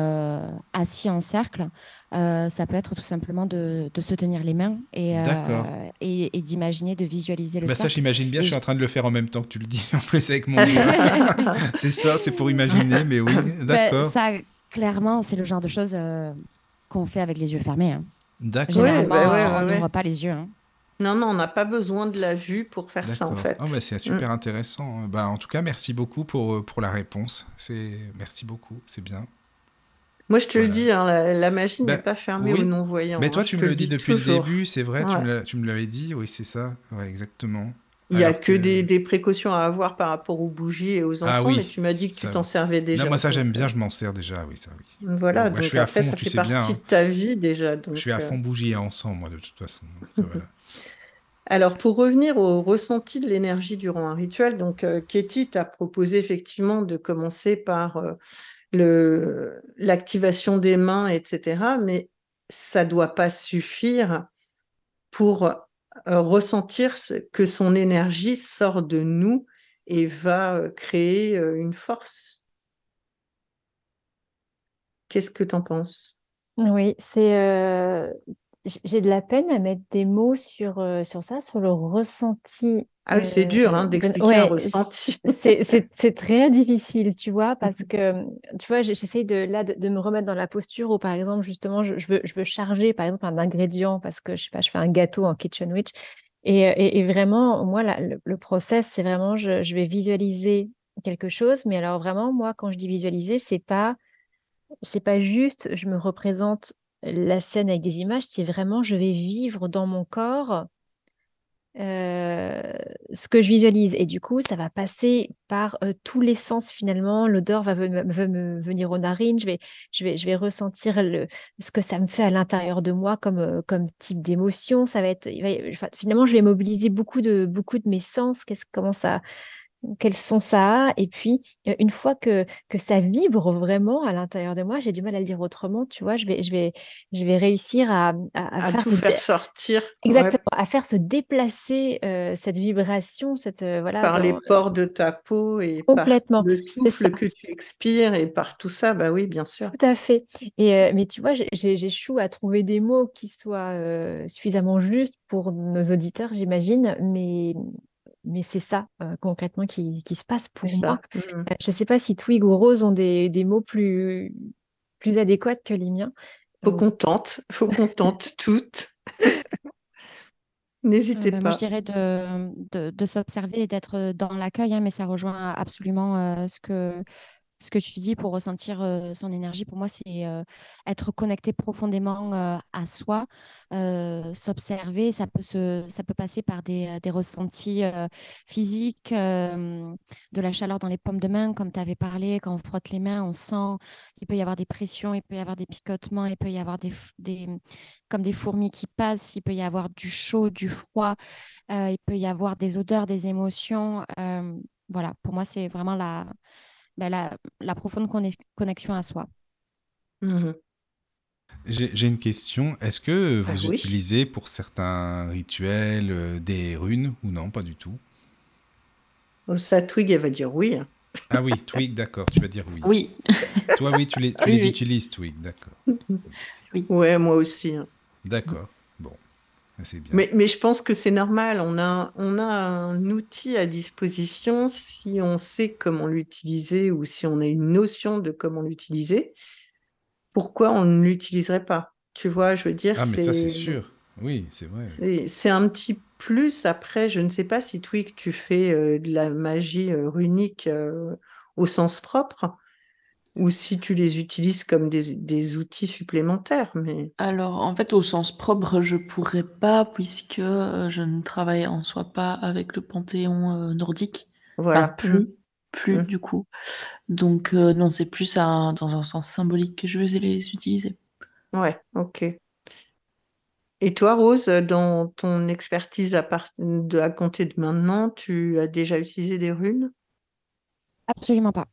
assis en cercle, ça peut être tout simplement de, se tenir les mains et, et, d'imaginer, de visualiser le bah cercle. Ça, j'imagine bien, je suis en train de le faire en même temps que tu le dis, *laughs* en plus avec mon *laughs* c'est ça, c'est pour imaginer, mais oui, bah, d'accord. ça, clairement, c'est le genre de choses qu'on fait avec les yeux fermés. Hein. D'accord. Généralement, on n'ouvre pas les yeux. Hein. Non, non, on n'a pas besoin de la vue pour faire ça, en fait. Oh, bah, c'est super mm. intéressant. Bah, en tout cas, merci beaucoup pour, euh, pour la réponse. Merci beaucoup, c'est bien. Moi, je te le dis, hein, la, magie n'est ben, pas fermée aux non-voyants. Mais toi, hein, tu me le, dis depuis le début, c'est vrai, tu me l'avais dit, oui, c'est ça, ouais, exactement. Il n'y a que, Des, précautions à avoir par rapport aux bougies et aux ah encens, mais tu m'as dit que tu t'en servais déjà. Non, moi ça j'aime bien, euh, je m'en sers déjà, oui, ça oui. Voilà, donc je suis après, à fond, ça tu fait sais partie bien, de hein. ta vie déjà. Donc, je suis à fond euh. bougie et encens, moi, de toute façon. voilà. *laughs* Alors, pour revenir au ressenti de l'énergie durant un rituel, donc euh, Katie t'a proposé effectivement de commencer par l'activation des mains, etc. Mais ça ne doit pas suffire pour euh, ressentir que son énergie sort de nous et va euh, créer euh, une force. Qu'est-ce que tu en penses? Oui, c'est j'ai de la peine à mettre des mots sur, sur ça, sur le ressenti ah c'est dur hein, d'expliquer un ressenti. c'est très difficile, tu vois, *laughs* parce que, tu vois, j'essaye de, là, de, me remettre dans la posture où, par exemple, justement, je, veux, je veux charger, par exemple, un ingrédient parce que, je sais pas, je fais un gâteau en kitchen witch. Et, et, vraiment, moi, le, process, c'est vraiment, je, je, vais visualiser quelque chose. Mais alors, vraiment, moi, quand je dis visualiser, c'est pas, c'est pas juste, je me représente la scène avec des images, c'est vraiment, je vais vivre dans mon corps ce que je visualise. Et du coup, ça va passer par tous les sens finalement. L'odeur va me venir aux narines. Je vais, je vais, je vais ressentir le, ce que ça me fait à l'intérieur de moi comme, comme type d'émotion. Ça va être, finalement, je vais mobiliser beaucoup de, beaucoup de mes sens. Qu'est-ce, comment ça, quels sont ça? Et puis une fois que, que ça vibre vraiment à l'intérieur de moi j'ai du mal à le dire autrement tu vois? Je vais je vais je vais réussir à, à, faire, tout faire sortir exactement à faire se déplacer cette vibration cette voilà par les pores de ta peau et complètement par le souffle que tu expires et par tout ça bah oui bien sûr. Tout à fait. Et mais tu vois j'échoue à trouver des mots qui soient suffisamment justes pour nos auditeurs j'imagine mais mais c'est ça euh, concrètement qui, qui, se passe pour moi. Mmh. Euh, je ne sais pas si Twig ou Rose ont des, des, mots plus, plus adéquats que les miens. Faut qu'on tente, faut qu'on tente *laughs* toutes. N'hésitez pas. Moi, je dirais de, de, de s'observer et d'être dans l'accueil, hein, mais ça rejoint absolument euh, ce que ce que tu dis pour ressentir son énergie, pour moi, c'est être connecté profondément à soi, s'observer. Ça peut, ça peut passer par des, des ressentis physiques, de la chaleur dans les paumes de main, comme tu avais parlé. Quand on frotte les mains, on sent, il peut y avoir des pressions, il peut y avoir des picotements, il peut y avoir des, des comme des fourmis qui passent, il peut y avoir du chaud, du froid, il peut y avoir des odeurs, des émotions. voilà, pour moi, c'est vraiment la bah, la, profonde connexion à soi. Mmh j'ai une question. Est-ce que bah vous utilisez pour certains rituels euh, des runes ou non Pas du tout? Oh, ça, Twig, elle va dire oui. Ah oui, Twig, d'accord, tu vas dire oui. Oui. Toi, oui, tu les, les utilises, Twig, d'accord. Oui. Ouais, moi aussi. Hein. D'accord. Mais, mais, je pense que c'est normal. On a, on a un outil à disposition si on sait comment l'utiliser ou si on a une notion de comment l'utiliser. Pourquoi on ne l'utiliserait pas? Tu vois, je veux dire. Ah, mais ça, c'est sûr. Oui, c'est vrai. C'est un petit plus. Après, je ne sais pas si Twig, tu fais euh, de la magie euh, runique euh, au sens propre ou si tu les utilises comme des, outils supplémentaires. Mais... Alors, en fait, au sens propre, je pourrais pas, puisque euh, je ne travaille en soi pas avec le panthéon euh, nordique. Voilà. plus, mmh. plus mmh. du coup. Donc, euh, non, c'est plus dans un sens symbolique que je vais les utiliser. Ouais, ok. Et toi, Rose, dans ton expertise à, de, à compter de maintenant, tu as déjà utilisé des runes? Absolument pas.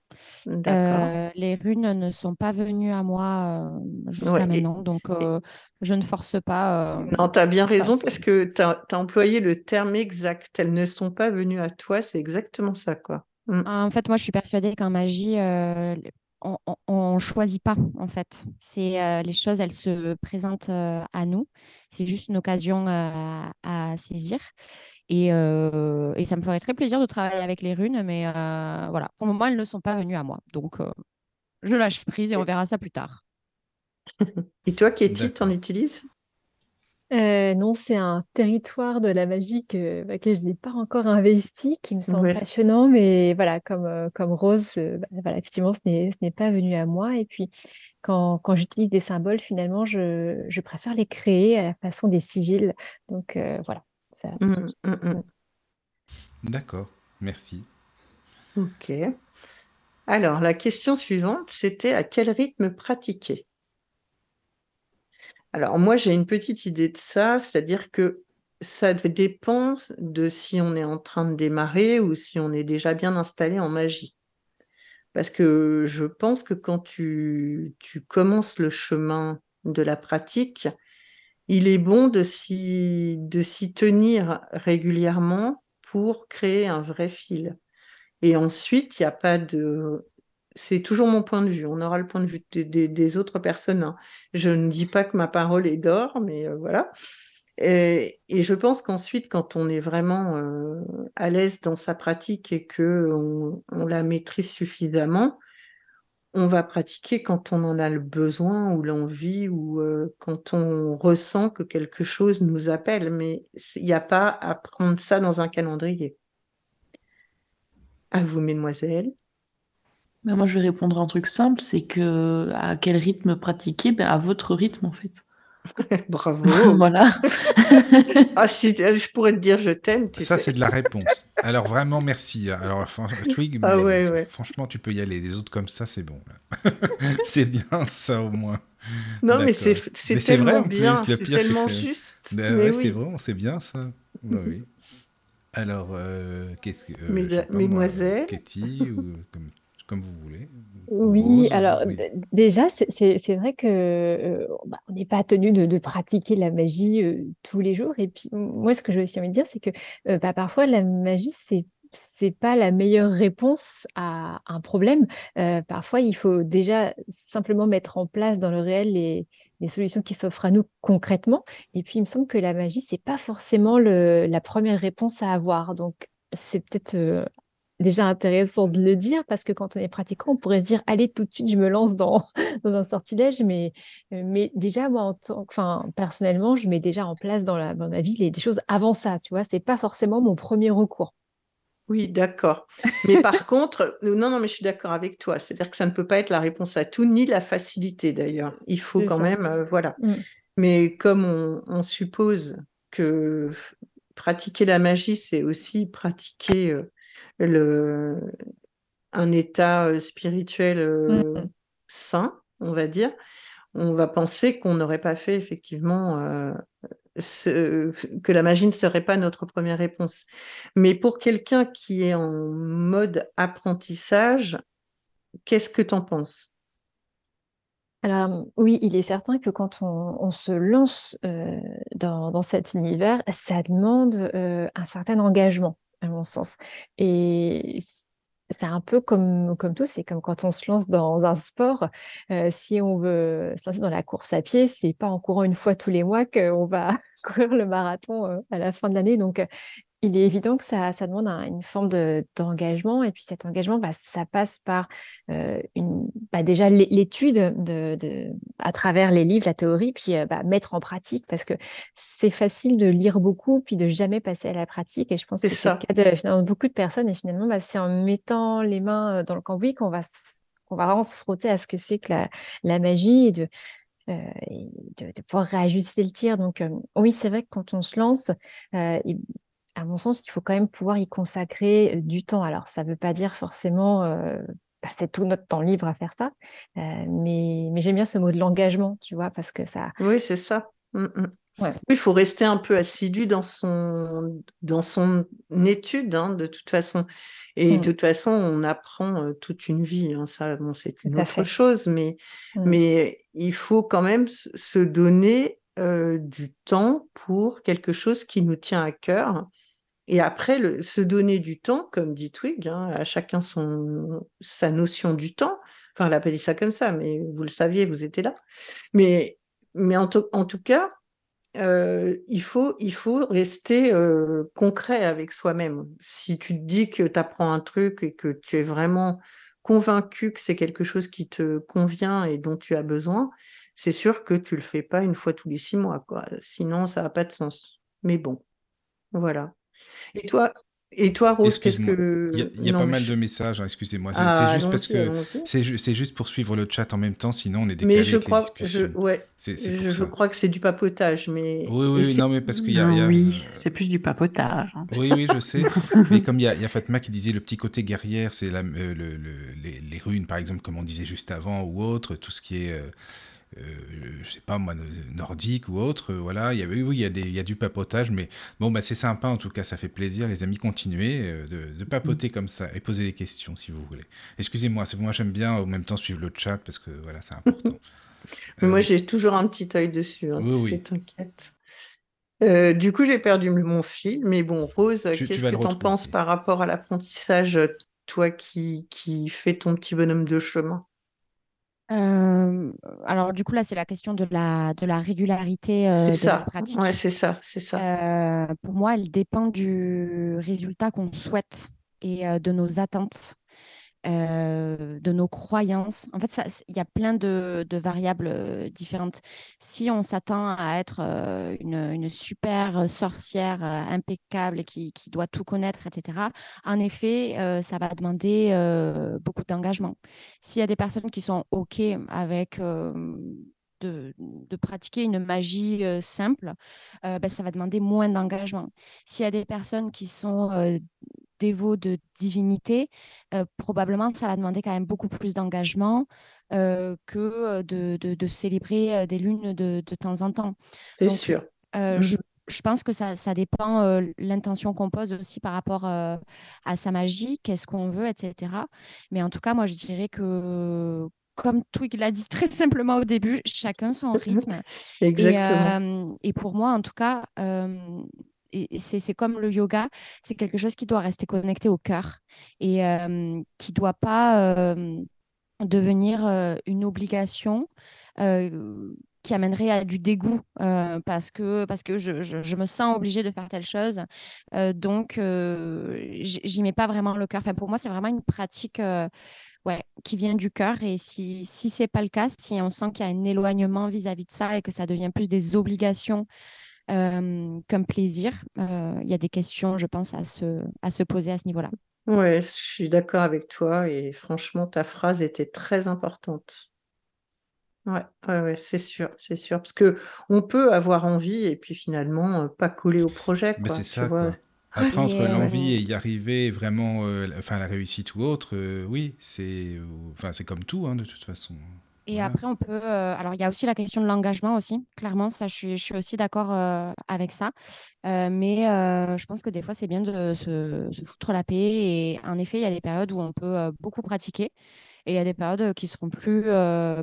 Euh, les runes ne sont pas venues à moi euh, jusqu'à maintenant, donc euh, je ne force pas. non, tu as bien raison parce que tu as, employé le terme exact. Elles ne sont pas venues à toi, c'est exactement ça, quoi. Mmh. En fait, moi, je suis persuadée qu'en magie, on ne choisit pas, en fait. C'est les choses, elles se présentent à nous. C'est juste une occasion à saisir. Et, et, ça me ferait très plaisir de travailler avec les runes, mais voilà, pour le moment, elles ne sont pas venues à moi. Donc, je lâche prise et on verra ça plus tard. *laughs* et toi, Katie, t'en utilises? Euh, non, c'est un territoire de la magie que, bah, que je n'ai pas encore investi, qui me semble passionnant, mais voilà, comme, euh, comme Rose, euh, bah, voilà, effectivement, ce n'est, ce n'est pas venu à moi. Et puis, quand, quand j'utilise des symboles, finalement, je, je préfère les créer à la façon des sigils. Donc, voilà. Ça... Mmh, mmh, mmh. D'accord, merci. Ok. Alors, la question suivante, c'était à quel rythme pratiquer? Alors moi, j'ai une petite idée de ça, c'est-à-dire que ça dépend de si on est en train de démarrer ou si on est déjà bien installé en magie. Parce que je pense que quand tu, commences le chemin de la pratique, il est bon de s'y tenir régulièrement pour créer un vrai fil. Et ensuite, il n'y a pas de c'est toujours mon point de vue. On aura le point de vue des autres personnes. Hein. Je ne dis pas que ma parole est d'or, mais euh, voilà. Et, je pense qu'ensuite, quand on est vraiment euh, à l'aise dans sa pratique et que on, la maîtrise suffisamment, on va pratiquer quand on en a le besoin ou l'envie ou euh, quand on ressent que quelque chose nous appelle. Mais il n'y a pas à prendre ça dans un calendrier. À vous, mesdemoiselles moi, je vais répondre un truc simple, c'est que à quel rythme pratiquer? Ben, À votre rythme, en fait. *laughs* Bravo. *laughs* voilà. ah, si euh, je pourrais te dire je t'aime. Ça, c'est de la *laughs* réponse. Alors, vraiment, merci. Alors, Twig, ah, ouais, ouais. franchement, tu peux y aller. Les autres comme ça, c'est bon. c'est bien, ça, au moins. Non, mais c'est tellement vrai, bien. C'est tellement juste. Ben, ouais, C'est vrai, c'est bien, ça. Bah oui. Alors, euh, qu'est-ce que. Euh, Mesdemoiselles. Katie, ou comme comme vous voulez. Oui, alors déjà, c'est vrai que euh, bah, on n'est pas tenu de, pratiquer la magie euh, tous les jours. Et puis moi, ce que je veux aussi envie de dire, c'est que euh, bah, parfois la magie, c'est c'est pas la meilleure réponse à un problème. parfois, il faut déjà simplement mettre en place dans le réel les, les solutions qui s'offrent à nous concrètement. Et puis, il me semble que la magie, c'est pas forcément le, la première réponse à avoir. Donc, c'est peut-être déjà intéressant de le dire parce que quand on est pratiquant, on pourrait se dire allez tout de suite, je me lance dans, *laughs* dans un sortilège, mais, euh, mais déjà moi, en tant, enfin personnellement, je mets déjà en place dans, la, dans ma vie les, des choses avant ça, tu vois, c'est pas forcément mon premier recours. Oui, d'accord. Mais par *laughs* contre, non, non, mais je suis d'accord avec toi. C'est-à-dire que ça ne peut pas être la réponse à tout, ni la facilité d'ailleurs. Il faut quand même, euh, voilà. Mmh. Mais comme on, on, suppose que pratiquer la magie, c'est aussi pratiquer euh, le, un état euh, spirituel euh, mmh. sain, on va dire, on va penser qu'on n'aurait pas fait effectivement euh, que la magie ne serait pas notre première réponse. Mais pour quelqu'un qui est en mode apprentissage, qu'est-ce que tu en penses? Alors oui, il est certain que quand on, se lance dans, cet univers, ça demande un certain engagement à mon sens. Et c'est un peu comme, tout, c'est comme quand on se lance dans un sport. Euh, si on veut se lancer dans la course à pied, c'est pas en courant une fois tous les mois qu'on va *laughs* courir le marathon euh, à la fin de l'année. Donc, il est évident que ça, ça demande une forme d'engagement. et puis cet engagement, bah, ça passe par euh, une, bah, déjà l'étude de, de, à travers les livres, la théorie, puis euh, bah, mettre en pratique, parce que c'est facile de lire beaucoup, puis de jamais passer à la pratique. Et je pense que c'est le cas de finalement, beaucoup de personnes. Et finalement, c'est en mettant les mains euh, dans le cambouis qu'on va, qu'on va vraiment se frotter à ce que c'est que la, la magie et de, de, pouvoir réajuster le tir. Donc, oui, c'est vrai que quand on se lance, à mon sens, il faut quand même pouvoir y consacrer du temps. Alors, ça ne veut pas dire forcément passer tout notre temps libre à faire ça, mais, mais j'aime bien ce mot de l'engagement, tu vois, parce que ça. Oui, c'est ça. Mmh, mmh. Il faut rester un peu assidu dans son, dans son étude, hein, de toute façon. Et de mmh. toute façon, on apprend toute une vie. Hein, ça, bon, c'est une autre chose, mais, mais il faut quand même se donner du temps pour quelque chose qui nous tient à cœur et après, se donner du temps, comme dit Twig, hein, à chacun son, sa notion du temps. Enfin, elle n'a pas dit ça comme ça, mais vous le saviez, vous étiez là. Mais, mais en, tout cas, euh, il, faut, il faut rester euh, concret avec soi-même. Si tu te dis que tu apprends un truc et que tu es vraiment convaincu que c'est quelque chose qui te convient et dont tu as besoin, c'est sûr que tu le fais pas une fois tous les six mois, quoi. Sinon, ça n'a pas de sens. Mais bon, voilà. Et toi, et toi, Rose, qu'est-ce que... Il y a, pas mal de messages, hein, excusez-moi. C'est ah, juste parce que c'est juste pour suivre le chat en même temps, sinon on est décalé. Mais je crois, je, ouais, je, crois que c'est du papotage, mais. Oui, oui, non, mais parce qu'il y a, Oui, c'est plus du papotage. Hein. Oui, oui, je sais. *laughs* mais comme il y, a, Fatma qui disait le petit côté guerrière, c'est euh, le, les, runes, par exemple, comme on disait juste avant, ou autre, tout ce qui est. Euh, je sais pas moi, nordique ou autre. Euh, voilà, il y a, oui, il y a, des, il y a du papotage, mais bon, bah, c'est sympa en tout cas, ça fait plaisir, les amis, continuez euh, de, papoter comme ça et poser des questions si vous voulez. Excusez-moi, c'est moi j'aime bien en même temps suivre le chat parce que voilà, c'est important. *laughs* moi j'ai toujours un petit œil dessus, hein, oui, oui. t'inquiète. du coup, j'ai perdu mon fil, mais bon, Rose, qu'est-ce que tu en penses par rapport à l'apprentissage, toi qui, qui fais ton petit bonhomme de chemin? Alors du coup là c'est la question de la de la régularité de la pratique. Ouais, c'est ça, c'est ça. pour moi, elle dépend du résultat qu'on souhaite et de nos attentes. Euh, de nos croyances. En fait, il y a plein de, variables euh, différentes. Si on s'attend à être euh, une, super sorcière impeccable qui, doit tout connaître, etc., en effet, ça va demander beaucoup d'engagement. S'il y a des personnes qui sont OK avec... De, de, pratiquer une magie simple, ben, ça va demander moins d'engagement. S'il y a des personnes qui sont dévot de divinité, euh, probablement ça va demander quand même beaucoup plus d'engagement euh, que euh, de, de, célébrer des lunes de, de temps en temps. C'est sûr. Mmh. je, je, pense que ça, ça dépend l'intention qu'on pose aussi par rapport à sa magie, qu'est-ce qu'on veut, etc. Mais en tout cas, moi, je dirais que comme Twig l'a dit *laughs* très simplement au début, chacun son rythme. Exactement. Et, et, pour moi, en tout cas, c'est comme le yoga, c'est quelque chose qui doit rester connecté au cœur et qui ne doit pas devenir une obligation qui amènerait à du dégoût parce que, parce que je, je, me sens obligée de faire telle chose. donc, j'y mets pas vraiment le cœur. Enfin, pour moi, c'est vraiment une pratique ouais, qui vient du cœur. Et si, si ce n'est pas le cas, si on sent qu'il y a un éloignement vis-à-vis -vis de ça et que ça devient plus des obligations comme plaisir. Il y a des questions, je pense, à se, à se poser à ce niveau-là. Oui, je suis d'accord avec toi et franchement, ta phrase était très importante. Ouais, ouais, ouais c'est sûr, c'est sûr. Parce que on peut avoir envie et puis finalement pas coller au projet. Mais c'est ça, quoi. *laughs* Après, entre l'envie et y arriver, vraiment, enfin, la réussite ou autre, oui, c'est enfin, c'est comme tout, hein, de toute façon. Et après, on peut. Euh, alors, il y a aussi la question de l'engagement aussi. Clairement, ça, je suis, je suis aussi d'accord euh, avec ça. Euh, mais je pense que des fois, c'est bien de se, se, foutre la paix. Et en effet, il y a des périodes où on peut beaucoup pratiquer. Et il y a des périodes qui seront plus,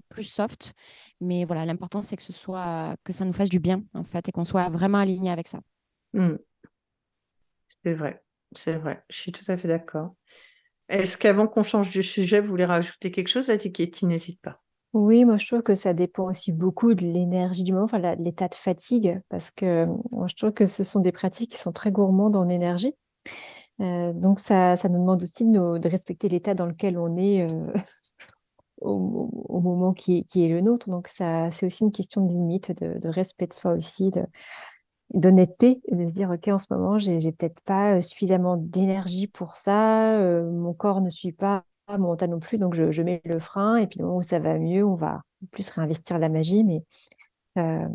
plus soft. Mais voilà, l'important, c'est que ce soit que ça nous fasse du bien, en fait, et qu'on soit vraiment aligné avec ça. Mmh. C'est vrai, c'est vrai. Je suis tout à fait d'accord. Est-ce qu'avant qu'on change de sujet, vous voulez rajouter quelque chose, la N'hésite pas. Oui, moi je trouve que ça dépend aussi beaucoup de l'énergie du moment, enfin l'état de fatigue, parce que moi, je trouve que ce sont des pratiques qui sont très gourmandes en énergie. Euh, donc ça, ça nous demande aussi de, de respecter l'état dans lequel on est euh, *laughs* au, moment qui est, le nôtre. Donc ça, c'est aussi une question de limite, de, de respect de soi aussi, de, d'honnêteté, de se dire, OK, en ce moment, j'ai j'ai peut-être pas euh, suffisamment d'énergie pour ça, mon corps ne suit pas mon non plus, donc je, mets le frein, et puis au moment où ça va mieux, on va plus réinvestir la magie. Mais euh,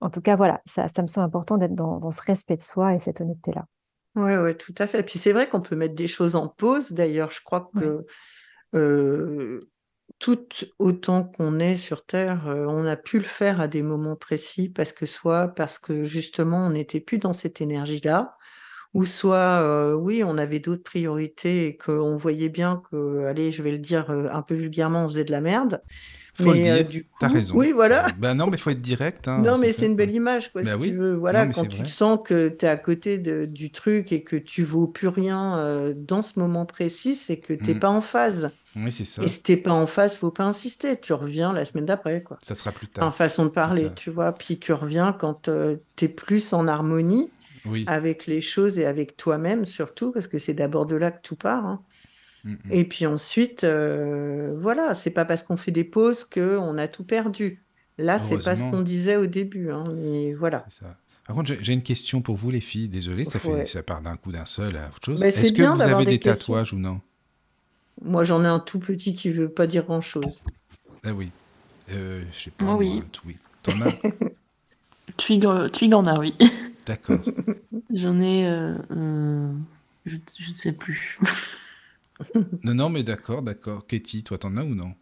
en tout cas, voilà, ça, ça me semble important d'être dans, ce respect de soi et cette honnêteté-là. Oui, ouais, tout à fait. Et puis c'est vrai qu'on peut mettre des choses en pause. D'ailleurs, je crois que euh, tout autant qu'on est sur Terre, on a pu le faire à des moments précis parce que soit parce que justement on n'était plus dans cette énergie-là, ou soit, oui, on avait d'autres priorités et qu'on voyait bien que, allez, je vais le dire un peu vulgairement, on faisait de la merde. Faut mais le dire, du coup, raison. Oui, voilà. Ben non, mais il faut être direct. Hein, non, mais c'est une belle image, quoi, si tu veux. Voilà, quand tu sens que tu es à côté de, du truc et que tu vaux plus rien dans ce moment précis, c'est que tu n'es mmh. pas en phase. Oui, c'est ça. Et si t'es pas en phase, faut pas insister. Tu reviens la semaine d'après, quoi. Ça sera plus tard. En façon de parler, tu vois. Puis tu reviens quand tu es plus en harmonie avec les choses et avec toi-même surtout, parce que c'est d'abord de là que tout part. Hein. Mm, mm. Et puis ensuite, euh, voilà, c'est pas parce qu'on fait des pauses qu'on a tout perdu. Là, c'est pas ce qu'on disait au début, hein, mais voilà. Ça. Par contre, j'ai une question pour vous, les filles. Désolé, ça, fait, ça part d'un coup d'un seul à autre chose. Bah, Est-ce que vous avez des, tatouages ou non? Moi, j'en ai un tout petit qui veut pas dire grand-chose. Ah oui. Euh, je sais pas. Moi, oui. oui. T'en as? *laughs* Twig, en a, oui. D'accord. *laughs* J'en ai. Euh, euh, je ne sais plus. *laughs* non, non, mais d'accord, d'accord. Katie, toi, t'en as ou non?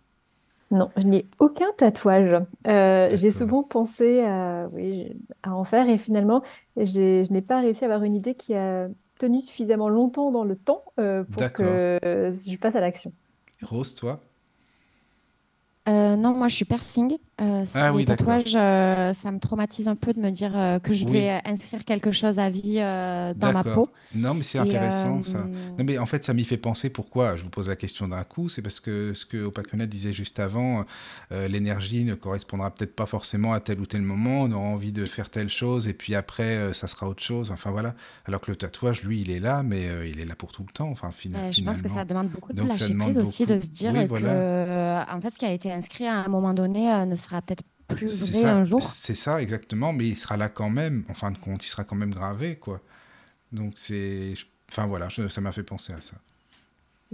Non, je n'ai aucun tatouage. Euh, j'ai souvent pensé à, oui, à en faire et finalement, je n'ai pas réussi à avoir une idée qui a tenu suffisamment longtemps dans le temps pour que je passe à l'action. Rose, toi? Euh, non, moi je suis piercing. Euh, ah les tatouages, euh, ça me traumatise un peu de me dire que je vais inscrire quelque chose à vie dans ma peau. Non, mais c'est intéressant ça. Non, mais en fait, ça m'y fait penser. Pourquoi? Je vous pose la question d'un coup. C'est parce que ce que Opakona disait juste avant, l'énergie ne correspondra peut-être pas forcément à tel ou tel moment. On aura envie de faire telle chose et puis après, ça sera autre chose. Enfin voilà. Alors que le tatouage, lui, il est là, mais il est là pour tout le temps. Enfin, finalement. je pense que ça demande beaucoup de lâcher prise aussi, de se dire que, en fait, ce qui a été inscrit à un moment donné euh, ne sera peut-être plus vrai un jour. C'est ça, exactement, mais il sera là quand même, en fin de compte, il sera quand même gravé, quoi. Donc c'est... Enfin voilà, ça m'a fait penser à ça.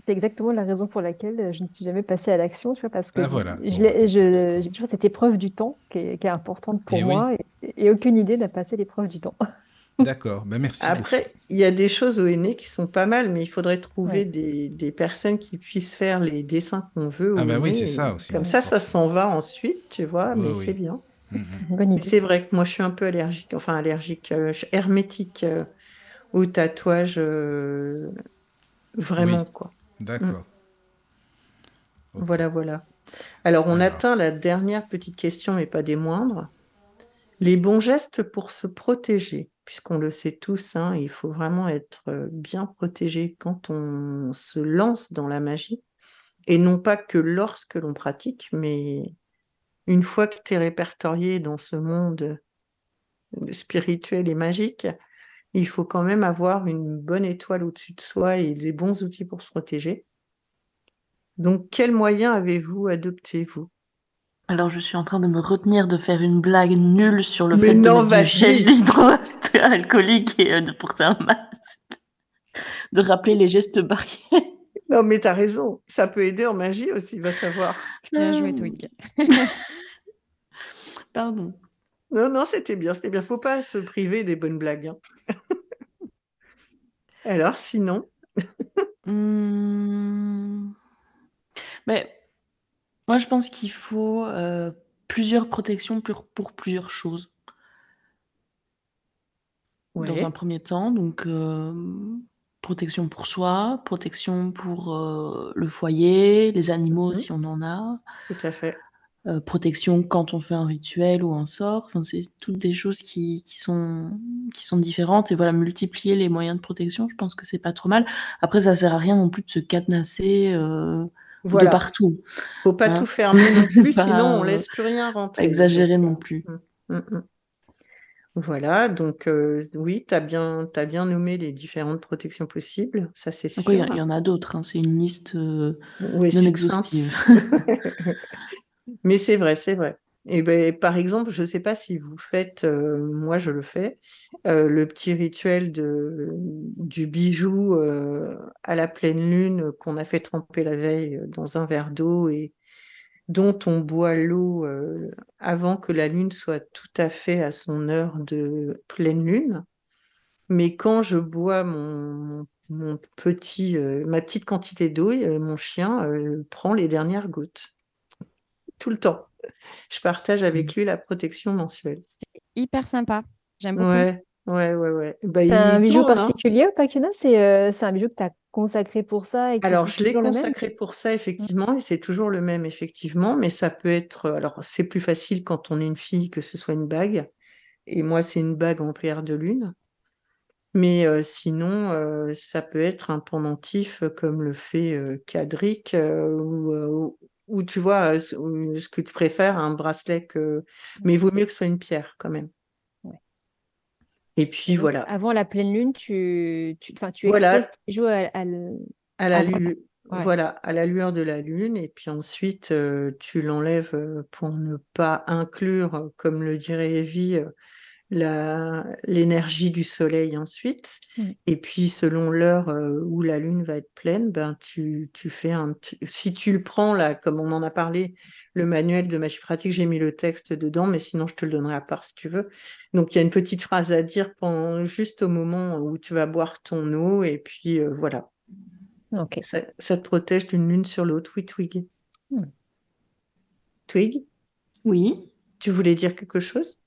C'est exactement la raison pour laquelle euh, je ne suis jamais passée à l'action, tu vois, parce que ah, j'ai toujours cette épreuve du temps qui est, importante pour moi et, aucune idée n'a passé l'épreuve du temps. *laughs* D'accord, ben merci. Après, il y a des choses au aîné qui sont pas mal, mais il faudrait trouver des, des, personnes qui puissent faire les dessins qu'on veut. ah, ben oui, c'est ça aussi. Comme ça, ça s'en va ensuite, tu vois, mais c'est bien. Mm-hmm. C'est vrai que moi, je suis un peu allergique, enfin allergique, euh, hermétique euh, au tatouage, euh, vraiment, quoi. D'accord. Mm. Voilà, voilà. Alors, on atteint la dernière petite question, mais pas des moindres. Les bons gestes pour se protéger puisqu'on le sait tous, hein, il faut vraiment être bien protégé quand on se lance dans la magie, et non pas que lorsque l'on pratique, mais une fois que tu es répertorié dans ce monde spirituel et magique, il faut quand même avoir une bonne étoile au-dessus de soi et des bons outils pour se protéger. Donc, quels moyens avez-vous adopté, vous? Alors, je suis en train de me retenir de faire une blague nulle sur le fait de mettre du gel hydroalcoolique et euh, de porter un masque. De rappeler les gestes barrières. Non, mais t'as raison. Ça peut aider en magie aussi, va savoir. Bien joué, Twig. *laughs* Pardon. Non, non, c'était bien, c'était bien. Faut pas se priver des bonnes blagues. Hein. *laughs* Alors, sinon? Mmh... Mais moi, je pense qu'il faut euh, plusieurs protections pour, pour plusieurs choses. Dans un premier temps, donc euh, protection pour soi, protection pour euh, le foyer, les animaux mmh. si on en a. Tout à fait. protection quand on fait un rituel ou un sort. Enfin, c'est toutes des choses qui, qui, sont, qui sont différentes. Et voilà, multiplier les moyens de protection, je pense que c'est pas trop mal. Après, ça sert à rien non plus de se cadenasser de partout. Faut pas hein. tout fermer non *laughs* plus, sinon on laisse plus rien rentrer. Exagérer non plus. Mmh, mmh, mmh. Voilà, donc euh, oui, tu as bien, as bien nommé les différentes protections possibles, ça c'est sûr. il y, en a d'autres, hein. c'est une liste euh, non exhaustive. *laughs* *laughs* Mais c'est vrai, c'est vrai. Et ben, par exemple, je ne sais pas si vous faites, euh, moi je le fais, euh, le petit rituel du bijou euh, à la pleine lune qu'on a fait tremper la veille dans un verre d'eau et dont on boit l'eau avant que la lune soit tout à fait à son heure de pleine lune. Mais quand je bois mon, mon petit, ma petite quantité d'eau, mon chien prend les dernières gouttes. Tout le temps *laughs* je partage avec mmh. lui la protection mensuelle. C'est hyper sympa. J'aime beaucoup. Ouais, ouais, ouais. ouais. Bah, c'est un bijou hein. particulier, Pakuna C'est euh, c'est un bijou que tu as consacré pour ça et Alors, je l'ai consacré pour ça, effectivement, et c'est toujours le même, effectivement, mais ça peut être. Alors, c'est plus facile quand on est une fille que ce soit une bague. Et moi, c'est une bague en pierre de lune. Mais euh, sinon, euh, ça peut être un pendentif comme le fait Cadric ou, ou tu vois, ce que tu préfères, un bracelet que. Mais il vaut mieux que ce soit une pierre quand même. Et puis voilà. Avant la pleine lune, tu, tu, tu voilà. exposes à, la lune. voilà, à la lueur de la lune, et puis ensuite tu l'enlèves pour ne pas inclure, comme le dirait Evie, l'énergie du soleil ensuite. Mmh. Et puis, selon l'heure où la lune va être pleine, ben, tu, tu fais un. Si tu le prends, là, comme on en a parlé, le manuel de magie pratique, j'ai mis le texte dedans, mais sinon, je te le donnerai à part si tu veux. Donc, il y a une petite phrase à dire pendant, juste au moment où tu vas boire ton eau, et puis voilà. Ça, ça, te protège d'une lune sur l'autre. Oui, Twig. Mmh. Twig? Oui. Tu voulais dire quelque chose?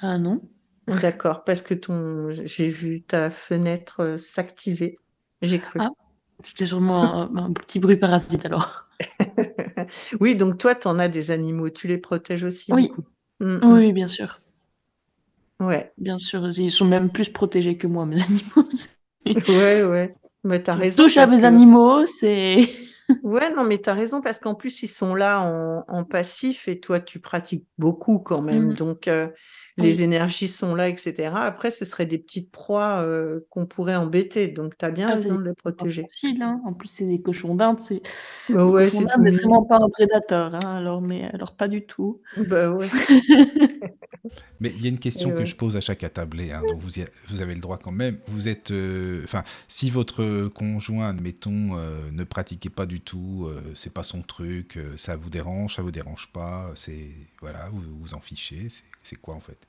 Ah non. D'accord, parce que ton, j'ai vu ta fenêtre euh, s'activer. J'ai cru. Ah, c'était sûrement un, petit bruit parasite alors. *laughs* oui, donc toi, tu en as des animaux, tu les protèges aussi. Oui, mm, mm. oui, bien sûr. Ouais. Bien sûr, ils sont même plus protégés que moi, mes animaux. *laughs* ouais, ouais. Mais t'as raison. Touche à mes animaux, c'est. *laughs* ouais, non, mais t'as raison parce qu'en plus, ils sont là en, passif et toi, tu pratiques beaucoup quand même. Mm. Donc, euh, les énergies sont là, etc. Après, ce seraient des petites proies euh, qu'on pourrait embêter. Donc, tu as bien ah, raison de les protéger. Facile, hein. En plus, c'est des cochons d'Inde. C'est bah ouais, vraiment pas un prédateur. Hein, alors, mais alors pas du tout. Bah ouais. *laughs* mais il y a une question que je pose à chaque attablé. Hein, donc vous, vous, avez le droit quand même. Vous êtes, euh, enfin, si votre conjoint, admettons, euh, ne pratiquait pas du tout, c'est pas son truc, ça vous dérange, ça vous dérange pas, c'est voilà, vous vous en fichez. C'est quoi en fait?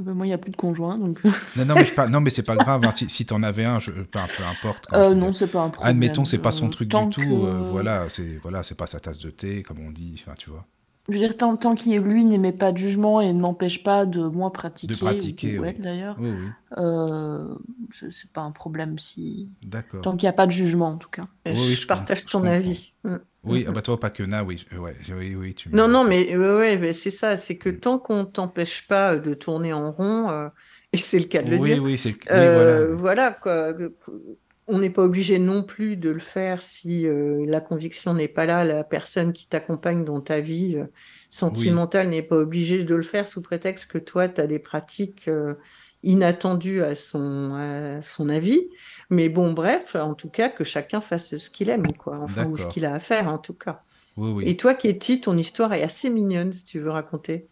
Ben, moi, il n'y a plus de conjoint, donc. *laughs* non, non, mais, pas, non, mais c'est pas grave. Hein. Si, si tu en avais un, je, peu, peu importe. Euh, non, c'est pas un problème. Admettons, c'est pas son euh, truc du tout. Euh, voilà, c'est voilà, c'est pas sa tasse de thé, comme on dit. Enfin, tu vois. Je veux dire, tant, tant qu'il lui n'émet pas de jugement et ne m'empêche pas de moi pratiquer. De pratiquer, oui. d'ailleurs. Oui, oui. Euh, c'est pas un problème si. D'accord. Tant qu'il n'y a pas de jugement, en tout cas. Oui, je, je, partage ton avis. Oui, ah bah toi, pas que Na, oui. Ouais, oui, oui tu non, non, mais, ouais, mais c'est ça. C'est que mm. tant qu'on t'empêche pas de tourner en rond, euh, *laughs* et c'est le cas de le oui, dire. Oui, c'est euh, voilà. voilà, quoi on n'est pas obligé non plus de le faire si euh, la conviction n'est pas là, la personne qui t'accompagne dans ta vie euh, sentimentale n'est pas obligée de le faire sous prétexte que toi, tu as des pratiques euh, inattendues à son, son avis. Mais bon, bref, en tout cas, que chacun fasse ce qu'il aime, quoi, enfin, ou ce qu'il a à faire, en tout cas. Et toi, Katie, ton histoire est assez mignonne, si tu veux raconter.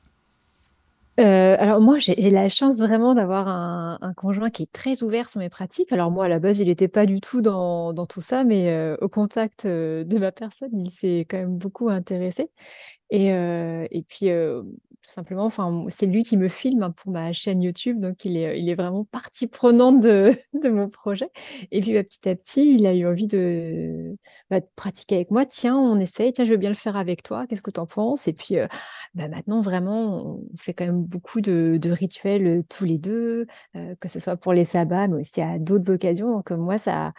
Euh, alors moi, j'ai la chance vraiment d'avoir un, conjoint qui est très ouvert sur mes pratiques. Alors moi, à la base, il n'était pas du tout dans, tout ça, mais euh, au contact euh, de ma personne, il s'est quand même beaucoup intéressé. Et, et puis, tout simplement, enfin, c'est lui qui me filme pour ma chaîne YouTube, donc il est, il est vraiment partie prenante de, *laughs* de mon projet. Et puis, bah, petit à petit, il a eu envie de, bah, de, pratiquer avec moi. Tiens, on essaye, tiens, je veux bien le faire avec toi, qu'est-ce que tu en penses? Et puis, bah, maintenant, vraiment, on fait quand même beaucoup de, de rituels tous les deux, que ce soit pour les sabbats, mais aussi à d'autres occasions. Donc, moi, ça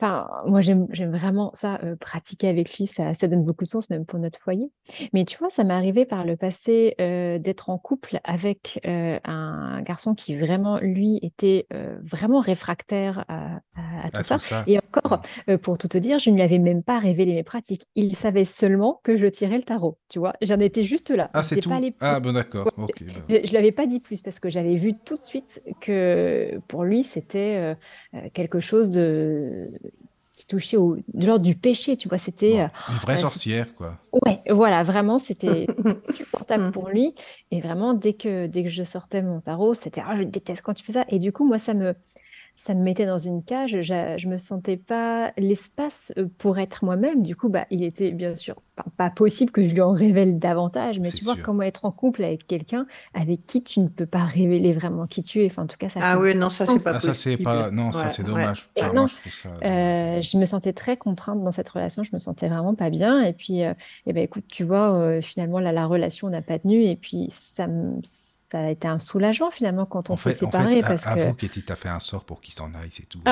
Enfin, moi, j'aime vraiment ça, pratiquer avec lui, ça, ça donne beaucoup de sens, même pour notre foyer. Mais tu vois, ça m'est arrivé par le passé d'être en couple avec un garçon qui vraiment, lui, était vraiment réfractaire à, tout, ça. Et encore, pour tout te dire, je ne lui avais même pas révélé mes pratiques. Il savait seulement que je tirais le tarot, tu vois. J'en étais juste là. Ah, c'est tout pas Ah, bon, d'accord. Bah. Je ne l'avais pas dit plus parce que j'avais vu tout de suite que pour lui, c'était quelque chose de qui touchait au, de l'ordre du péché, tu vois. C'était euh, une vraie sorcière, quoi. Ouais, voilà, vraiment, c'était *laughs* supportable pour lui. Et vraiment, dès que dès que je sortais mon tarot, c'était ah, je déteste quand tu fais ça. Et du coup, moi, ça me ça me mettait dans une cage. Je, je me sentais pas l'espace euh, pour être moi-même. Du coup, bah, il était bien sûr pas, possible que je lui en révèle davantage. Mais tu vois, comment être en couple avec quelqu'un avec qui tu ne peux pas révéler vraiment qui tu es. Enfin, en tout cas, ça. Ah oui, non, ça c'est pas. Ah, ça c'est pas. Non, ça c'est dommage. non, euh, je, me sentais très contrainte dans cette relation. Je me sentais vraiment pas bien. Et puis, euh, eh ben, écoute, tu vois, finalement, là, la relation n'a pas tenu. Et puis, ça me ça a été un soulagement finalement quand on s'est séparés. En fait, parce avoue que... tu as fait un sort pour qu'il s'en aille, c'est tout. *laughs*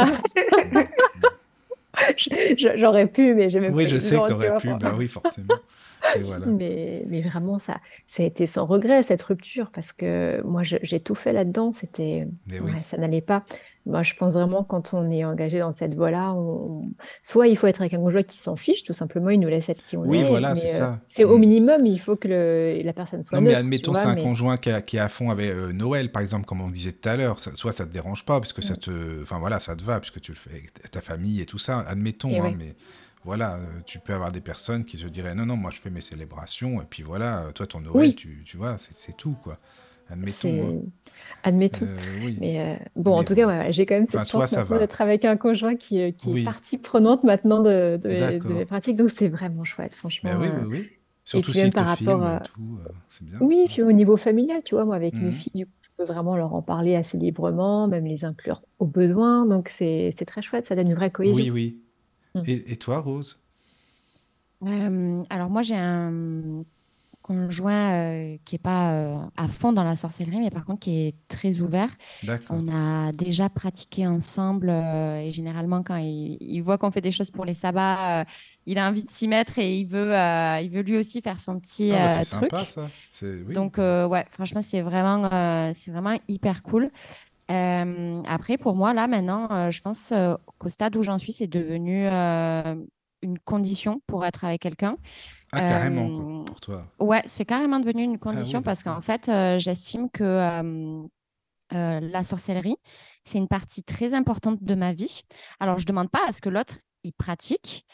Ah. *laughs* J'aurais pu, mais j'ai même Oui, je sais que tu aurais pu, bah oui, forcément. *laughs* mais, mais vraiment, ça, ça a été sans regret, cette rupture, parce que moi, j'ai tout fait là-dedans. C'était, ouais, ça n'allait pas. Moi, je pense vraiment, quand on est engagé dans cette voie-là, on... soit il faut être avec un conjoint qui s'en fiche, tout simplement, il nous laisse être qui on oui, est. voilà, c'est ça. Euh, c'est au mm. minimum, il faut que le... la personne soit non, mais admettons, c'est un conjoint qui, est à fond avec euh, Noël, par exemple, comme on disait tout à l'heure. Soit ça te dérange pas, parce que ça mm. te. Enfin, voilà, ça te va, puisque tu le fais avec ta famille et tout ça. Admettons, hein, mais voilà, euh, tu peux avoir des personnes qui se diraient non, non, moi je fais mes célébrations, et puis voilà, toi ton Noël, tu, tu, vois, c'est tout, quoi. Admettons. Hein. Admettons. Euh, mais euh, bon, en tout cas, j'ai quand même cette chance d'être avec un conjoint qui, qui est partie prenante maintenant de, de, mes pratiques, donc c'est vraiment chouette, franchement. Ben oui, oui, oui. Surtout et puis même par rapport à... bien. Oui, puis au niveau familial, tu vois, moi avec mes mmh. filles, je peux vraiment leur en parler assez librement, même les inclure au besoin, donc c'est très chouette, ça donne une vraie cohésion. Oui, oui. Mmh. Et, toi, Rose? Euh, Alors moi, j'ai un conjoint euh, qui n'est pas euh, à fond dans la sorcellerie, mais par contre qui est très ouvert. On a déjà pratiqué ensemble et généralement quand il, voit qu'on fait des choses pour les sabbats, il a envie de s'y mettre et il veut, il veut lui aussi faire son petit ah bah, truc. Sympa, ça. Oui. Donc ouais, franchement c'est vraiment, c'est vraiment hyper cool. Euh, après, pour moi, là, maintenant, euh, je pense euh, qu'au stade où j'en suis, c'est devenu une condition pour être avec quelqu'un. Ah, carrément, pour toi. Ouais, c'est carrément devenu une ah condition parce qu'en fait, j'estime que la sorcellerie, c'est une partie très importante de ma vie. Alors, je ne demande pas à ce que l'autre il pratique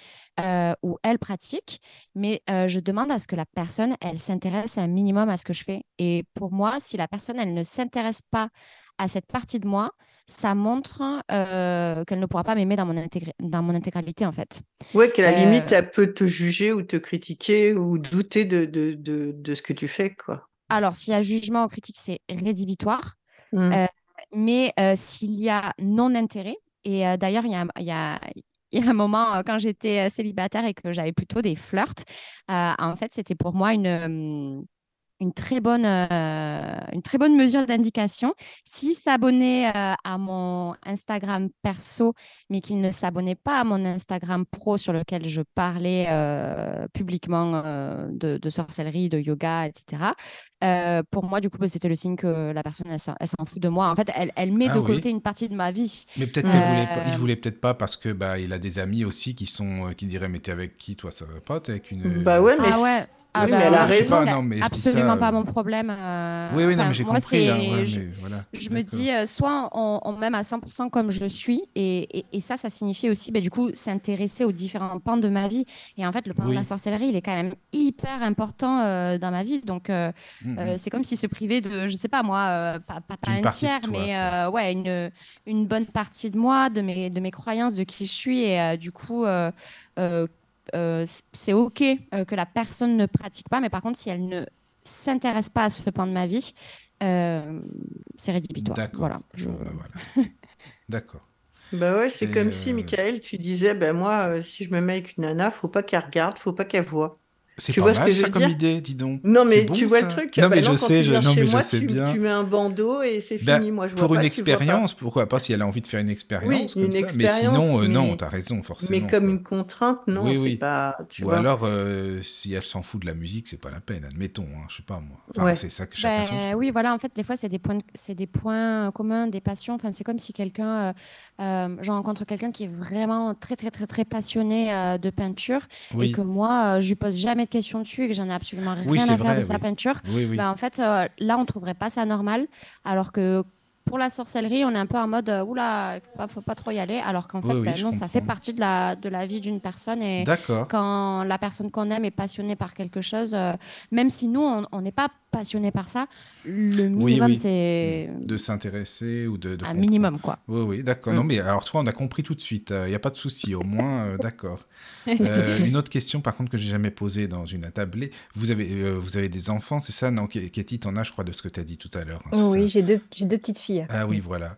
ou elle pratique, mais je demande à ce que la personne, elle s'intéresse un minimum à ce que je fais. Et pour moi, si la personne, elle ne s'intéresse pas à cette partie de moi, ça montre euh, qu'elle ne pourra pas m'aimer dans, mon dans mon intégralité, en fait. Ouais, qu'à la limite, euh, elle peut te juger ou te critiquer ou douter de, de, de, ce que tu fais, quoi. Alors, s'il y a jugement ou critique, c'est rédhibitoire. Mmh. Euh, mais s'il y a non-intérêt, et d'ailleurs, il y a, y, a, il y a un moment, quand j'étais célibataire et que j'avais plutôt des flirts, en fait, c'était pour moi une une très bonne, euh, une très bonne mesure d'indication. S'il s'abonnait euh, à mon Instagram perso, mais qu'il ne s'abonnait pas à mon Instagram pro sur lequel je parlais euh, publiquement de, sorcellerie, de yoga, etc., pour moi, du coup, bah, c'était le signe que la personne, elle, s'en fout de moi. En fait, elle, elle met ah de côté une partie de ma vie. Mais peut-être qu'il voulait, il voulait peut-être pas parce que bah, il a des amis aussi qui sont qui diraient mais t'es avec qui toi ça va pas t'es avec une bah ouais mais ah ouais ah bah, elle a raison. absolument pas mon problème. Euh, oui, oui, non, mais j'ai compris. Hein, je, je me dis, euh, soit on, m'aime à 100% comme je suis, et, et, ça, ça signifie aussi, bah, du coup, s'intéresser aux différents pans de ma vie. Et en fait, le pan de la sorcellerie, il est quand même hyper important euh, dans ma vie. Donc, mm, mm. c'est comme si se priver de, je sais pas moi, pas, pas, un tiers, mais ouais, une, une bonne partie de moi, de mes, de mes croyances, de qui je suis, et du coup euh, c'est OK euh, que la personne ne pratique pas, mais par contre, si elle ne s'intéresse pas à ce pan de ma vie, euh, c'est rédhibitoire. Voilà. Bah, *laughs* D'accord. Bah ouais, c'est comme si, Michael, tu disais, ben moi, si je me mets avec une nana, faut pas qu'elle regarde, faut pas qu'elle voit. C'est pas vois mal ça comme idée, dis donc. Non, mais tu vois le truc. Non, mais je sais, je, non, mais je sais tu, bien. Tu mets un bandeau et c'est bah, fini. Moi, je pour vois une expérience, pourquoi pas si elle a envie de faire une expérience oui, comme une ça. mais sinon, euh, non, t'as raison, forcément. Mais comme une contrainte, non, oui, oui. c'est pas. Tu Ou alors, euh, si elle s'en fout de la musique, c'est pas la peine, admettons. Hein, je sais pas moi. Enfin, ouais. C'est ça que chacun. Ben, oui, voilà, en fait, des fois, c'est des points, c'est des points communs, des passions. Enfin, c'est comme si quelqu'un, euh, je rencontre quelqu'un qui est vraiment très, très, très, très passionné de peinture et que moi, je lui pose jamais de questions dessus et que n'a absolument rien à faire de sa peinture, bah, en fait, euh, là, on trouverait pas ça normal. Alors que pour la sorcellerie, on est un peu en mode euh, oula, il faut pas, faut pas trop y aller. Alors qu'en fait, bah, non, ça fait partie de la, de la vie d'une personne. Et quand la personne qu'on aime est passionnée par quelque chose, euh, même si nous, on n'est pas passionné par ça, le minimum, c'est. De s'intéresser ou de. un minimum, quoi. Oui, oui, d'accord. Non, mm. mais alors, toi, on a compris tout de suite. Il euh, n'y a pas de souci, au moins, *laughs* d'accord. une autre question, par contre, que j'ai jamais posée dans une attablée. Vous avez, vous avez des enfants, c'est ça Non, Katie, t'en as, je crois, de ce que tu as dit tout à l'heure. Hein, oui, j'ai deux, deux petites filles. Ah oui, voilà.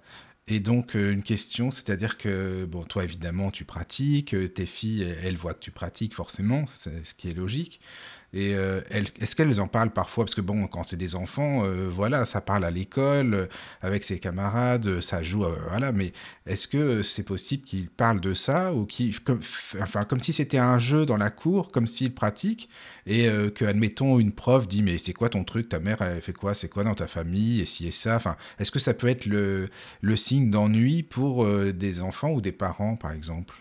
Et donc, euh, une question, c'est-à-dire que, bon, toi, évidemment, tu pratiques, euh, tes filles, elles voient que tu pratiques, forcément, c'est ce qui est logique. Et euh, est-ce qu'elles en parlent parfois? Parce que bon, quand c'est des enfants, euh, voilà, ça parle à l'école, euh, avec ses camarades, ça joue, voilà. Mais est-ce que c'est possible qu'ils parlent de ça ou qu'ils, enfin, comme si c'était un jeu dans la cour, comme s'ils pratiquent et que, admettons, une prof dit mais c'est quoi ton truc? Ta mère elle fait quoi? C'est quoi dans ta famille? Et si et ça? Enfin, est-ce que ça peut être le signe d'ennui pour des enfants ou des parents, par exemple?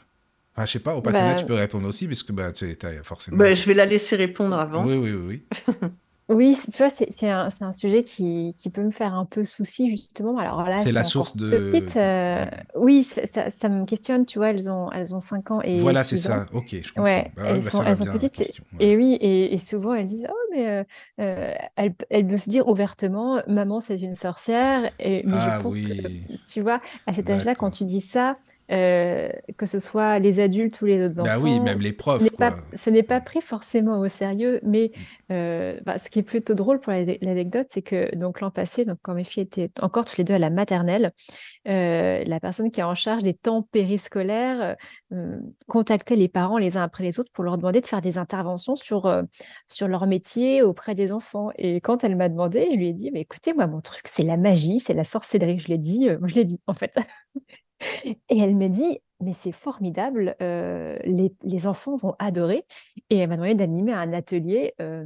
Enfin, je sais pas, au bah, tu peux répondre aussi, parce que bah, tu as forcément. Bah, je vais la laisser répondre avant. Oui, oui, oui. *laughs* Oui, tu vois, c'est un, un sujet qui, qui peut me faire un peu souci, justement. Alors là, c'est la source de. Petite, euh, oui, ça, ça, me questionne, tu vois, elles ont, elles ont 5 ans et Voilà, c'est ça, ok, je comprends. Ouais, bah elles, sont, elles sont petites. et, oui, et, et, souvent elles disent, oh, mais euh, euh elles, elles peuvent dire ouvertement, maman, c'est une sorcière. Et, mais je ah pense que, tu vois, à cet âge-là, quand tu dis ça, euh, que ce soit les adultes ou les autres enfants. Bah oui, même les profs. Ce n'est pas, pris forcément au sérieux, mais euh, bah, ce qui est plutôt drôle pour l'anecdote, c'est que donc l'an passé, donc quand mes filles étaient encore toutes les deux à la maternelle, euh, la personne qui est en charge des temps périscolaires contactait les parents les uns après les autres pour leur demander de faire des interventions sur, sur leur métier auprès des enfants. Et quand elle m'a demandé, je lui ai dit, mais écoutez, moi, mon truc, c'est la magie, c'est la sorcellerie. Je l'ai dit, je l'ai dit, en fait. *laughs* Et elle me dit, mais c'est formidable, euh, les, enfants vont adorer. Et elle m'a demandé d'animer un atelier euh,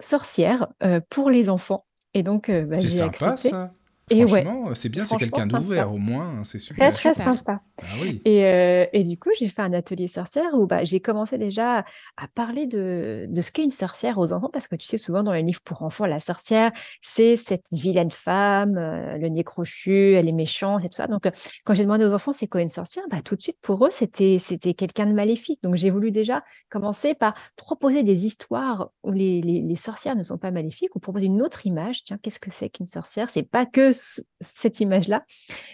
sorcière euh, pour les enfants. Et donc, bah, j'ai accepté. Ça. Et Franchement, c'est bien, c'est quelqu'un d'ouvert au moins, hein, c'est super. Très, très sympa. Ah et, euh, et, du coup, j'ai fait un atelier sorcière où bah, j'ai commencé déjà à parler de, de ce qu'est une sorcière aux enfants, parce que tu sais, souvent dans les livres pour enfants, la sorcière, c'est cette vilaine femme, euh, le nez crochu, elle est méchante et tout ça. Donc, euh, quand j'ai demandé aux enfants c'est quoi une sorcière, bah, tout de suite, pour eux, c'était quelqu'un de maléfique. Donc, j'ai voulu déjà commencer par proposer des histoires où les, les, les sorcières ne sont pas maléfiques, ou proposer une autre image. Tiens, qu'est-ce que c'est qu'une sorcière? C'est pas que cette image-là.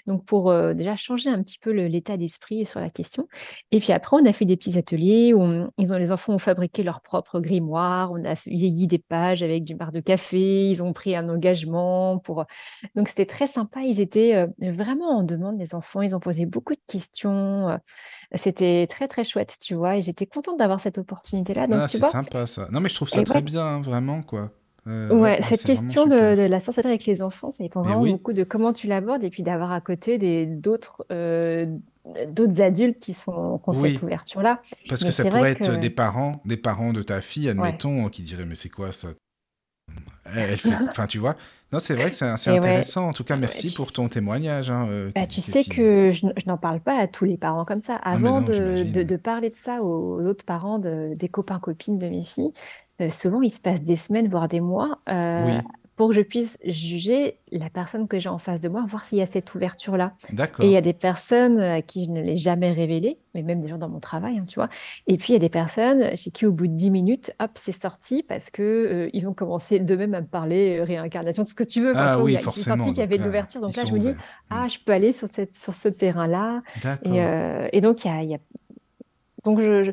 Donc, pour euh, déjà changer un petit peu l'état d'esprit sur la question. Et puis après, on a fait des petits ateliers où ils ont, les enfants ont fabriqué leur propre grimoire. On a vieilli des pages avec du marc de café. Ils ont pris un engagement pour. Donc, c'était très sympa. Ils étaient euh, vraiment en demande, les enfants. Ils ont posé beaucoup de questions. Euh, c'était très, très chouette, tu vois. Et j'étais contente d'avoir cette opportunité-là. Ah, c'est sympa ça. Non, mais je trouve ça très bien, hein, vraiment, quoi. Euh, ouais, cette question de, la sorcellerie avec les enfants, ça dépend vraiment beaucoup de comment tu l'abordes et puis d'avoir à côté des d'autres euh, d'autres adultes qui sont ont cette ouverture-là. Parce que ça pourrait être des parents, des parents de ta fille, admettons, qui diraient mais c'est quoi ça? Elle fait, enfin tu vois. Non, c'est vrai que c'est *laughs* intéressant. En tout cas, merci pour ton témoignage. Hein, euh, bah, tu sais que je, n'en parle pas à tous les parents comme ça. Ah, Avant de, de, parler de ça aux autres parents des copains copines de mes filles, euh, souvent, il se passe des semaines, voire des mois, euh, pour que je puisse juger la personne que j'ai en face de moi, voir s'il y a cette ouverture-là. D'accord. Et il y a des personnes à qui je ne l'ai jamais révélé, mais même des gens dans mon travail, hein, tu vois. Et puis, il y a des personnes chez qui, au bout de dix minutes, hop, c'est sorti parce que euh, ils ont commencé d'eux-mêmes à me parler réincarnation, de ce que tu veux. Ah oui, J'ai senti qu'il y avait de l'ouverture. Donc là, je me dis, ah, mm. je peux aller sur, cette, sur ce terrain-là. Et, et, donc, il y a, y a... Donc, je je,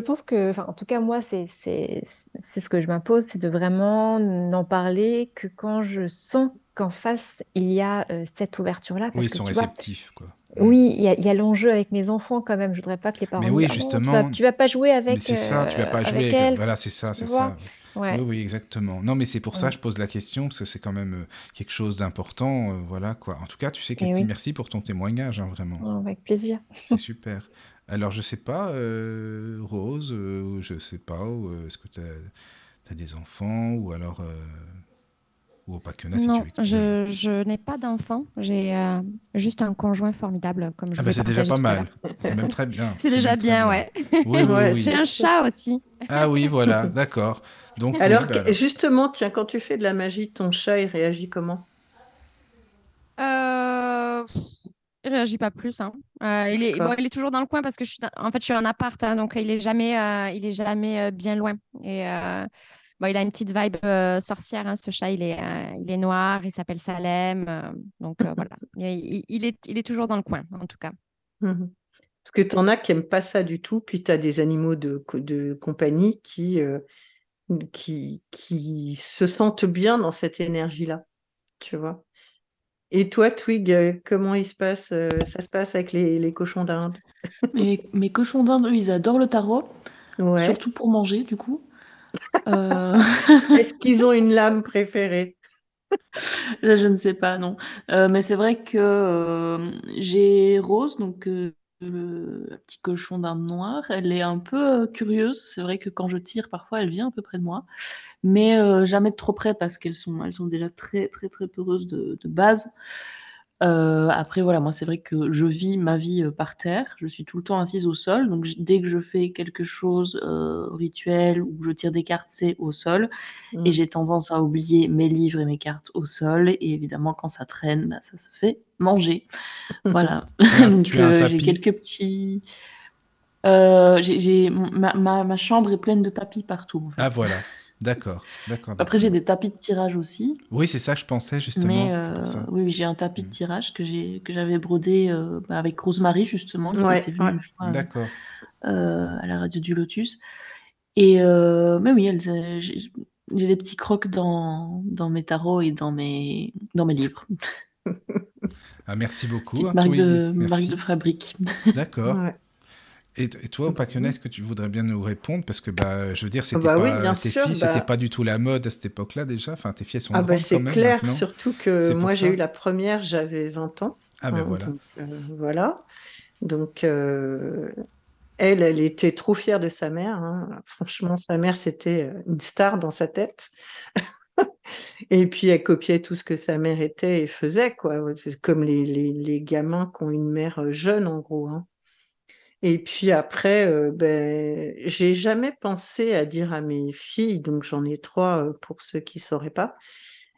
pense que, enfin, en tout cas, moi, c'est ce que je m'impose, c'est de vraiment n'en parler que quand je sens qu'en face, il y a euh, cette ouverture-là. Oui, ils sont réceptifs, quoi. Oui, il y a, l'enjeu avec mes enfants quand même. Je voudrais pas que les parents. Mais oui, ah justement. tu, vas, vas, pas jouer avec. C'est ça, tu vas pas euh, jouer. Avec Voilà, c'est ça, c'est ça. Oui, oui, exactement. Non, mais c'est pour ça que je pose la question parce que c'est quand même euh, quelque chose d'important, voilà quoi. En tout cas, tu sais, Cathy, merci pour ton témoignage, hein, vraiment. avec plaisir. C'est super. Alors, je sais pas, euh, Rose, euh, je sais pas, euh, est-ce que tu as, des enfants ou alors. ou pas que si Non, je, je n'ai pas d'enfants. J'ai juste un conjoint formidable, comme je ah bah c'est déjà pas mal. C'est même très bien. C'est déjà bien, *laughs* ouais. Oui, oui, J'ai un chat aussi. Ah oui, voilà, d'accord. Donc, alors, bah justement, tiens, quand tu fais de la magie, ton chat, il réagit comment? Euh, il réagit pas plus. Hein. Euh, il, est, il est toujours dans le coin parce que je suis, en fait, je suis en appart, hein, donc il est jamais, euh, il est jamais euh, bien loin. Et bon, il a une petite vibe sorcière. Hein, ce chat, il est, il est noir, il s'appelle Salem. donc voilà, il, il, est, il est toujours dans le coin, en tout cas. Mmh parce que tu en as qui n'aiment pas ça du tout, puis tu as des animaux de, de compagnie qui, qui, qui se sentent bien dans cette énergie-là, tu vois? Et toi, Twig, euh, comment il se passe, euh, ça se passe avec les, cochons d'Inde? Mes, *laughs* mes cochons d'Inde, eux, ils adorent le tarot, surtout pour manger, du coup. *laughs* Euh, Est-ce qu'ils ont une lame préférée? *laughs* Je ne sais pas, non. Euh, mais c'est vrai que j'ai Rose, donc le petit cochon d'Inde noir. Elle est un peu curieuse. C'est vrai que quand je tire, parfois, elle vient un peu près de moi, mais jamais de trop près parce qu'elles sont, elles sont déjà très, très, très peureuses de base. Euh, après voilà, moi c'est vrai que je vis ma vie, euh, par terre. Je suis tout le temps assise au sol, donc dès que je fais quelque chose, euh, rituel ou je tire des cartes, c'est au sol et mmh. j'ai tendance à oublier mes livres et mes cartes au sol et évidemment quand ça traîne, bah, ça se fait manger. *laughs* Voilà, *laughs* donc j'ai quelques petits, j'ai ma ma chambre est pleine de tapis partout, Ah voilà. D'accord, d'accord. Après, j'ai des tapis de tirage aussi. Oui, c'est ça que je pensais justement. Mais euh, oui, j'ai un tapis de mm. tirage que j'ai que j'avais brodé euh, bah, avec Rosemary justement, qui était venue une fois euh, à la radio du Lotus. Et mais oui, j'ai des petits crocs dans, dans mes tarots et dans mes dans mes livres. ah, merci beaucoup. Hein, marque, de, marque de fabrique. D'accord. Et, toi, au est-ce que tu voudrais bien nous répondre? Parce que, bah, je veux dire, c'était bah pas, tes filles, c'était bah pas du tout la mode à cette époque-là déjà. Enfin, tes filles, elles sont ah bah c'est clair, surtout que moi, j'ai eu la première, j'avais 20 ans. Ah ben voilà. Donc, euh, voilà. Donc, euh, elle, elle était trop fière de sa mère. Hein. Franchement, sa mère, c'était euh, une star dans sa tête. *laughs* et puis, elle copiait tout ce que sa mère était et faisait, quoi. Comme les, les, les gamins qui ont une mère jeune, en gros. Hein. Et puis après, ben, j'ai jamais pensé à dire à mes filles, donc j'en ai trois pour ceux qui sauraient pas,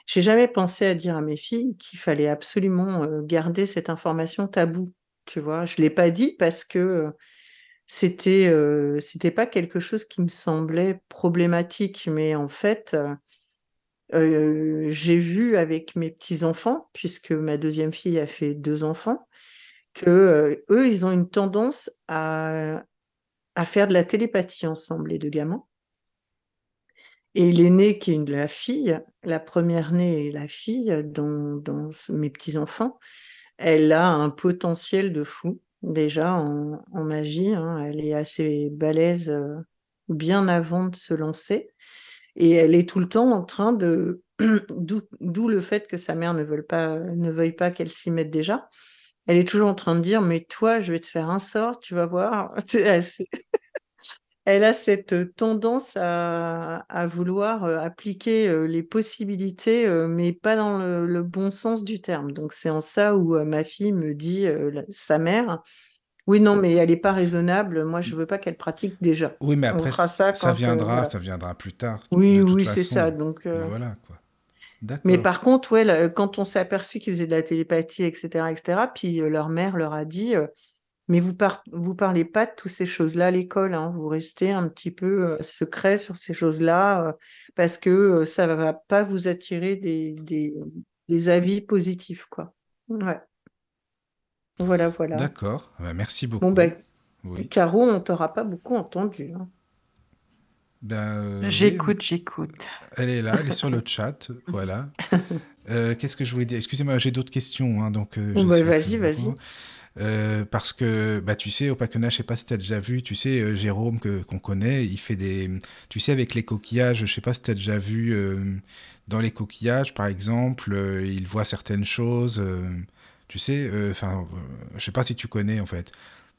j'ai jamais pensé à dire à mes filles qu'il fallait absolument garder cette information taboue. Tu vois, je l'ai pas dit parce que c'était c'était pas quelque chose qui me semblait problématique, mais en fait, j'ai vu avec mes petits enfants, puisque ma deuxième fille a fait deux enfants, que eux, ils ont une tendance à, à faire de la télépathie ensemble, les deux gamins. Et l'aîné, qui est la fille, la première née est la fille dans, dans mes petits-enfants, elle a un potentiel de fou, déjà en, magie. Hein. Elle est assez balèze bien avant de se lancer. Et elle est tout le temps en train de. *clears throat* D'où le fait que sa mère ne pas, ne veuille pas qu'elle s'y mette déjà elle est toujours en train de dire, mais toi, je vais te faire un sort, tu vas voir. *laughs* *laughs* Elle a cette tendance à, vouloir euh, appliquer euh, les possibilités, euh, mais pas dans le, bon sens du terme. Donc c'est en ça où ma fille me dit, sa mère, oui, non, mais elle n'est pas raisonnable. Moi, je ne veux pas qu'elle pratique déjà. Oui, mais après, ça, ça viendra, ça viendra plus tard. Oui, oui, c'est ça. Donc, voilà, quoi. Mais par contre, ouais, quand on s'est aperçu qu'ils faisaient de la télépathie, etc., etc., puis euh, leur mère leur a dit, euh, mais vous par vous parlez pas de toutes ces choses-là à l'école, hein, vous restez un petit peu euh, secret sur ces choses-là, parce que ça va pas vous attirer des, des, des avis positifs, quoi. Ouais. Voilà, voilà. D'accord, bah, merci beaucoup. Bon, ben, Caro, on t'aura pas beaucoup entendu. Hein. Ben, euh, j'écoute, j'écoute. Elle est là, elle est sur le *laughs* chat, voilà. Euh, qu'est-ce que je voulais dire? Excusez-moi, j'ai d'autres questions, hein, donc. Euh, bah, vas-y, vas-y. parce que, bah, tu sais, au Pacona, je sais pas si tu as déjà vu, tu sais, Jérôme, que, qu'on connaît, il fait des. Tu sais, avec les coquillages, je sais pas si tu as déjà vu, dans les coquillages, par exemple, il voit certaines choses, tu sais, enfin, je sais pas si tu connais, en fait.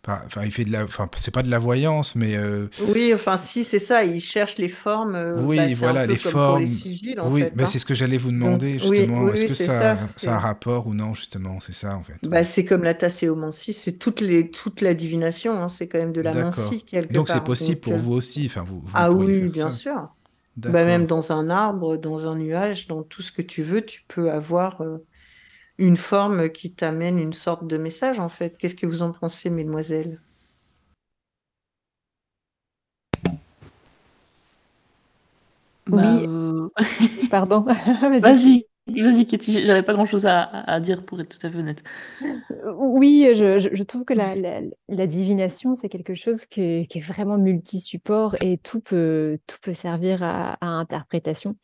Enfin, il fait de la. Enfin, c'est pas de la voyance, mais. Euh, oui, enfin, si, c'est ça. Il cherche les formes. Euh, oui, bah, voilà, les formes. Les oui, hein. c'est ce que j'allais vous demander, justement. Est-ce que ça, ça, a un rapport ou non, justement C'est ça, en fait? Bah, c'est comme la tasséomancie, c'est toute, les, toute la divination. Hein. C'est quand même de la mancie, quelque Donc, c'est possible pour euh, vous aussi. Enfin, vous, ah oui, bien sûr. Bah, même dans un arbre, dans un nuage, dans tout ce que tu veux, tu peux avoir une forme qui t'amène une sorte de message en fait. Qu'est-ce que vous en pensez, mesdemoiselles? Oui, bah, euh, *laughs* pardon. *laughs* Vas-y, vas-y, Katie, j'avais pas grand-chose à, dire pour être tout à fait honnête. Oui, je, trouve que la, divination, c'est quelque chose qui est, vraiment multi-support et tout peut, tout peut servir à, à interprétation.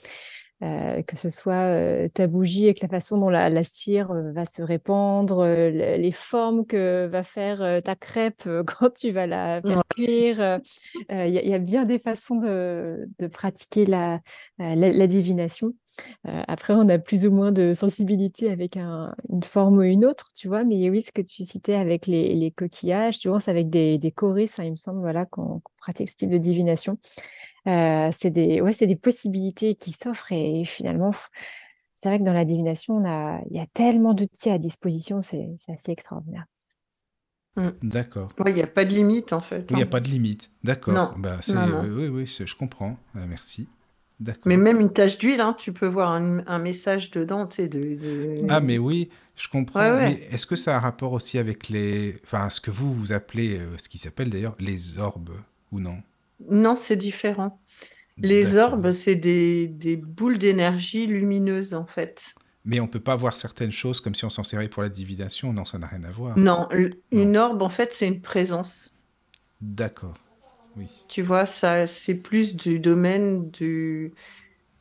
Euh, que ce soit euh, ta bougie avec la façon dont la, cire euh, va se répandre, les formes que va faire ta crêpe *laughs* quand tu vas la faire cuire. Il y, a bien des façons de, pratiquer la, la, divination. après, on a plus ou moins de sensibilité avec une forme ou une autre, tu vois. Mais oui, ce que tu citais avec les, coquillages, tu vois, c'est avec des, des choristes, hein, il me semble, voilà, qu'on pratique ce type de divination. Euh, c'est des, ouais, c'est des possibilités qui s'offrent et finalement, c'est vrai que dans la divination, on a, il y a tellement d'outils à disposition, c'est, assez extraordinaire. Mmh. D'accord. il n'y a pas de limite en fait. Il n'y a hein. pas de limite. D'accord. Bah, oui, oui, je comprends. Euh, merci. D'accord. Mais même une tache d'huile, hein, tu peux voir un, message dedans, sais, de, Ah, mais oui, je comprends. Mais est-ce que ça a un rapport aussi avec les, enfin, ce que vous vous appelez, euh, ce qui s'appelle d'ailleurs les orbes ou non? Non, c'est différent. Les orbes, c'est des, boules d'énergie lumineuses, en fait. Mais on peut pas voir certaines choses comme si on s'en servait pour la divination. Non, ça n'a rien à voir. Non, une orbe, en fait, c'est une présence. D'accord. Oui. Tu vois, ça, c'est plus du domaine du,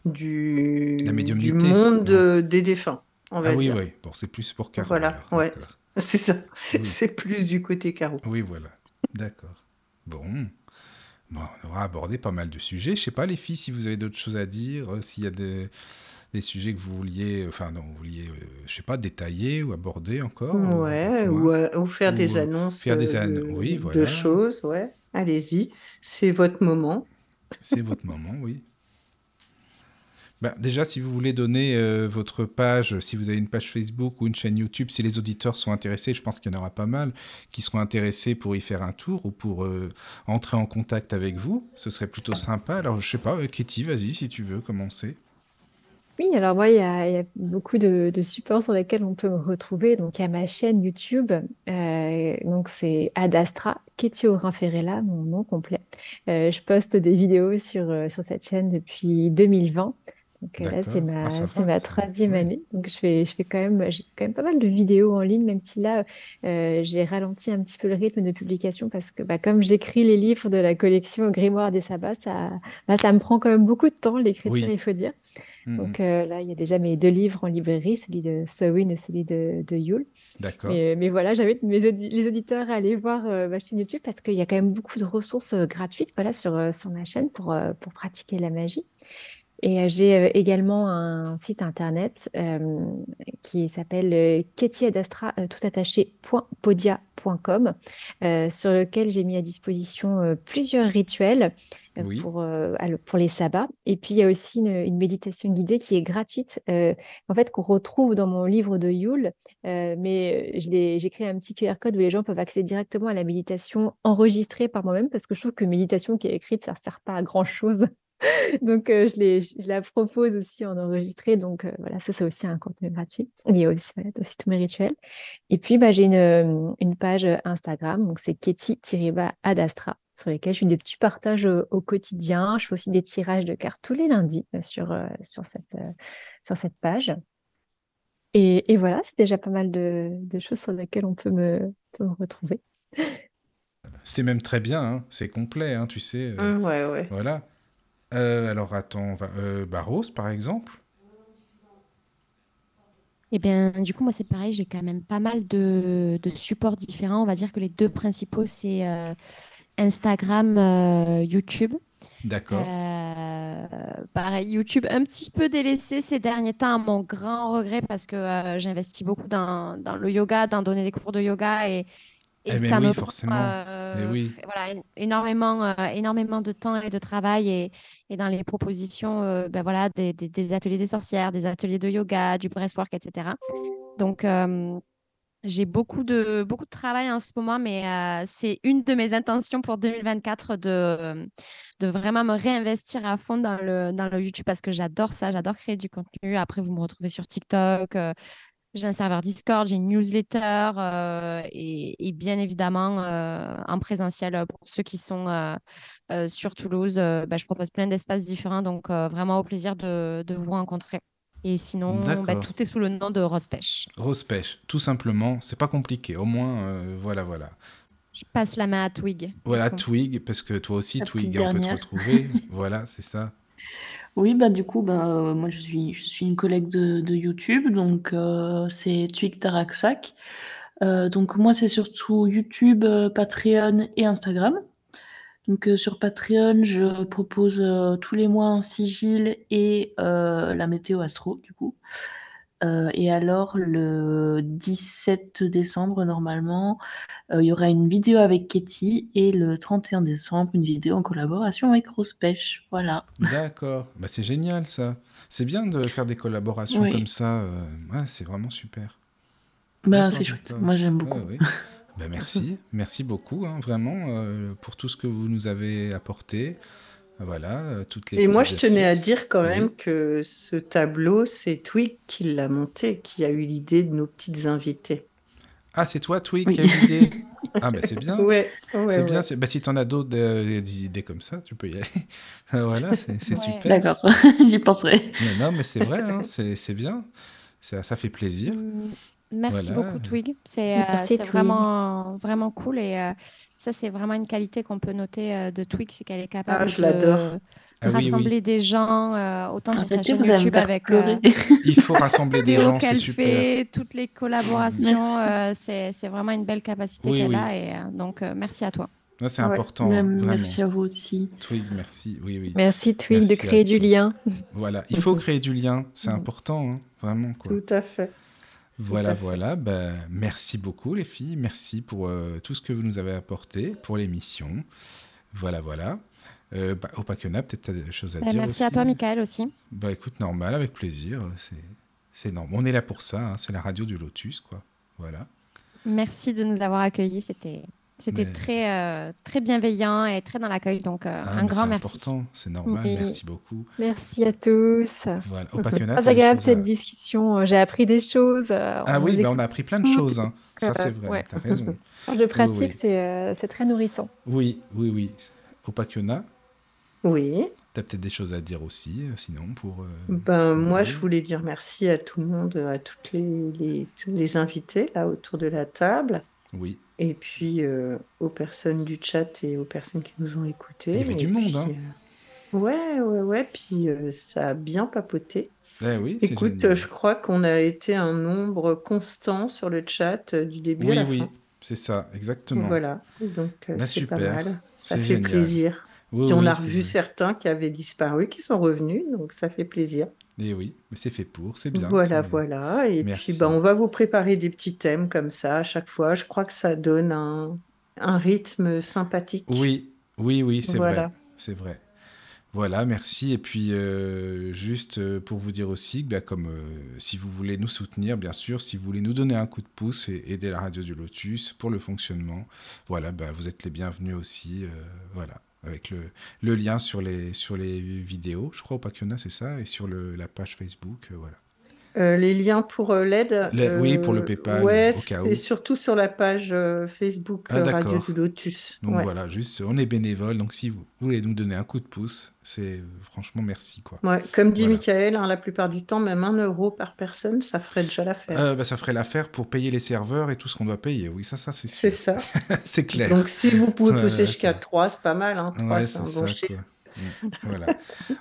du, du monde des défunts. On va ah oui, dire. oui. Bon, c'est plus pour Caro. Voilà, ouais. *laughs* C'est ça. C'est plus du côté Caro. Oui, voilà. D'accord. Bon. Bon, on aura abordé pas mal de sujets. Je sais pas, les filles, si vous avez d'autres choses à dire, euh, s'il y a des, des, sujets que vous vouliez, enfin, non, vous vouliez, euh, je sais pas, détailler ou aborder encore. Ouais, ou, ou, faire des annonces faire des de, oui, voilà. de choses, ouais. Allez-y, c'est votre moment. C'est votre moment, oui. Bah, déjà, si vous voulez donner euh, votre page, si vous avez une page Facebook ou une chaîne YouTube, si les auditeurs sont intéressés, je pense qu'il y en aura pas mal qui seront intéressés pour y faire un tour ou pour euh, entrer en contact avec vous, ce serait plutôt sympa. Alors, je sais pas, euh, Katie, vas-y si tu veux commencer. Oui, alors moi, il y a, beaucoup de, supports sur lesquels on peut me retrouver. Donc, il y a ma chaîne YouTube. donc, c'est Adastra, Katie Aurin-Ferrella, mon nom complet. je poste des vidéos sur, sur cette chaîne depuis 2020. Donc là, c'est ma, ah, ma troisième année. Donc je fais, je fais quand même, j'ai quand même pas mal de vidéos en ligne, même si là, euh, j'ai ralenti un petit peu le rythme de publication parce que bah, comme j'écris les livres de la collection Grimoire des Sabbats, ça, bah, ça me prend quand même beaucoup de temps, l'écriture, il faut dire. Mmh, Donc mmh. euh, là, il y a déjà mes deux livres en librairie, celui de Sowin et celui de, de Yule. D'accord. Mais, voilà, j'invite mes les auditeurs à aller voir euh, ma chaîne YouTube parce qu'il y a quand même beaucoup de ressources gratuites voilà, sur, sur ma chaîne pour, pour pratiquer la magie. Et euh, j'ai euh, également un site internet euh, qui s'appelle euh, toutattaché.podia.com sur lequel j'ai mis à disposition plusieurs rituels pour, pour les sabbats. Et puis il y a aussi une, méditation guidée qui est gratuite, en fait qu'on retrouve dans mon livre de Yule, mais j'ai créé un petit QR code où les gens peuvent accéder directement à la méditation enregistrée par moi-même parce que je trouve que méditation qui est écrite, ça ne sert pas à grand-chose. Donc, euh, je, je, la propose aussi en enregistré. Donc, euh, voilà, ça, c'est aussi un contenu gratuit. Mais il y a aussi, aussi tous mes rituels. Et puis, bah, j'ai une, euh, une, page Instagram. Donc, c'est Ketty-Adastra sur lesquels je fais des petits partages au, quotidien. Je fais aussi des tirages de cartes tous les lundis sur, sur, cette, sur cette page. Et, et voilà, c'est déjà pas mal de, de, choses sur lesquelles on peut me, peut me retrouver. C'est même très bien, hein. c'est complet, hein, tu sais. Mmh, ouais, ouais. Voilà. Euh, alors attends, va... euh, Barros par exemple Eh bien, du coup, moi, c'est pareil, j'ai quand même pas mal de, supports différents. On va dire que les deux principaux, c'est euh, Instagram, euh, YouTube. D'accord. pareil, YouTube un petit peu délaissé ces derniers temps, à mon grand regret, parce que j'investis beaucoup dans, dans, le yoga, dans donner des cours de yoga et, et eh ça me forcément. Euh, oui. voilà, énormément, euh, énormément de temps et de travail et, et dans les propositions euh, ben voilà, des, des, ateliers des sorcières, des ateliers de yoga, du breathwork, etc. Donc, j'ai beaucoup de, beaucoup de travail en ce moment, mais c'est une de mes intentions pour 2024 de, de vraiment me réinvestir à fond dans le, dans le YouTube parce que j'adore ça, j'adore créer du contenu. Après, vous me retrouvez sur TikTok, j'ai un serveur Discord, j'ai une newsletter euh, et, bien évidemment euh, en présentiel pour ceux qui sont euh, sur Toulouse. Bah, je propose plein d'espaces différents, donc vraiment au plaisir de, vous rencontrer. Et sinon, bah, tout est sous le nom de Rose Pêche. Rose Pêche, tout simplement. C'est pas compliqué. Au moins, voilà, voilà. Je passe la main à Twig. Voilà, Twig, parce que toi aussi, Twig, on peut te retrouver. *laughs* voilà, c'est ça. Oui, bah du coup, bah, moi je suis, je suis une collègue de, YouTube, donc c'est Twig Taraksak. donc moi c'est surtout YouTube, Patreon et Instagram. Donc sur Patreon, je propose tous les mois un sigil et la météo astro, du coup. Euh, et alors, le 17 décembre, normalement, euh, il y aura une vidéo avec Katie et le 31 décembre, une vidéo en collaboration avec Rose Pêche. Voilà. D'accord. Bah, c'est génial ça. C'est bien de faire des collaborations comme ça. Euh, ouais, c'est vraiment super. Bah, c'est chouette. Moi, j'aime beaucoup. bah, merci. *laughs* merci beaucoup, hein, vraiment, pour tout ce que vous nous avez apporté. Voilà, euh, toutes les Et moi, je tenais à dire quand même que ce tableau, c'est Twig qui l'a monté, qui a eu l'idée de nos petites invités. Ah, c'est toi, Twig, qui a eu l'idée? *laughs* Ah, bah c'est bien. Ouais, c'est bien. Bah, si tu en as d'autres euh, des idées comme ça, tu peux y aller. *laughs* voilà, c'est super. D'accord, *laughs* j'y penserai. non, mais c'est vrai, hein, c'est bien. Ça, ça, fait plaisir. Mm. Merci beaucoup, Twig. C'est euh, vraiment, vraiment cool. Et euh, ça, c'est vraiment une qualité qu'on peut noter euh, de Twig, c'est qu'elle est capable ah, de ah rassembler des gens, autant sur sa chaîne YouTube avec. *laughs* Il faut rassembler des gens, c'est super. Fait, toutes les collaborations, c'est vraiment une belle capacité qu'elle a. Et donc, merci à toi. C'est important. Merci à vous aussi. Twig, merci. Oui, oui. Merci Twig de créer du lien. Voilà, il faut créer du lien, c'est important, hein, vraiment. Quoi. Tout à fait. Voilà, voilà. Ben, merci beaucoup, les filles. Merci pour euh, tout ce que vous nous avez apporté pour l'émission. Voilà, voilà. Euh, bah, au Pacquena, peut-être tu as des choses à bah, dire. Merci à toi, Michael, aussi. Bah, écoute, normal, avec plaisir. C'est normal. On est là pour ça. Hein. C'est la radio du Lotus, quoi. Voilà. Merci de nous avoir accueillis. C'était c'était très, euh, très bienveillant et très dans l'accueil. Donc, euh, ah, un grand merci. C'est important, c'est normal. Merci beaucoup. Merci à tous. Voilà. Au *laughs* Très agréable cette discussion. J'ai appris des choses. Euh, ah oui, bah, on a appris plein de choses. Hein. Ça, c'est vrai. Tu as raison. *laughs* de pratique, c'est très nourrissant. Oui, oui, oui. Au Pacquiona Oui. Tu as peut-être des choses à dire aussi, sinon, pour... ben, moi, je voulais dire merci à tout le monde, à toutes les, les, tous les invités là autour de la table. Oui. Et puis euh, aux personnes du chat et aux personnes qui nous ont écoutés. Il y avait du monde, hein. Euh, ouais, ouais, ouais. Puis euh, ça a bien papoté. Eh oui, Écoute, je crois qu'on a été un nombre constant sur le chat du début à la oui, fin. c'est ça, exactement. Voilà, donc bah, c'est pas mal. Ça fait plaisir. Puis on a revu certains qui avaient disparu, qui sont revenus, donc ça fait plaisir. Et oui, mais c'est fait pour, c'est bien. Voilà, voilà. Et puis, bah, on va vous préparer des petits thèmes comme ça à chaque fois. Je crois que ça donne un, un rythme sympathique. Oui, oui, oui, c'est vrai. C'est vrai. Voilà, merci. Et puis, euh, juste euh, pour vous dire aussi, bah, comme euh, si vous voulez nous soutenir, bien sûr, si vous voulez nous donner un coup de pouce et aider la radio du Lotus pour le fonctionnement, voilà, bah, vous êtes les bienvenus aussi. voilà avec le, lien sur les, sur les vidéos, je crois, au Pacquiona, c'est ça, et sur la page Facebook, euh, voilà. Euh, les liens pour euh, l'aide. oui, pour le PayPal, ouais, au cas où. Et surtout sur la page Facebook ah, Radio du Lotus. Donc voilà, juste, on est bénévole, donc si vous voulez nous donner un coup de pouce, c'est franchement merci. Quoi. Ouais, comme dit Michael, hein, la plupart du temps, même un euro par personne, ça ferait déjà l'affaire. bah, ça ferait l'affaire pour payer les serveurs et tout ce qu'on doit payer. Oui, ça, ça c'est C'est ça. *laughs* c'est clair. Donc si vous pouvez pousser jusqu'à 3, c'est pas mal. Hein, 3, c'est un bon chiffre. Mm, voilà.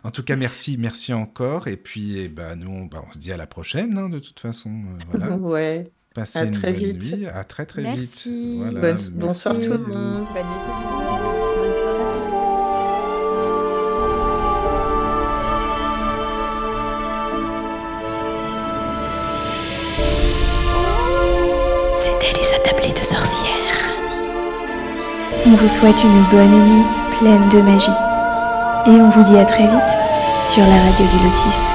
En tout cas, merci, merci encore. Et puis, eh ben, nous, bah, on se dit à la prochaine, hein, de toute façon. Euh, voilà. *laughs* ouais. Passez à une très bonne vite. nuit. À très, très vite. Voilà. bonsoir tout le monde. Bonne nuit tout le monde. Bonne soirée à tous. C'était les attablés de sorcières. On vous souhaite une bonne nuit pleine de magie. Et on vous dit à très vite sur la radio du Lotus.